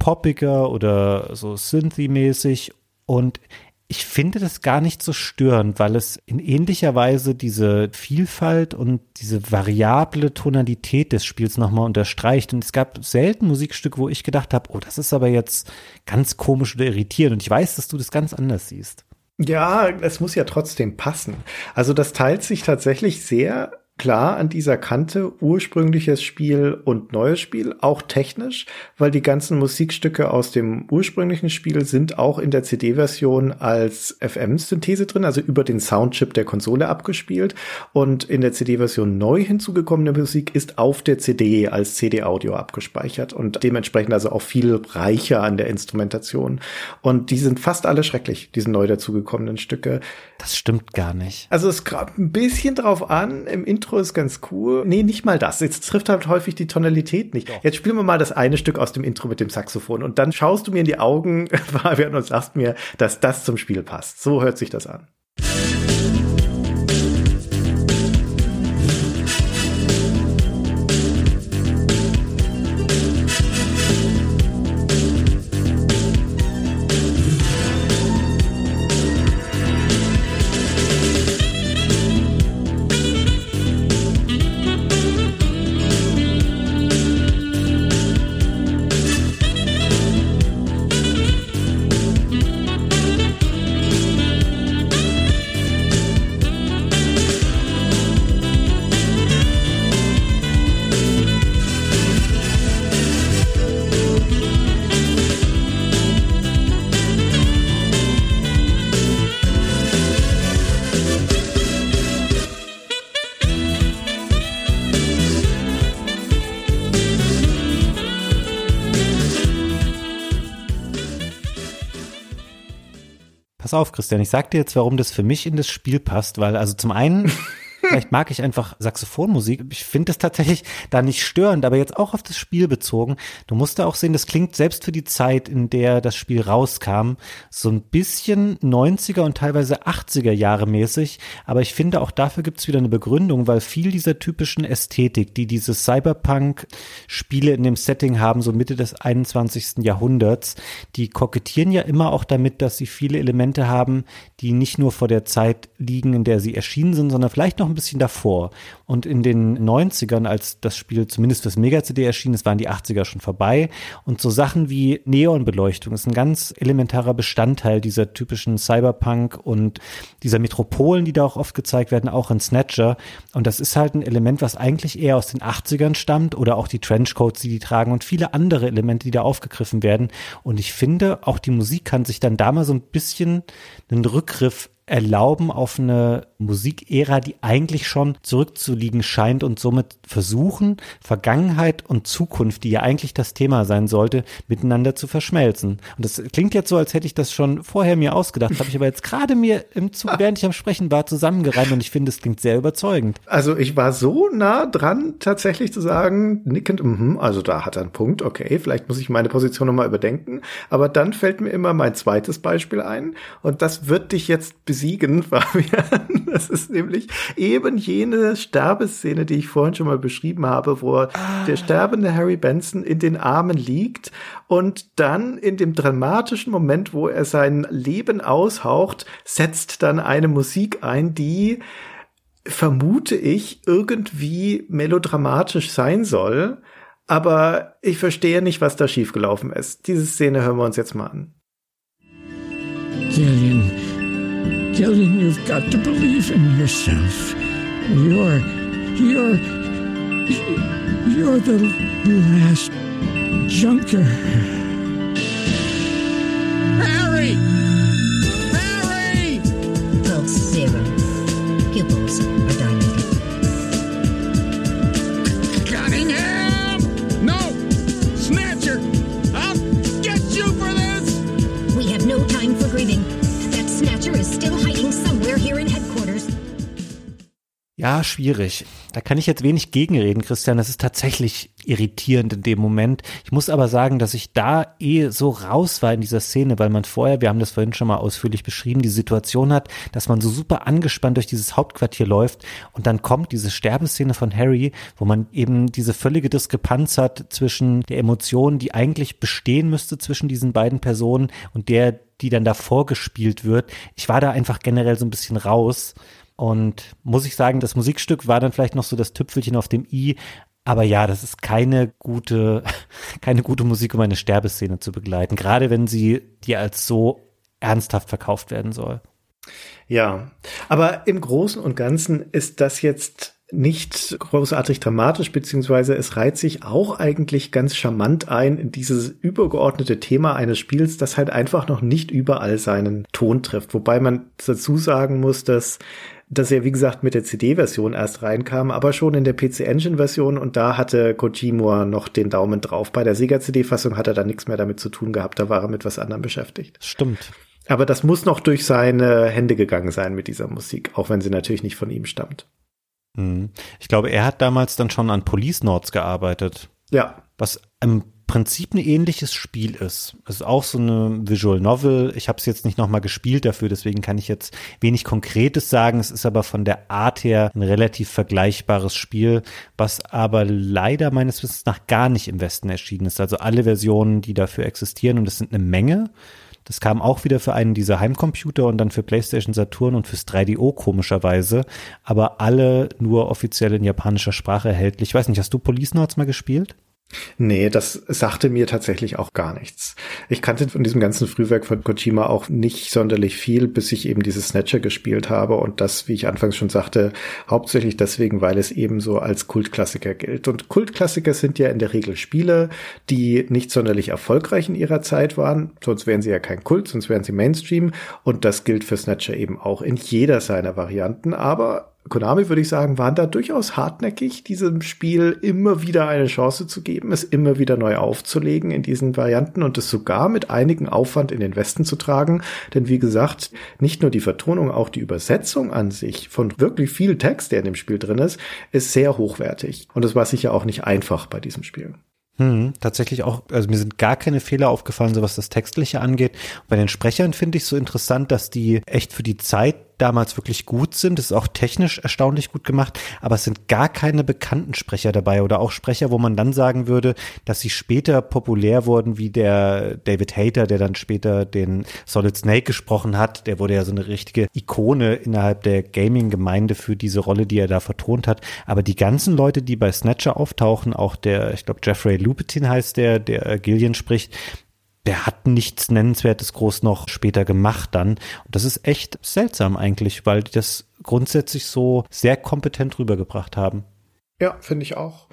poppiger oder so Synthy-mäßig. Und ich finde das gar nicht so störend, weil es in ähnlicher Weise diese Vielfalt und diese variable Tonalität des Spiels nochmal unterstreicht. Und es gab selten Musikstücke, wo ich gedacht habe, oh, das ist aber jetzt ganz komisch oder irritierend. Und ich weiß, dass du das ganz anders siehst. Ja, es muss ja trotzdem passen. Also das teilt sich tatsächlich sehr klar an dieser Kante ursprüngliches Spiel und neues Spiel, auch technisch, weil die ganzen Musikstücke aus dem ursprünglichen Spiel sind auch in der CD-Version als FM-Synthese drin, also über den Soundchip der Konsole abgespielt. Und in der CD-Version neu hinzugekommene Musik ist auf der CD als CD-Audio abgespeichert und dementsprechend also auch viel reicher an der Instrumentation. Und die sind fast alle schrecklich, diese neu dazugekommenen Stücke. Das stimmt gar nicht. Also es kommt ein bisschen drauf an, im Intro ist ganz cool. Nee, nicht mal das. Jetzt trifft halt häufig die Tonalität nicht. Jetzt spielen wir mal das eine Stück aus dem Intro mit dem Saxophon und dann schaust du mir in die Augen, Fabian, und sagst mir, dass das zum Spiel passt. So hört sich das an. Pass auf, Christian, ich sag dir jetzt, warum das für mich in das Spiel passt, weil also zum einen Vielleicht mag ich einfach Saxophonmusik. Ich finde es tatsächlich da nicht störend, aber jetzt auch auf das Spiel bezogen. Du musst da auch sehen, das klingt selbst für die Zeit, in der das Spiel rauskam, so ein bisschen 90er und teilweise 80er Jahre mäßig. Aber ich finde, auch dafür gibt es wieder eine Begründung, weil viel dieser typischen Ästhetik, die diese Cyberpunk-Spiele in dem Setting haben, so Mitte des 21. Jahrhunderts, die kokettieren ja immer auch damit, dass sie viele Elemente haben, die nicht nur vor der Zeit liegen, in der sie erschienen sind, sondern vielleicht noch ein bisschen davor. Und in den 90ern, als das Spiel zumindest fürs Mega-CD erschien, es waren die 80er schon vorbei. Und so Sachen wie Neonbeleuchtung ist ein ganz elementarer Bestandteil dieser typischen Cyberpunk und dieser Metropolen, die da auch oft gezeigt werden, auch in Snatcher. Und das ist halt ein Element, was eigentlich eher aus den 80ern stammt oder auch die Trenchcoats, die die tragen und viele andere Elemente, die da aufgegriffen werden. Und ich finde, auch die Musik kann sich dann da mal so ein bisschen einen Rückgriff erlauben auf eine Musikära, die eigentlich schon zurückzuliegen scheint und somit versuchen, Vergangenheit und Zukunft, die ja eigentlich das Thema sein sollte, miteinander zu verschmelzen. Und das klingt jetzt so, als hätte ich das schon vorher mir ausgedacht, habe ich aber jetzt gerade mir im Zug, während ich am Sprechen war, zusammengereimt und ich finde, es klingt sehr überzeugend. Also ich war so nah dran, tatsächlich zu sagen, nickend, mm also da hat er einen Punkt, okay, vielleicht muss ich meine Position nochmal überdenken, aber dann fällt mir immer mein zweites Beispiel ein und das wird dich jetzt besiegen, Fabian. Das ist nämlich eben jene Sterbeszene, die ich vorhin schon mal beschrieben habe, wo ah. der sterbende Harry Benson in den Armen liegt und dann in dem dramatischen Moment, wo er sein Leben aushaucht, setzt dann eine Musik ein, die vermute ich irgendwie melodramatisch sein soll. Aber ich verstehe nicht, was da schiefgelaufen ist. Diese Szene hören wir uns jetzt mal an. Gillian, Gillian, you've got to believe in yourself. You're, you're, you're the last junker. Harry! Harry! Ja, schwierig. Da kann ich jetzt wenig gegenreden, Christian. Das ist tatsächlich irritierend in dem Moment. Ich muss aber sagen, dass ich da eh so raus war in dieser Szene, weil man vorher, wir haben das vorhin schon mal ausführlich beschrieben, die Situation hat, dass man so super angespannt durch dieses Hauptquartier läuft und dann kommt diese Sterbenszene von Harry, wo man eben diese völlige Diskrepanz hat zwischen der Emotion, die eigentlich bestehen müsste zwischen diesen beiden Personen und der, die dann davor gespielt wird. Ich war da einfach generell so ein bisschen raus. Und muss ich sagen, das Musikstück war dann vielleicht noch so das Tüpfelchen auf dem i. Aber ja, das ist keine gute, keine gute Musik, um eine Sterbeszene zu begleiten. Gerade wenn sie dir als so ernsthaft verkauft werden soll. Ja, aber im Großen und Ganzen ist das jetzt nicht großartig dramatisch, beziehungsweise es reiht sich auch eigentlich ganz charmant ein in dieses übergeordnete Thema eines Spiels, das halt einfach noch nicht überall seinen Ton trifft. Wobei man dazu sagen muss, dass dass er, wie gesagt, mit der CD-Version erst reinkam, aber schon in der PC-Engine-Version und da hatte Kojima noch den Daumen drauf. Bei der Sega-CD-Fassung hat er dann nichts mehr damit zu tun gehabt, da war er mit was anderem beschäftigt. Stimmt. Aber das muss noch durch seine Hände gegangen sein mit dieser Musik, auch wenn sie natürlich nicht von ihm stammt. Hm. Ich glaube, er hat damals dann schon an Police Notes gearbeitet. Ja. Was im Prinzip ein ähnliches Spiel ist. Es ist auch so eine Visual Novel. Ich habe es jetzt nicht nochmal gespielt dafür, deswegen kann ich jetzt wenig Konkretes sagen. Es ist aber von der Art her ein relativ vergleichbares Spiel, was aber leider meines Wissens nach gar nicht im Westen erschienen ist. Also alle Versionen, die dafür existieren, und es sind eine Menge. Das kam auch wieder für einen dieser Heimcomputer und dann für PlayStation Saturn und fürs 3DO komischerweise, aber alle nur offiziell in japanischer Sprache erhältlich. Ich weiß nicht, hast du Police Notes mal gespielt? Nee, das sagte mir tatsächlich auch gar nichts. Ich kannte von diesem ganzen Frühwerk von Kojima auch nicht sonderlich viel, bis ich eben dieses Snatcher gespielt habe und das, wie ich anfangs schon sagte, hauptsächlich deswegen, weil es eben so als Kultklassiker gilt. Und Kultklassiker sind ja in der Regel Spiele, die nicht sonderlich erfolgreich in ihrer Zeit waren, sonst wären sie ja kein Kult, sonst wären sie Mainstream und das gilt für Snatcher eben auch in jeder seiner Varianten, aber Konami, würde ich sagen, waren da durchaus hartnäckig, diesem Spiel immer wieder eine Chance zu geben, es immer wieder neu aufzulegen in diesen Varianten und es sogar mit einigen Aufwand in den Westen zu tragen. Denn wie gesagt, nicht nur die Vertonung, auch die Übersetzung an sich von wirklich viel Text, der in dem Spiel drin ist, ist sehr hochwertig. Und das war sicher auch nicht einfach bei diesem Spiel. Hm, tatsächlich auch, also mir sind gar keine Fehler aufgefallen, so was das Textliche angeht. bei den Sprechern finde ich so interessant, dass die echt für die Zeit damals wirklich gut sind. Das ist auch technisch erstaunlich gut gemacht, aber es sind gar keine bekannten Sprecher dabei oder auch Sprecher, wo man dann sagen würde, dass sie später populär wurden, wie der David Hayter, der dann später den Solid Snake gesprochen hat. Der wurde ja so eine richtige Ikone innerhalb der Gaming-Gemeinde für diese Rolle, die er da vertont hat. Aber die ganzen Leute, die bei Snatcher auftauchen, auch der, ich glaube, Jeffrey Lupetin heißt der, der Gillian spricht, der hat nichts Nennenswertes groß noch später gemacht dann. Und das ist echt seltsam eigentlich, weil die das grundsätzlich so sehr kompetent rübergebracht haben. Ja, finde ich auch.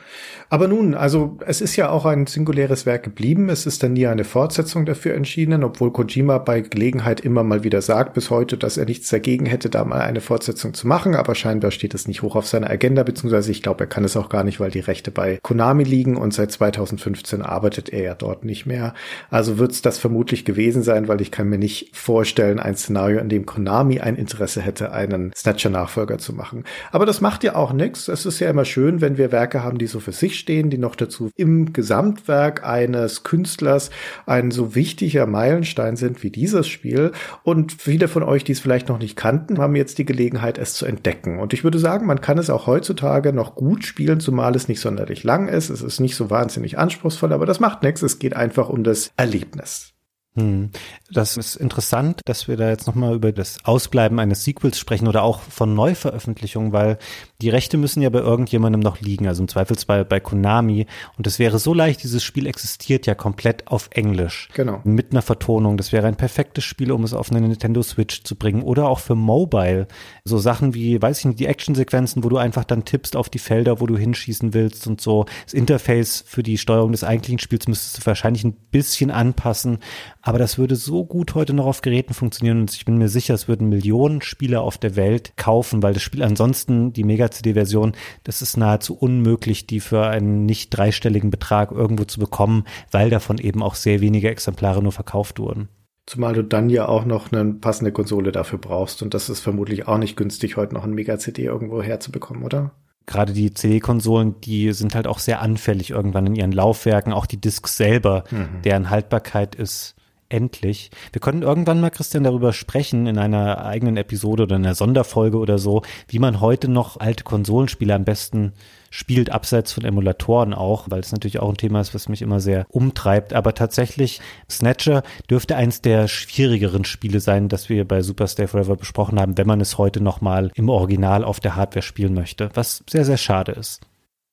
Aber nun, also es ist ja auch ein singuläres Werk geblieben. Es ist dann nie eine Fortsetzung dafür entschieden, obwohl Kojima bei Gelegenheit immer mal wieder sagt bis heute, dass er nichts dagegen hätte, da mal eine Fortsetzung zu machen. Aber scheinbar steht es nicht hoch auf seiner Agenda, beziehungsweise ich glaube, er kann es auch gar nicht, weil die Rechte bei Konami liegen und seit 2015 arbeitet er ja dort nicht mehr. Also wird es das vermutlich gewesen sein, weil ich kann mir nicht vorstellen, ein Szenario, in dem Konami ein Interesse hätte, einen Snatcher-Nachfolger zu machen. Aber das macht ja auch nichts. Es ist ja immer schön, wenn wir Werke haben, die so für sich stehen, die noch dazu im Gesamtwerk eines Künstlers ein so wichtiger Meilenstein sind wie dieses Spiel. Und viele von euch, die es vielleicht noch nicht kannten, haben jetzt die Gelegenheit, es zu entdecken. Und ich würde sagen, man kann es auch heutzutage noch gut spielen, zumal es nicht sonderlich lang ist. Es ist nicht so wahnsinnig anspruchsvoll, aber das macht nichts. Es geht einfach um das Erlebnis. Hm. Das ist interessant, dass wir da jetzt nochmal über das Ausbleiben eines Sequels sprechen oder auch von Neuveröffentlichungen, weil die Rechte müssen ja bei irgendjemandem noch liegen, also im Zweifelsfall bei Konami. Und es wäre so leicht, dieses Spiel existiert ja komplett auf Englisch. Genau. Mit einer Vertonung. Das wäre ein perfektes Spiel, um es auf eine Nintendo Switch zu bringen. Oder auch für Mobile. So Sachen wie, weiß ich nicht, die Actionsequenzen, wo du einfach dann tippst auf die Felder, wo du hinschießen willst und so. Das Interface für die Steuerung des eigentlichen Spiels müsstest du wahrscheinlich ein bisschen anpassen. Aber das würde so gut heute noch auf Geräten funktionieren und ich bin mir sicher, es würden Millionen Spieler auf der Welt kaufen, weil das Spiel ansonsten, die Mega-CD-Version, das ist nahezu unmöglich, die für einen nicht dreistelligen Betrag irgendwo zu bekommen, weil davon eben auch sehr wenige Exemplare nur verkauft wurden. Zumal du dann ja auch noch eine passende Konsole dafür brauchst und das ist vermutlich auch nicht günstig, heute noch ein Mega-CD irgendwo herzubekommen, oder? gerade die CD-Konsolen, die sind halt auch sehr anfällig irgendwann in ihren Laufwerken, auch die Discs selber, mhm. deren Haltbarkeit ist endlich. Wir können irgendwann mal, Christian, darüber sprechen in einer eigenen Episode oder in einer Sonderfolge oder so, wie man heute noch alte Konsolenspiele am besten spielt, abseits von Emulatoren auch, weil es natürlich auch ein Thema ist, was mich immer sehr umtreibt. Aber tatsächlich, Snatcher dürfte eins der schwierigeren Spiele sein, das wir bei Super Stay Forever besprochen haben, wenn man es heute nochmal im Original auf der Hardware spielen möchte, was sehr, sehr schade ist.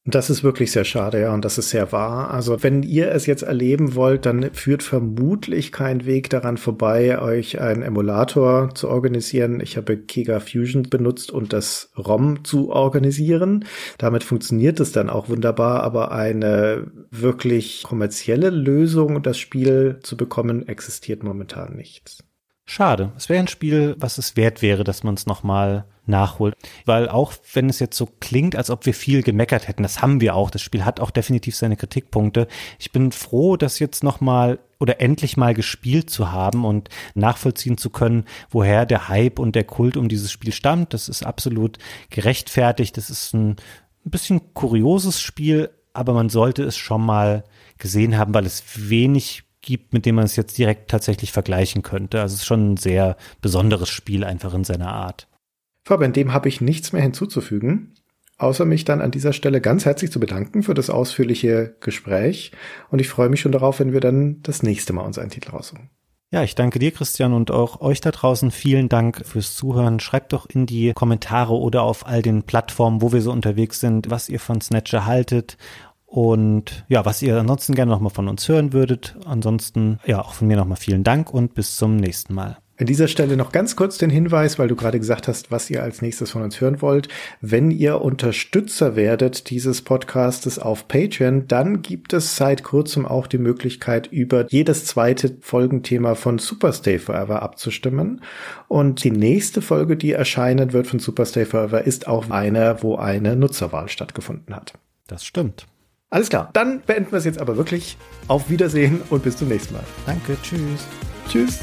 Das ist wirklich sehr schade, ja, und das ist sehr wahr. Also wenn ihr es jetzt erleben wollt, dann führt vermutlich kein Weg daran vorbei, euch einen Emulator zu organisieren. Ich habe Kega Fusion benutzt und das ROM zu organisieren. Damit funktioniert es dann auch wunderbar, aber eine wirklich kommerzielle Lösung, das Spiel zu bekommen, existiert momentan nicht. Schade. Es wäre ein Spiel, was es wert wäre, dass man es nochmal nachholt. Weil auch wenn es jetzt so klingt, als ob wir viel gemeckert hätten, das haben wir auch. Das Spiel hat auch definitiv seine Kritikpunkte. Ich bin froh, das jetzt nochmal oder endlich mal gespielt zu haben und nachvollziehen zu können, woher der Hype und der Kult um dieses Spiel stammt. Das ist absolut gerechtfertigt. Das ist ein, ein bisschen kurioses Spiel, aber man sollte es schon mal gesehen haben, weil es wenig gibt, mit dem man es jetzt direkt tatsächlich vergleichen könnte. Also es ist schon ein sehr besonderes Spiel einfach in seiner Art. Fabian, dem habe ich nichts mehr hinzuzufügen, außer mich dann an dieser Stelle ganz herzlich zu bedanken für das ausführliche Gespräch. Und ich freue mich schon darauf, wenn wir dann das nächste Mal uns einen Titel raussuchen. Ja, ich danke dir, Christian, und auch euch da draußen. Vielen Dank fürs Zuhören. Schreibt doch in die Kommentare oder auf all den Plattformen, wo wir so unterwegs sind, was ihr von Snatcher haltet und ja, was ihr ansonsten gerne nochmal von uns hören würdet. Ansonsten, ja, auch von mir nochmal vielen Dank und bis zum nächsten Mal. An dieser Stelle noch ganz kurz den Hinweis, weil du gerade gesagt hast, was ihr als nächstes von uns hören wollt. Wenn ihr Unterstützer werdet dieses Podcastes auf Patreon, dann gibt es seit kurzem auch die Möglichkeit, über jedes zweite Folgenthema von Superstay Forever abzustimmen. Und die nächste Folge, die erscheinen wird von Superstay Forever, ist auch eine, wo eine Nutzerwahl stattgefunden hat. Das stimmt. Alles klar, dann beenden wir es jetzt aber wirklich. Auf Wiedersehen und bis zum nächsten Mal. Danke, tschüss. Tschüss.